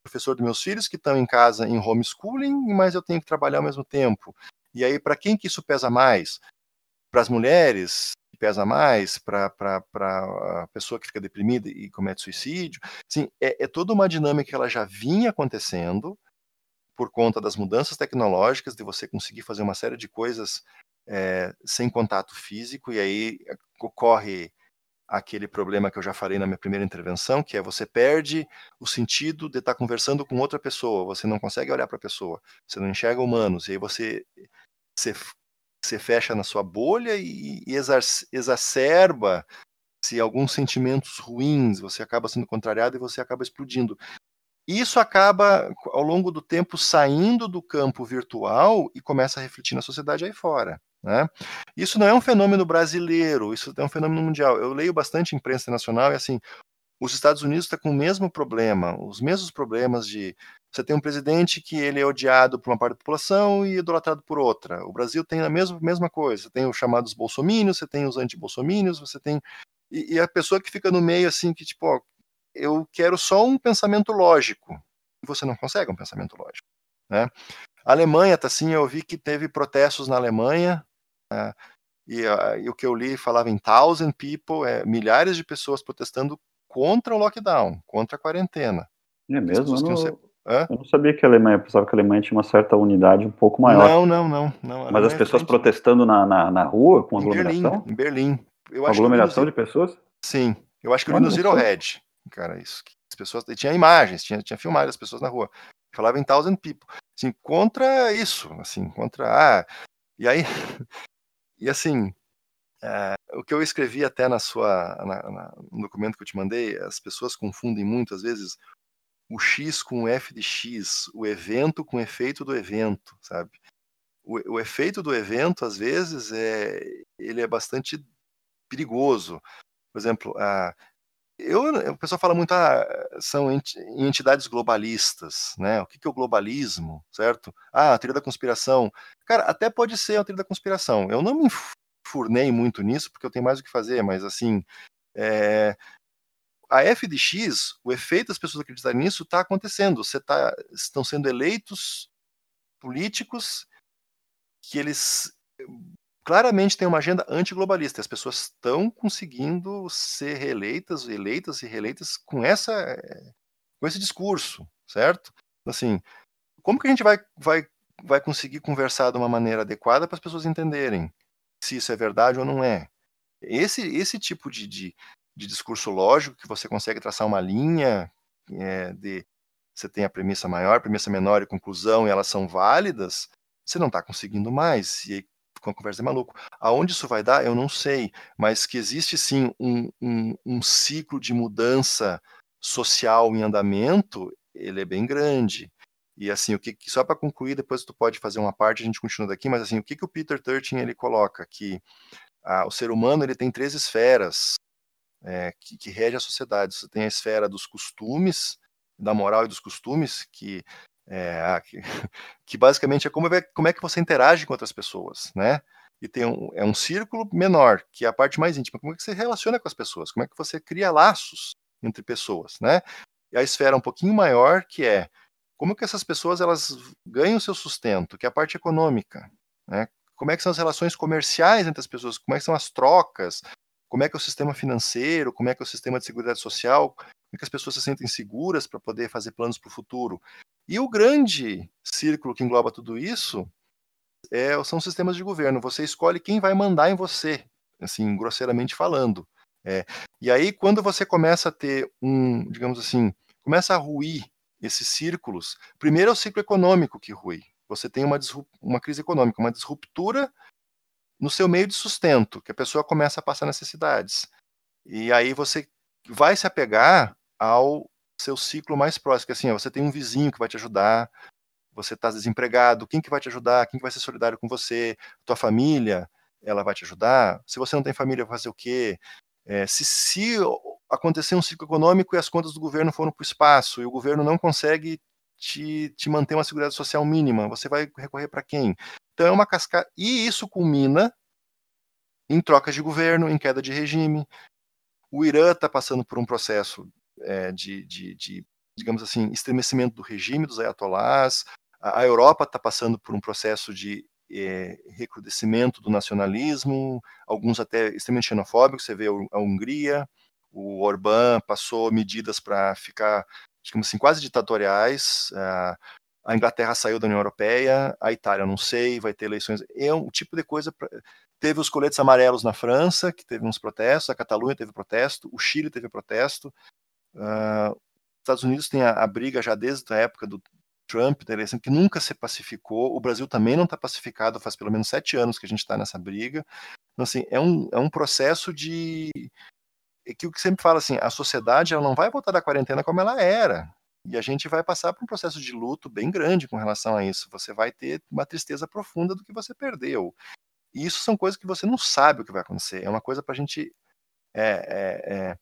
B: professor dos meus filhos que estão em casa em homeschooling, mas eu tenho que trabalhar ao mesmo tempo. E aí, para quem que isso pesa mais? Para as mulheres, pesa mais, para a pessoa que fica deprimida e comete suicídio. Sim, é, é toda uma dinâmica que ela já vinha acontecendo por conta das mudanças tecnológicas, de você conseguir fazer uma série de coisas é, sem contato físico, e aí ocorre aquele problema que eu já falei na minha primeira intervenção, que é você perde o sentido de estar conversando com outra pessoa, você não consegue olhar para a pessoa, você não enxerga humanos, e aí você, você, fecha na sua bolha e, e exacerba se alguns sentimentos ruins, você acaba sendo contrariado e você acaba explodindo. Isso acaba, ao longo do tempo, saindo do campo virtual e começa a refletir na sociedade aí fora. Né? Isso não é um fenômeno brasileiro, isso é um fenômeno mundial. Eu leio bastante imprensa internacional e assim, os Estados Unidos está com o mesmo problema, os mesmos problemas de você tem um presidente que ele é odiado por uma parte da população e idolatrado por outra. O Brasil tem a mesma, mesma coisa. Você tem os chamados bolsomínios, você tem os anti-bolsomínios, você tem e, e, a pessoa que fica no meio assim que tipo, ó, eu quero só um pensamento lógico. Você não consegue um pensamento lógico, né? A Alemanha tá assim, eu vi que teve protestos na Alemanha é, e, e, o que eu li falava em thousand people, é, milhares de pessoas protestando contra o lockdown, contra a quarentena.
A: É mesmo? Eu não, ser... eu não, sabia que a Alemanha, eu pensava que a Alemanha tinha uma certa unidade um pouco maior.
B: Não, não, não. não
A: Mas as pessoas frente... protestando na, na, na, rua, com aglomeração?
B: Em Berlim. Em Berlim.
A: Eu acho aglomeração de pessoas?
B: Sim. Eu acho que eu li no Zero Red, cara, isso. As pessoas, tinha imagens, tinha, tinha filmado as pessoas na rua. Falava em thousand people. Assim, contra isso, assim, contra... Ah, e aí, <laughs> E assim, é, o que eu escrevi até na sua, na, na, no documento que eu te mandei, as pessoas confundem muito, às vezes, o X com o F de X, o evento com o efeito do evento, sabe? O, o efeito do evento, às vezes, é, ele é bastante perigoso. Por exemplo, a, eu, o pessoal fala muito, ah, são entidades globalistas, né? O que, que é o globalismo, certo? Ah, a teoria da conspiração. Cara, até pode ser a teoria da conspiração. Eu não me furnei muito nisso, porque eu tenho mais o que fazer, mas assim, é, a FDX, o efeito das pessoas acreditarem nisso está acontecendo. Você tá, estão sendo eleitos políticos que eles claramente têm uma agenda antiglobalista. As pessoas estão conseguindo ser reeleitas, eleitas e reeleitas com essa com esse discurso, certo? Assim, como que a gente vai, vai, vai conseguir conversar de uma maneira adequada para as pessoas entenderem se isso é verdade ou não é? Esse, esse tipo de, de, de discurso lógico que você consegue traçar uma linha é, de você tem a premissa maior, premissa menor e conclusão e elas são válidas, você não está conseguindo mais. E aí com a conversa de maluco. Aonde isso vai dar, eu não sei, mas que existe sim um, um, um ciclo de mudança social em andamento, ele é bem grande. E assim, o que só para concluir, depois tu pode fazer uma parte, a gente continua daqui, mas assim, o que, que o Peter Turchin ele coloca que ah, o ser humano ele tem três esferas é, que, que rege a sociedade. Você tem a esfera dos costumes, da moral e dos costumes, que é, que, <laughs> que, basicamente é como, é como é que você interage com outras pessoas, né? E tem um, é um círculo menor, que é a parte mais íntima. Como é que você relaciona com as pessoas? Como é que você cria laços entre pessoas, né? E a esfera um pouquinho maior, que é como que essas pessoas elas ganham seu sustento, que é a parte econômica, né? Como é que são as relações comerciais entre as pessoas? Como é que são as trocas? Como é que é o sistema financeiro? Como é que é o sistema de segurança social? Como é que as pessoas se sentem seguras para poder fazer planos para o futuro? E o grande círculo que engloba tudo isso é, são sistemas de governo. Você escolhe quem vai mandar em você, assim, grosseiramente falando. É, e aí, quando você começa a ter um, digamos assim, começa a ruir esses círculos, primeiro é o ciclo econômico que rui. Você tem uma, uma crise econômica, uma disruptura no seu meio de sustento, que a pessoa começa a passar necessidades. E aí você vai se apegar ao seu ciclo mais próximo, que assim, você tem um vizinho que vai te ajudar, você está desempregado, quem que vai te ajudar, quem que vai ser solidário com você, tua família, ela vai te ajudar, se você não tem família, vai fazer o quê? É, se, se acontecer um ciclo econômico e as contas do governo foram para o espaço, e o governo não consegue te, te manter uma segurança social mínima, você vai recorrer para quem? Então é uma cascata, e isso culmina em trocas de governo, em queda de regime, o Irã está passando por um processo é, de, de, de, digamos assim, estremecimento do regime dos ayatollahs. A, a Europa está passando por um processo de é, recrudescimento do nacionalismo, alguns até extremamente xenofóbicos. Você vê a Hungria, o Orbán passou medidas para ficar, digamos assim, quase ditatoriais. A Inglaterra saiu da União Europeia, a Itália não sei, vai ter eleições. É um tipo de coisa. Pra... Teve os coletes amarelos na França, que teve uns protestos, a Catalunha teve protesto, o Chile teve protesto. Uh, Estados Unidos tem a, a, briga já desde a época do Trump, da eleição, que nunca se pacificou. O Brasil também não está pacificado, faz pelo menos sete anos que a gente está nessa briga. Então, assim, é um, é um processo de. É que o que sempre fala assim, a sociedade ela não vai voltar da quarentena como ela era. E a gente vai passar por um processo de luto bem grande com relação a isso. Você vai ter uma tristeza profunda do que você perdeu. E isso são coisas que você não sabe o que vai acontecer. É uma coisa para a gente é, é, é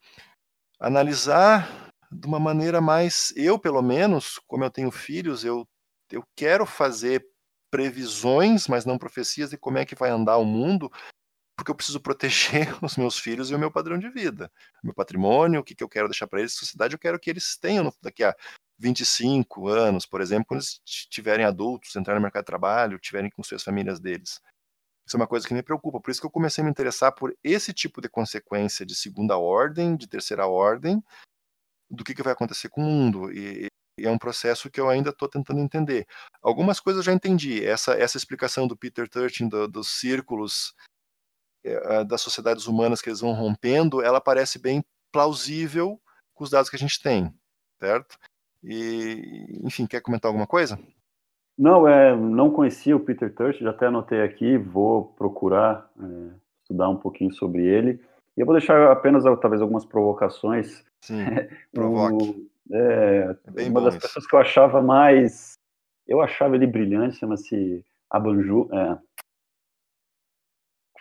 B: analisar de uma maneira mais. Eu, pelo menos, como eu tenho filhos, eu, eu quero fazer previsões, mas não profecias de como é que vai andar o mundo, porque eu preciso proteger <laughs> os meus filhos e o meu padrão de vida, meu patrimônio, o que, que eu quero deixar para eles, sociedade, eu quero que eles tenham daqui a 25 anos, por exemplo, quando eles estiverem adultos, entrarem no mercado de trabalho, estiverem com suas famílias deles. Isso é uma coisa que me preocupa. Por isso que eu comecei a me interessar por esse tipo de consequência de segunda ordem, de terceira ordem, do que, que vai acontecer com o mundo. E, e é um processo que eu ainda estou tentando entender. Algumas coisas eu já entendi. Essa, essa explicação do Peter Turchin do, dos círculos das sociedades humanas que eles vão rompendo, ela parece bem plausível com os dados que a gente tem, certo? E, enfim, quer comentar alguma coisa?
A: Não, é, não conhecia o Peter Turch, já até anotei aqui, vou procurar é, estudar um pouquinho sobre ele. E eu vou deixar apenas, talvez, algumas provocações.
B: Sim, <laughs> provoque.
A: o, é, é uma das isso. pessoas que eu achava mais... Eu achava ele brilhante, chama-se Abanju... É,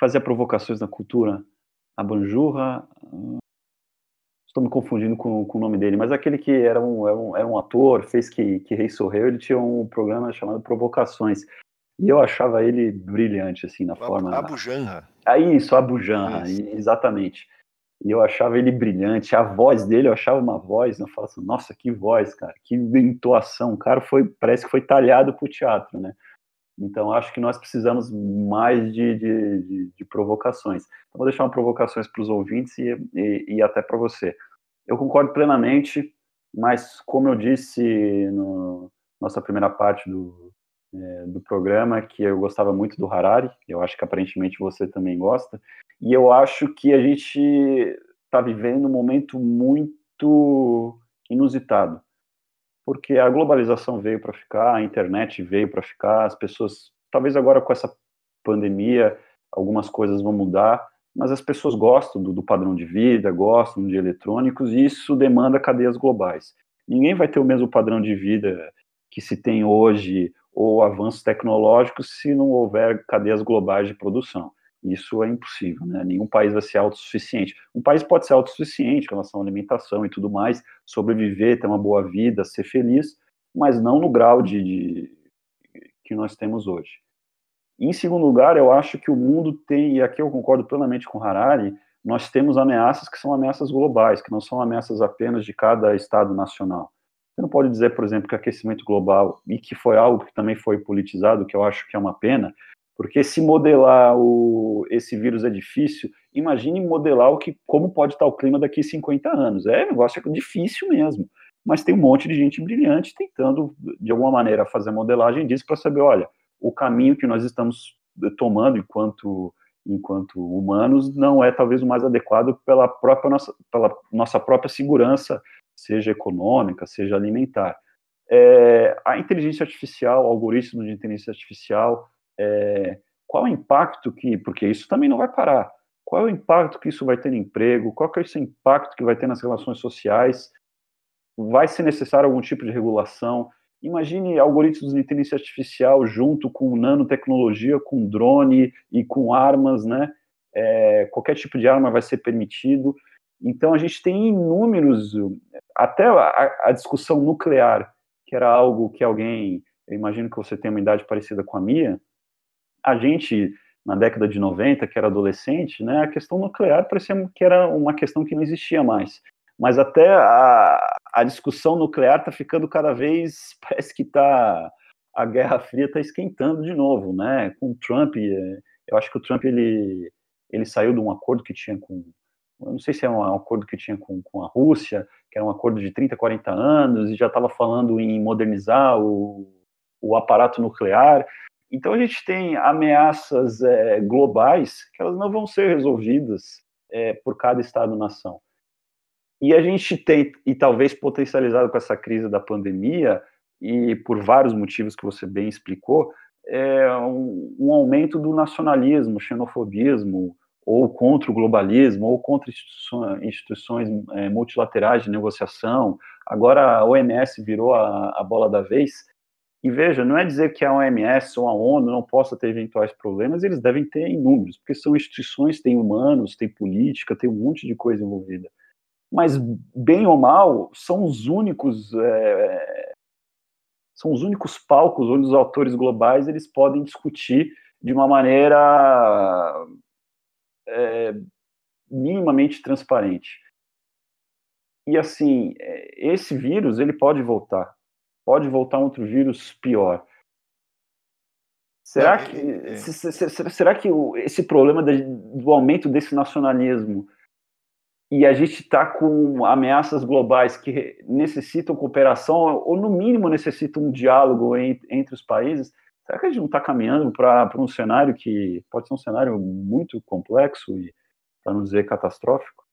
A: fazia provocações na cultura. Abanjurra... estou me confundindo com, com, o nome dele, mas aquele que era um, era um, era um ator, fez que, que Rei Sorreu, ele tinha um programa chamado Provocações. E eu achava ele brilhante, assim, na
B: o
A: forma.
B: Abu Janra.
A: Ah, isso, Abu Janra, isso. exatamente. E eu achava ele brilhante, a voz dele, eu achava uma voz, eu falava assim, nossa, que voz, cara, que entoação, o cara foi, parece que foi talhado para o teatro, né? Então, acho que nós precisamos mais de, de, de, de provocações. Então, vou deixar uma provocações para os ouvintes e, e, e até para você. Eu concordo plenamente, mas como eu disse na nossa primeira parte do, é, do programa, que eu gostava muito do Harari, eu acho que aparentemente você também gosta, e eu acho que a gente está vivendo um momento muito inusitado porque a globalização veio para ficar, a internet veio para ficar, as pessoas, talvez agora com essa pandemia, algumas coisas vão mudar, mas as pessoas gostam do, do padrão de vida, gostam de eletrônicos, e isso demanda cadeias globais. Ninguém vai ter o mesmo padrão de vida que se tem hoje, ou avanços tecnológicos, se não houver cadeias globais de produção. Isso é impossível, né? Nenhum país vai ser autossuficiente. Um país pode ser autossuficiente com relação à alimentação e tudo mais, sobreviver, ter uma boa vida, ser feliz, mas não no grau de, de que nós temos hoje. Em segundo lugar, eu acho que o mundo tem, e aqui eu concordo plenamente com Harari, nós temos ameaças que são ameaças globais, que não são ameaças apenas de cada Estado nacional. Você não pode dizer, por exemplo, que aquecimento global, e que foi algo que também foi politizado, que eu acho que é uma pena, porque se modelar o, esse vírus é difícil, imagine modelar o que, como pode estar o clima daqui a 50 anos. É um negócio difícil mesmo. Mas tem um monte de gente brilhante tentando, de alguma maneira, fazer a modelagem disso para saber, olha, o caminho que nós estamos tomando enquanto, enquanto humanos não é talvez o mais adequado pela, própria nossa, pela nossa própria segurança, seja econômica, seja alimentar. É, a inteligência artificial, algoritmo de inteligência artificial, é, qual o impacto que, porque isso também não vai parar, qual é o impacto que isso vai ter no emprego, qual é esse impacto que vai ter nas relações sociais, vai ser necessário algum tipo de regulação, imagine algoritmos de inteligência artificial junto com nanotecnologia, com drone e com armas, né, é, qualquer tipo de arma vai ser permitido, então a gente tem inúmeros, até a, a discussão nuclear, que era algo que alguém, eu imagino que você tem uma idade parecida com a minha, a gente, na década de 90, que era adolescente, né, a questão nuclear parecia que era uma questão que não existia mais. Mas até a, a discussão nuclear está ficando cada vez, <laughs> parece que está a Guerra Fria está esquentando de novo, né? Com o Trump, é, eu acho que o Trump ele, ele saiu de um acordo que tinha com, eu não sei se é um acordo que tinha com, com a Rússia, que era um acordo de 30, 40 anos, e já estava falando em modernizar o, o aparato nuclear. Então a gente tem ameaças é, globais que elas não vão ser resolvidas é, por cada estado-nação. E a gente tem, e talvez potencializado com essa crise da pandemia, e por vários motivos que você bem explicou, é um, um aumento do nacionalismo, xenofobismo, ou contra o globalismo, ou contra instituições, é, multilaterais de negociação. Agora a OMS virou a, a bola da vez, e veja, não é dizer que a OMS ou a ONU não possa ter eventuais problemas, eles devem ter inúmeros, porque são instituições, tem humanos, tem política, tem um monte de coisa envolvida. Mas, bem ou mal, são os únicos é, são os únicos palcos onde os autores globais eles podem discutir de uma maneira é, minimamente transparente. E assim, é, esse vírus ele pode voltar pode voltar um outro vírus pior. Será que, é, é. será que esse problema do aumento desse nacionalismo e a gente está com ameaças globais que necessitam cooperação, ou no mínimo necessitam um diálogo entre os países, será que a gente não está caminhando para um cenário que pode ser um cenário muito complexo e, para não dizer, catastrófico?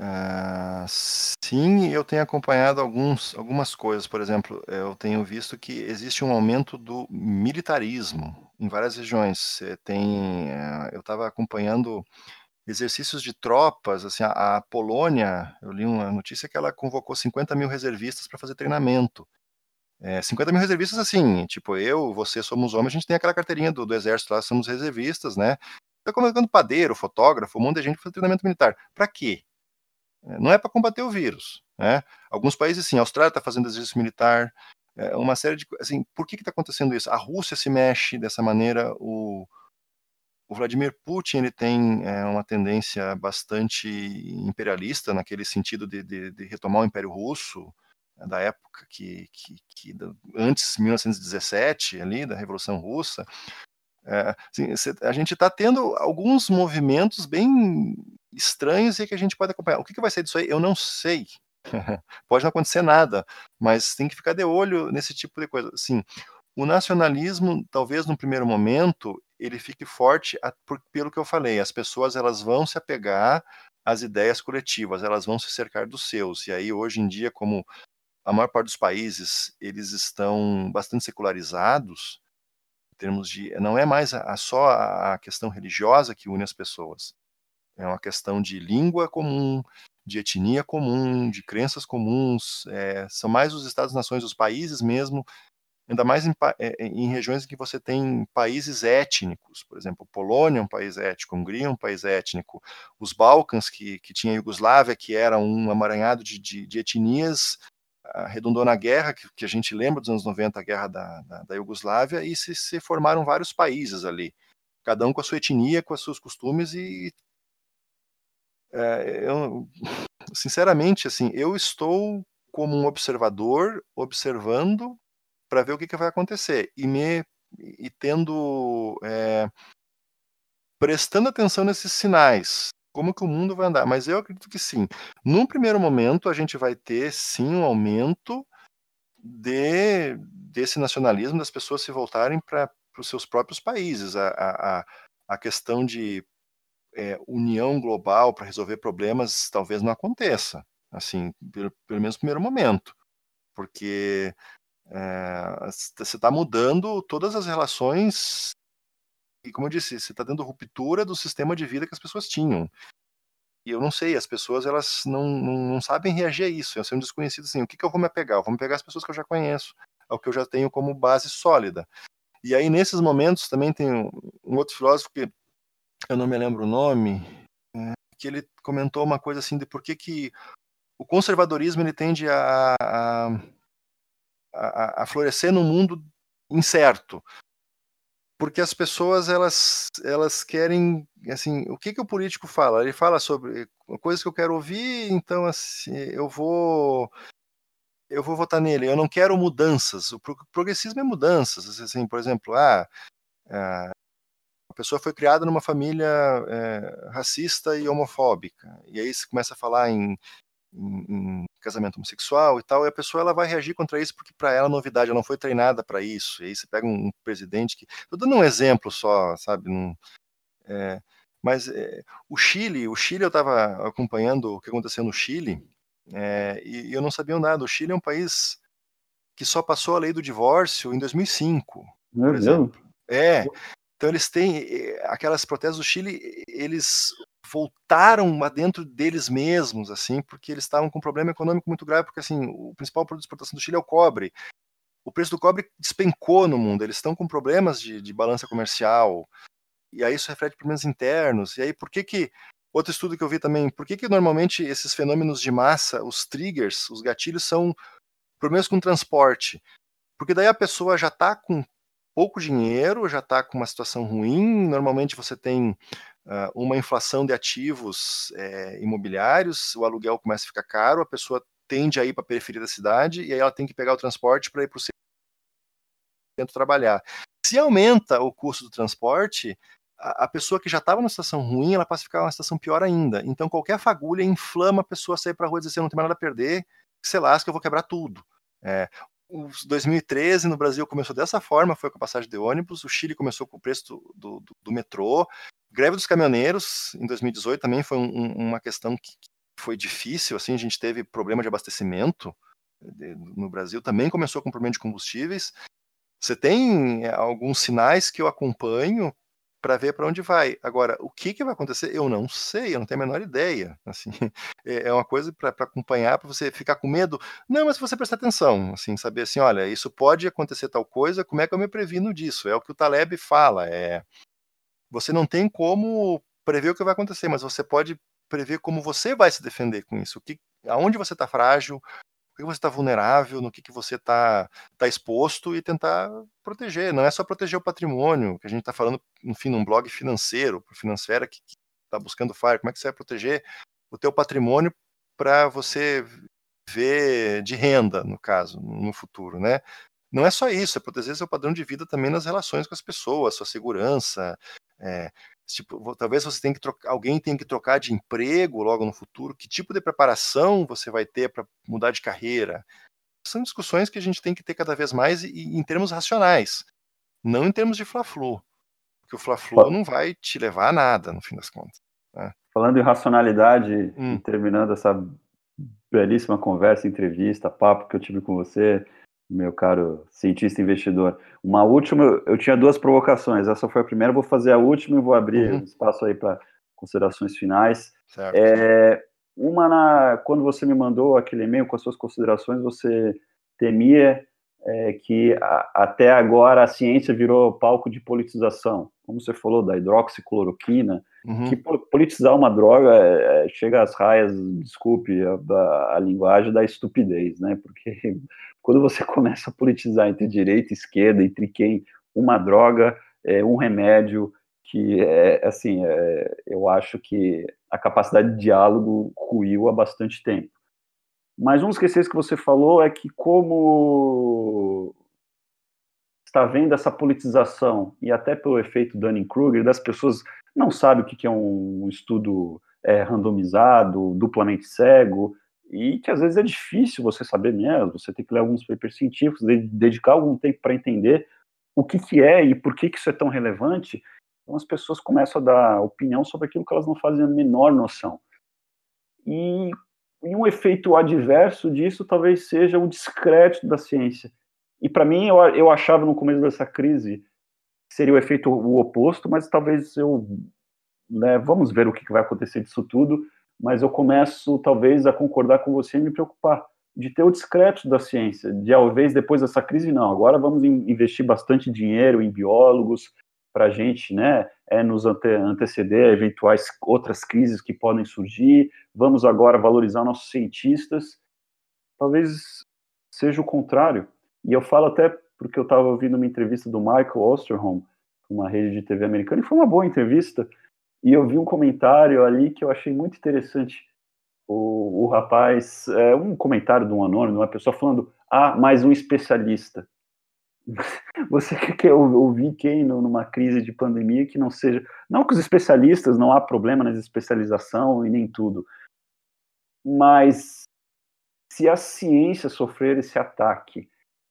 B: Uh, sim, eu tenho acompanhado alguns, algumas coisas. Por exemplo, eu tenho visto que existe um aumento do militarismo em várias regiões. Você tem, uh, eu estava acompanhando exercícios de tropas. Assim, a, a, Polônia, eu li uma notícia que ela convocou 50 mil reservistas para fazer treinamento. É, 50 mil reservistas, assim, tipo, eu, você somos homens, a gente tem aquela carteirinha do, do exército lá, somos reservistas, né? Tá colocando padeiro, fotógrafo, um monte de gente para treinamento militar. Para quê? É, não é para combater o vírus. Né? Alguns países, sim, a Austrália está fazendo exercício militar, é, uma série de assim, por que está acontecendo isso? A Rússia se mexe dessa maneira, o, o Vladimir Putin ele tem é, uma tendência bastante imperialista naquele sentido de, de, de retomar o Império Russo né, da época que, que, que antes 1917 ali da Revolução Russa é, assim, a gente está tendo alguns movimentos bem estranhos e que a gente pode acompanhar. O que, que vai sair disso aí? Eu não sei. <laughs> pode não acontecer nada, mas tem que ficar de olho nesse tipo de coisa. Sim, o nacionalismo, talvez no primeiro momento, ele fique forte a, por, pelo que eu falei. As pessoas elas vão se apegar às ideias coletivas, elas vão se cercar dos seus. E aí hoje em dia, como a maior parte dos países eles estão bastante secularizados, termos de não é mais a, a só a questão religiosa que une as pessoas, é uma questão de língua comum, de etnia comum, de crenças comuns, é, são mais os Estados-nações, os países mesmo, ainda mais em, é, em, regiões em que você tem países étnicos, por exemplo, Polônia é um país étnico, Hungria é um país étnico, os Balcãs, que, que tinha a Iugoslávia, que era um amaranhado de, de, de etnias arredondou na guerra, que, que, a gente lembra dos anos 90, a guerra da, da, da Iugoslávia, e se, se, formaram vários países ali, cada um com a sua etnia, com os seus costumes, e é, eu, sinceramente, assim, eu estou como um observador, observando para ver o que, que, vai acontecer, e me e tendo é, prestando atenção nesses sinais, como que o mundo vai andar. Mas eu acredito que sim. Num primeiro momento, a gente vai ter sim um aumento de, desse nacionalismo, das pessoas se voltarem para os seus próprios países. A, a, a questão de é, união global para resolver problemas talvez não aconteça, assim, pelo, pelo menos no primeiro momento, porque é, você está mudando todas as relações e como eu disse, você está dando ruptura do sistema de vida que as pessoas tinham. E eu não sei, as pessoas elas não, não, não sabem reagir a isso. Eu sou um desconhecido assim, o que, que eu vou me apegar? Eu vou me pegar as pessoas que eu já conheço, ao que eu já tenho como base sólida. E aí, nesses momentos, também tem um, um outro filósofo que eu não me lembro o nome, que ele comentou uma coisa assim de por que, que o conservadorismo ele tende a, a, a, a florescer num mundo incerto. Porque as pessoas elas elas querem assim o que que o político fala? Ele fala sobre coisas que eu quero ouvir então assim eu vou eu vou votar nele. Eu não quero mudanças. O progressismo é mudanças assim por exemplo ah, ah pessoa foi criada numa família é, racista e homofóbica e aí se começa a falar em em, em, casamento homossexual e tal, e a pessoa ela vai reagir contra isso porque para ela é novidade, ela não foi treinada para isso. E aí você pega um, um presidente que. Estou dando um exemplo só, sabe? É, mas é, o Chile, o Chile eu estava acompanhando o que aconteceu no Chile é, e, e, eu não sabia nada. O Chile é um país que só passou a lei do divórcio em 2005, Meu por exemplo. Deus. É. Então eles têm aquelas protestas do Chile, eles voltaram dentro deles mesmos, assim, porque eles estavam com um problema econômico muito grave, porque assim, o principal produto de exportação do Chile é o cobre. O preço do cobre despencou no mundo, eles estão com problemas de, de balança comercial, e aí isso reflete problemas internos. E aí por que que outro estudo que eu vi também, por que que normalmente esses fenômenos de massa, os triggers, os gatilhos são problemas com transporte? Porque daí a pessoa já está com pouco dinheiro, já está com uma situação ruim. Normalmente você tem uh, uma inflação de ativos é, imobiliários, o aluguel começa a ficar caro, a pessoa tende a ir para a periferia da cidade e aí ela tem que pegar o transporte para ir para o centro trabalhar. Se aumenta o custo do transporte, a, pessoa que já estava numa situação ruim, ela passa a ficar numa situação pior ainda. Então qualquer fagulha inflama a pessoa a sair para a rua e dizer assim, não tenho mais nada a perder, sei lá, que eu vou quebrar tudo. É, 2013 no Brasil começou dessa forma, foi com a passagem de ônibus, o Chile começou com o preço do, do, do metrô, greve dos caminhoneiros em 2018 também foi um, uma questão que foi difícil, assim, a gente teve problema de abastecimento no Brasil, também começou com problema de combustíveis. Você tem eh, alguns sinais que eu acompanho para ver para onde vai. Agora, o que, que vai acontecer? Eu não sei, eu não tenho a menor ideia. Assim, <laughs> é, é uma coisa para acompanhar, para você ficar com medo. Não, mas você prestar atenção, assim, saber assim, olha, isso pode acontecer tal coisa, como é que eu me previno disso? É o que o Taleb fala. É, você não tem como prever o que vai acontecer, mas você pode prever como você vai se defender com isso, que, aonde você está frágil, que você está vulnerável, no que, que você está tá exposto e tentar proteger. Não é só proteger o patrimônio, que a gente está falando, enfim, num blog financeiro, para Finansfera, que está buscando FIRE, como é que você vai proteger o teu patrimônio para você ver de renda, no caso, no futuro, né? Não é só isso, é proteger seu padrão de vida também nas relações com as pessoas, sua segurança, é, tipo, talvez você tenha que trocar, alguém tenha que trocar de emprego logo no futuro, que tipo de preparação você vai ter para mudar de carreira? São discussões que a gente tem que ter cada vez mais e, em termos racionais, não em termos de fla-flu, porque o fla-flu não vai te levar a nada, no fim das contas. Né?
A: Falando em racionalidade, hum. terminando essa belíssima conversa, entrevista, papo que eu tive com você, meu caro cientista investidor. Uma última, eu tinha duas provocações. Essa foi a primeira, vou fazer a última e vou abrir uhum. espaço aí para considerações finais.
B: Certo.
A: É, uma, na, quando você me mandou aquele e-mail com as suas considerações, você temia é, que a, até agora a ciência virou palco de politização. Como você falou da hidroxicloroquina, uhum. que politizar uma droga é, é, chega às raias, desculpe a, a linguagem, da estupidez, né? Porque <laughs> quando você <laughs> começa a politizar entre direita e esquerda, entre quem uma droga, é, um remédio, que é assim, é, eu acho que a capacidade de diálogo ruiu há bastante tempo. Mas um dos que você falou é que como está vendo essa politização e até pelo efeito Dunning-Kruger das pessoas não sabem o que é um estudo é, randomizado, duplamente cego, e que às vezes é difícil você saber mesmo, você tem que ler alguns papers científicos, dedicar algum tempo para entender o que, que é e por que, que isso é tão relevante, então as pessoas começam a dar opinião sobre aquilo que elas não fazem a menor noção. E, e um efeito adverso disso talvez seja o descrédito da ciência. E para mim, eu, eu achava no começo dessa crise seria o efeito o oposto, mas talvez eu. Né, vamos ver o que vai acontecer disso tudo mas eu começo talvez a concordar com você e me preocupar de ter o discreto da ciência, de talvez depois dessa crise não, agora vamos investir bastante dinheiro em biólogos para a gente, né, é nos ante anteceder eventuais outras crises que podem surgir, vamos agora valorizar nossos cientistas, talvez seja o contrário, e eu falo até porque eu estava ouvindo uma entrevista do Michael Osterholm, uma rede de TV americana, e foi uma boa entrevista, e eu vi um comentário ali que eu achei muito interessante. O, o rapaz, é, um comentário de um anônimo, uma pessoa falando, ah, mais um especialista. <laughs> Você quer ouvir quem numa crise de pandemia que não seja. Não que os especialistas não há problema na especialização e nem tudo, mas se a ciência sofrer esse ataque,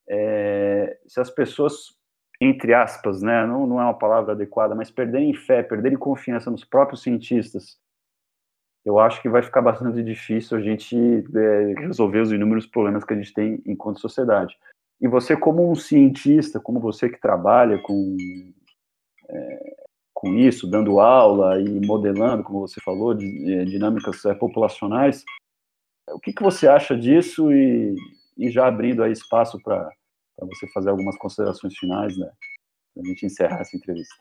A: é, se as pessoas entre aspas, né, não, não é uma palavra adequada, mas perderem fé, perderem confiança nos próprios cientistas, eu acho que vai ficar bastante difícil a gente é, resolver os inúmeros problemas que a gente tem enquanto sociedade. E você, como um cientista, como você que trabalha com, é, com isso, dando aula e modelando, como você falou, de, é, dinâmicas é, populacionais, o que, que você acha disso e, e já abrindo aí espaço para você fazer algumas considerações finais, né? Para a gente encerrar essa entrevista.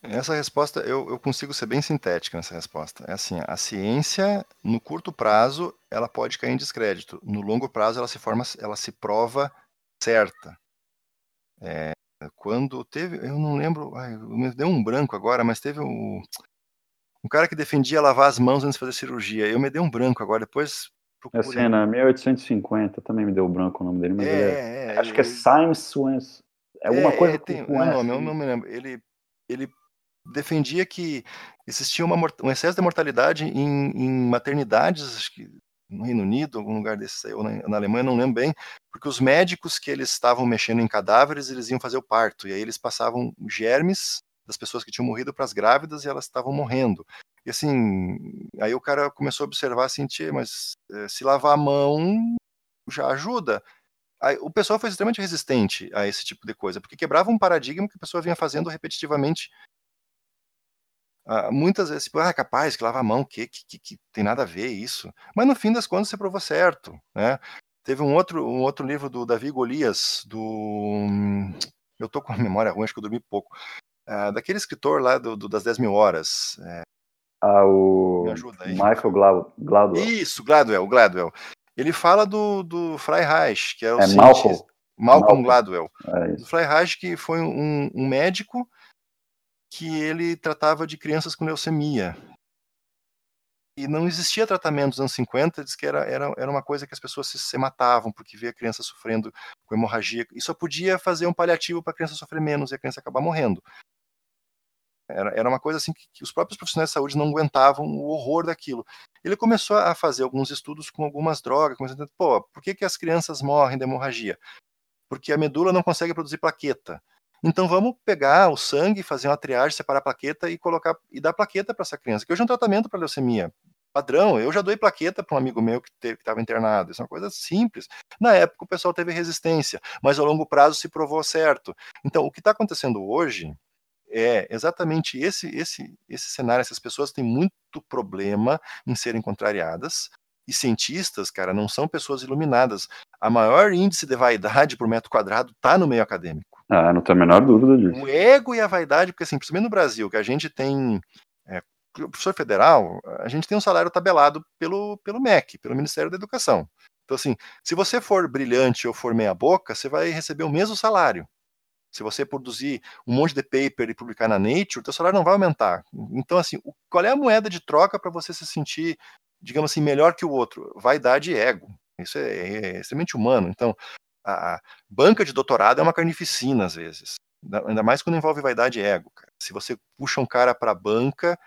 B: Essa resposta, eu, eu, consigo ser bem sintética nessa resposta. É assim, a ciência, no curto prazo, ela pode cair em descrédito. No longo prazo, ela se forma, ela se prova certa. É, quando teve, eu não lembro, ai, me deu um branco agora, mas teve um, um cara que defendia lavar as mãos antes de fazer cirurgia. Eu me dei um branco agora, depois
A: Procure. A cena 1850, também me deu branco o nome dele, mas é, é, é, acho que é Symes Swens. É alguma coisa
B: é, tem, com um nome, eu não me lembro. Ele, ele defendia que existia uma, um excesso de mortalidade em, em maternidades, acho que no Reino Unido, algum lugar desse, ou na, na, Alemanha, não lembro bem, porque os médicos que eles estavam mexendo em cadáveres, eles iam fazer o parto, e aí eles passavam germes das pessoas que tinham morrido para as grávidas e elas estavam morrendo. E assim, aí o cara começou a observar assim, mas eh, se lavar a mão já ajuda. Aí, o pessoal foi extremamente resistente a esse tipo de coisa, porque quebrava um paradigma que a pessoa vinha fazendo repetitivamente. Uh, muitas vezes, tipo, ah, capaz, que lava a mão, que, que, que, que, tem nada a ver isso. Mas no fim das contas você provou certo, né? Teve um outro, um outro livro do Davi Golias, do... Eu tô com a <laughs> memória ruim, acho que eu dormi pouco. Uh, daquele escritor lá do, do das 10 mil horas. É,
A: Ah, o Michael Gladwell.
B: Isso, Gladwell, Gladwell. Ele fala do, do Freireich, que é o
A: é Malcolm.
B: Malcolm Gladwell. É do Freireich, que foi um, um médico que ele tratava de crianças com leucemia e não existia tratamento nos anos 50, diz que era, era, era uma coisa que as pessoas se, se matavam porque via a criança sofrendo com hemorragia, e só podia fazer um paliativo para a criança sofrer menos e a criança acabar morrendo. Era, era uma coisa assim que, que, os próprios profissionais de saúde não aguentavam o horror daquilo. Ele começou a fazer alguns estudos com algumas drogas, começando a pô, por que, que as crianças morrem de hemorragia? Porque a medula não consegue produzir plaqueta. Então vamos pegar o sangue, fazer uma triagem, separar a plaqueta e colocar e dar plaqueta para essa criança. Que hoje é um tratamento para leucemia padrão. Eu já doei plaqueta para um amigo meu que estava internado. Isso é uma coisa simples. Na época o pessoal teve resistência, mas ao longo prazo se provou certo. Então o que está acontecendo hoje é exatamente esse esse esse cenário. Essas pessoas têm muito problema em serem contrariadas. E cientistas, cara, não são pessoas iluminadas. A maior índice de vaidade por metro quadrado está no meio acadêmico.
A: Ah, não tenho a menor dúvida disso.
B: O ego e a vaidade, porque assim, principalmente no Brasil, que a gente tem. É, o professor federal, a gente tem um salário tabelado pelo, pelo MEC, pelo Ministério da Educação. Então, assim, se você for brilhante ou for meia-boca, você vai receber o mesmo salário. Se você produzir um monte de paper e publicar na Nature, o teu salário não vai aumentar. Então, assim, qual é a moeda de troca para você se sentir, digamos assim, melhor que o outro? Vaidade e ego. Isso é, é extremamente humano. Então, a banca de doutorado é uma carnificina às vezes. Ainda mais quando envolve vaidade e ego. Cara. Se você puxa um cara para a banca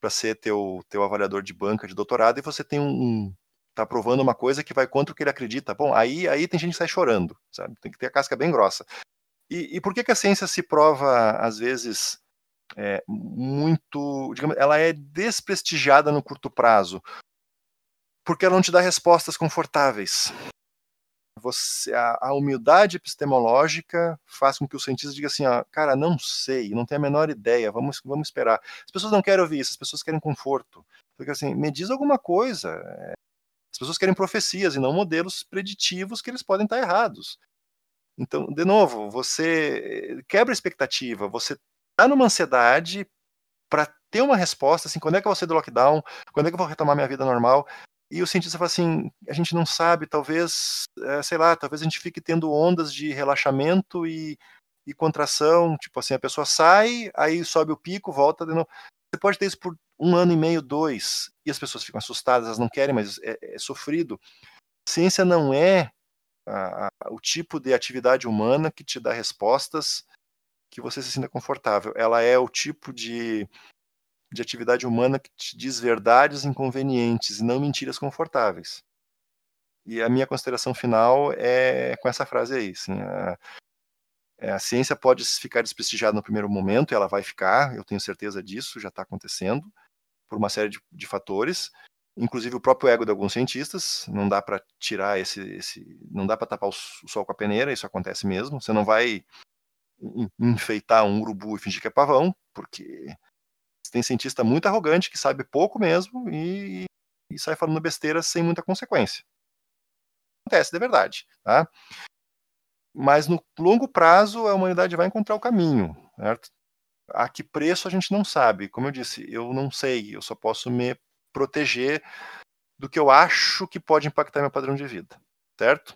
B: para ser teu, teu avaliador de banca de doutorado e você tem um, um tá provando uma coisa que vai contra o que ele acredita. Bom, aí aí tem gente que sai chorando, sabe? Tem que ter a casca bem grossa. E, e por que, que a ciência se prova às vezes é, muito, digamos, ela é desprestigiada no curto prazo? Porque ela não te dá respostas confortáveis você, a, a, humildade epistemológica faz com que o cientista diga assim, ó, cara, não sei, não tenho a menor ideia, vamos, vamos esperar. As pessoas não querem ouvir isso, as pessoas querem conforto. Porque assim, me diz alguma coisa. As pessoas querem profecias e não modelos preditivos que eles podem estar errados. Então, de novo, você quebra a expectativa, você está numa ansiedade para ter uma resposta, assim, quando é que eu vou sair do lockdown, quando é que eu vou retomar minha vida normal, e o cientista fala assim: a gente não sabe, talvez, é, sei lá, talvez a gente fique tendo ondas de relaxamento e, e contração. Tipo assim, a pessoa sai, aí sobe o pico, volta de novo. Você pode ter isso por um ano e meio, dois, e as pessoas ficam assustadas, elas não querem, mas é, é sofrido. Ciência não é a, a, o tipo de atividade humana que te dá respostas que você se sinta confortável. Ela é o tipo de de atividade humana que te diz verdades inconvenientes e não mentiras confortáveis. E a minha consideração final é com essa frase aí. Assim, a, é, a ciência pode ficar desprestigiada no primeiro momento, ela vai ficar, eu tenho certeza disso, já está acontecendo, por uma série de, de, fatores, inclusive o próprio ego de alguns cientistas. Não dá para tirar esse, esse, não dá para tapar o, sol com a peneira, isso acontece mesmo. Você não vai enfeitar um urubu e fingir que é pavão, porque tem cientista muito arrogante que sabe pouco mesmo e, e sai falando besteira sem muita consequência. Acontece, de verdade. Tá? Mas no longo prazo a humanidade vai encontrar o caminho. Certo? A que preço a gente não sabe. Como eu disse, eu não sei, eu só posso me proteger do que eu acho que pode impactar meu padrão de vida. Certo?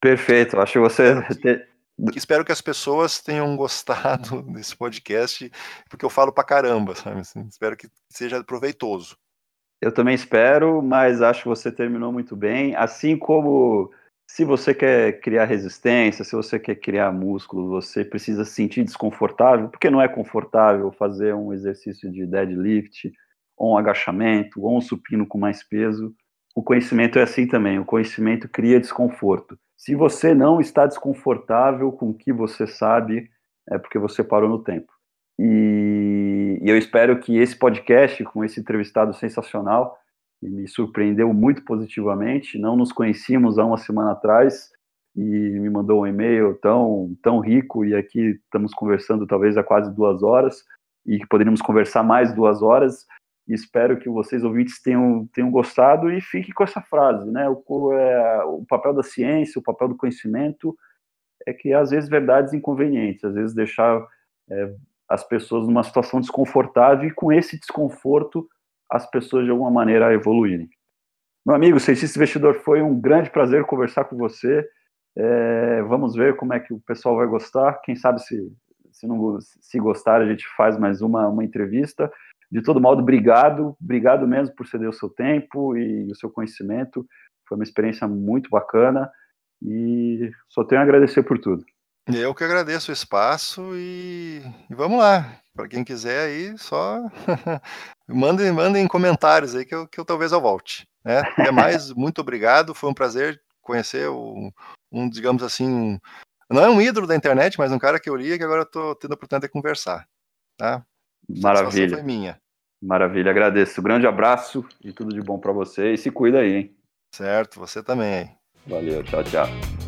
A: Perfeito. Acho que você
B: espero que as pessoas tenham gostado <laughs> desse podcast, porque eu falo pra caramba, sabe? Assim, espero que seja proveitoso.
A: Eu também espero, mas acho que você terminou muito bem. Assim como se você quer criar resistência, se você quer criar músculo, você precisa se sentir desconfortável, porque não é confortável fazer um exercício de deadlift, ou um agachamento, ou um supino com mais peso. O conhecimento é assim também, o conhecimento cria desconforto. Se você não está desconfortável com o que você sabe, é porque você parou no tempo. E, e eu espero que esse podcast, com esse entrevistado sensacional, que me surpreendeu muito positivamente, não nos conhecíamos há uma semana atrás, e me mandou um e-mail tão, tão rico, e aqui estamos conversando talvez há quase duas horas, e que poderíamos conversar mais duas horas, espero que vocês ouvintes tenham, tenham gostado e fique com essa frase, né? O, é, o papel da ciência, o papel do conhecimento é que às vezes verdades inconvenientes, às vezes deixar é, as pessoas numa situação desconfortável e com esse desconforto as pessoas de alguma maneira evoluírem. Meu amigo, Cientista Investidor, foi um grande prazer conversar com você. É, vamos ver como é que o pessoal vai gostar. Quem sabe se, se, não, se gostar, a gente faz mais uma, uma entrevista. De todo modo, obrigado, obrigado mesmo por ceder o seu tempo e o seu conhecimento. Foi uma experiência muito bacana e só tenho a agradecer por tudo.
B: Eu que agradeço o espaço e, e vamos lá. Para quem quiser aí, só <laughs> mandem, mandem comentários aí que eu, que eu talvez eu volte. Né? Até mais, <laughs> muito obrigado. Foi um prazer conhecer um, um, digamos assim, um, não é um ídolo da internet, mas um cara que eu li que agora estou tendo a oportunidade de conversar. Tá?
A: Maravilha. Foi
B: minha.
A: Maravilha, agradeço. Grande abraço e tudo de bom para você. E se cuida aí, hein?
B: Certo, você também.
A: Valeu, tchau, tchau.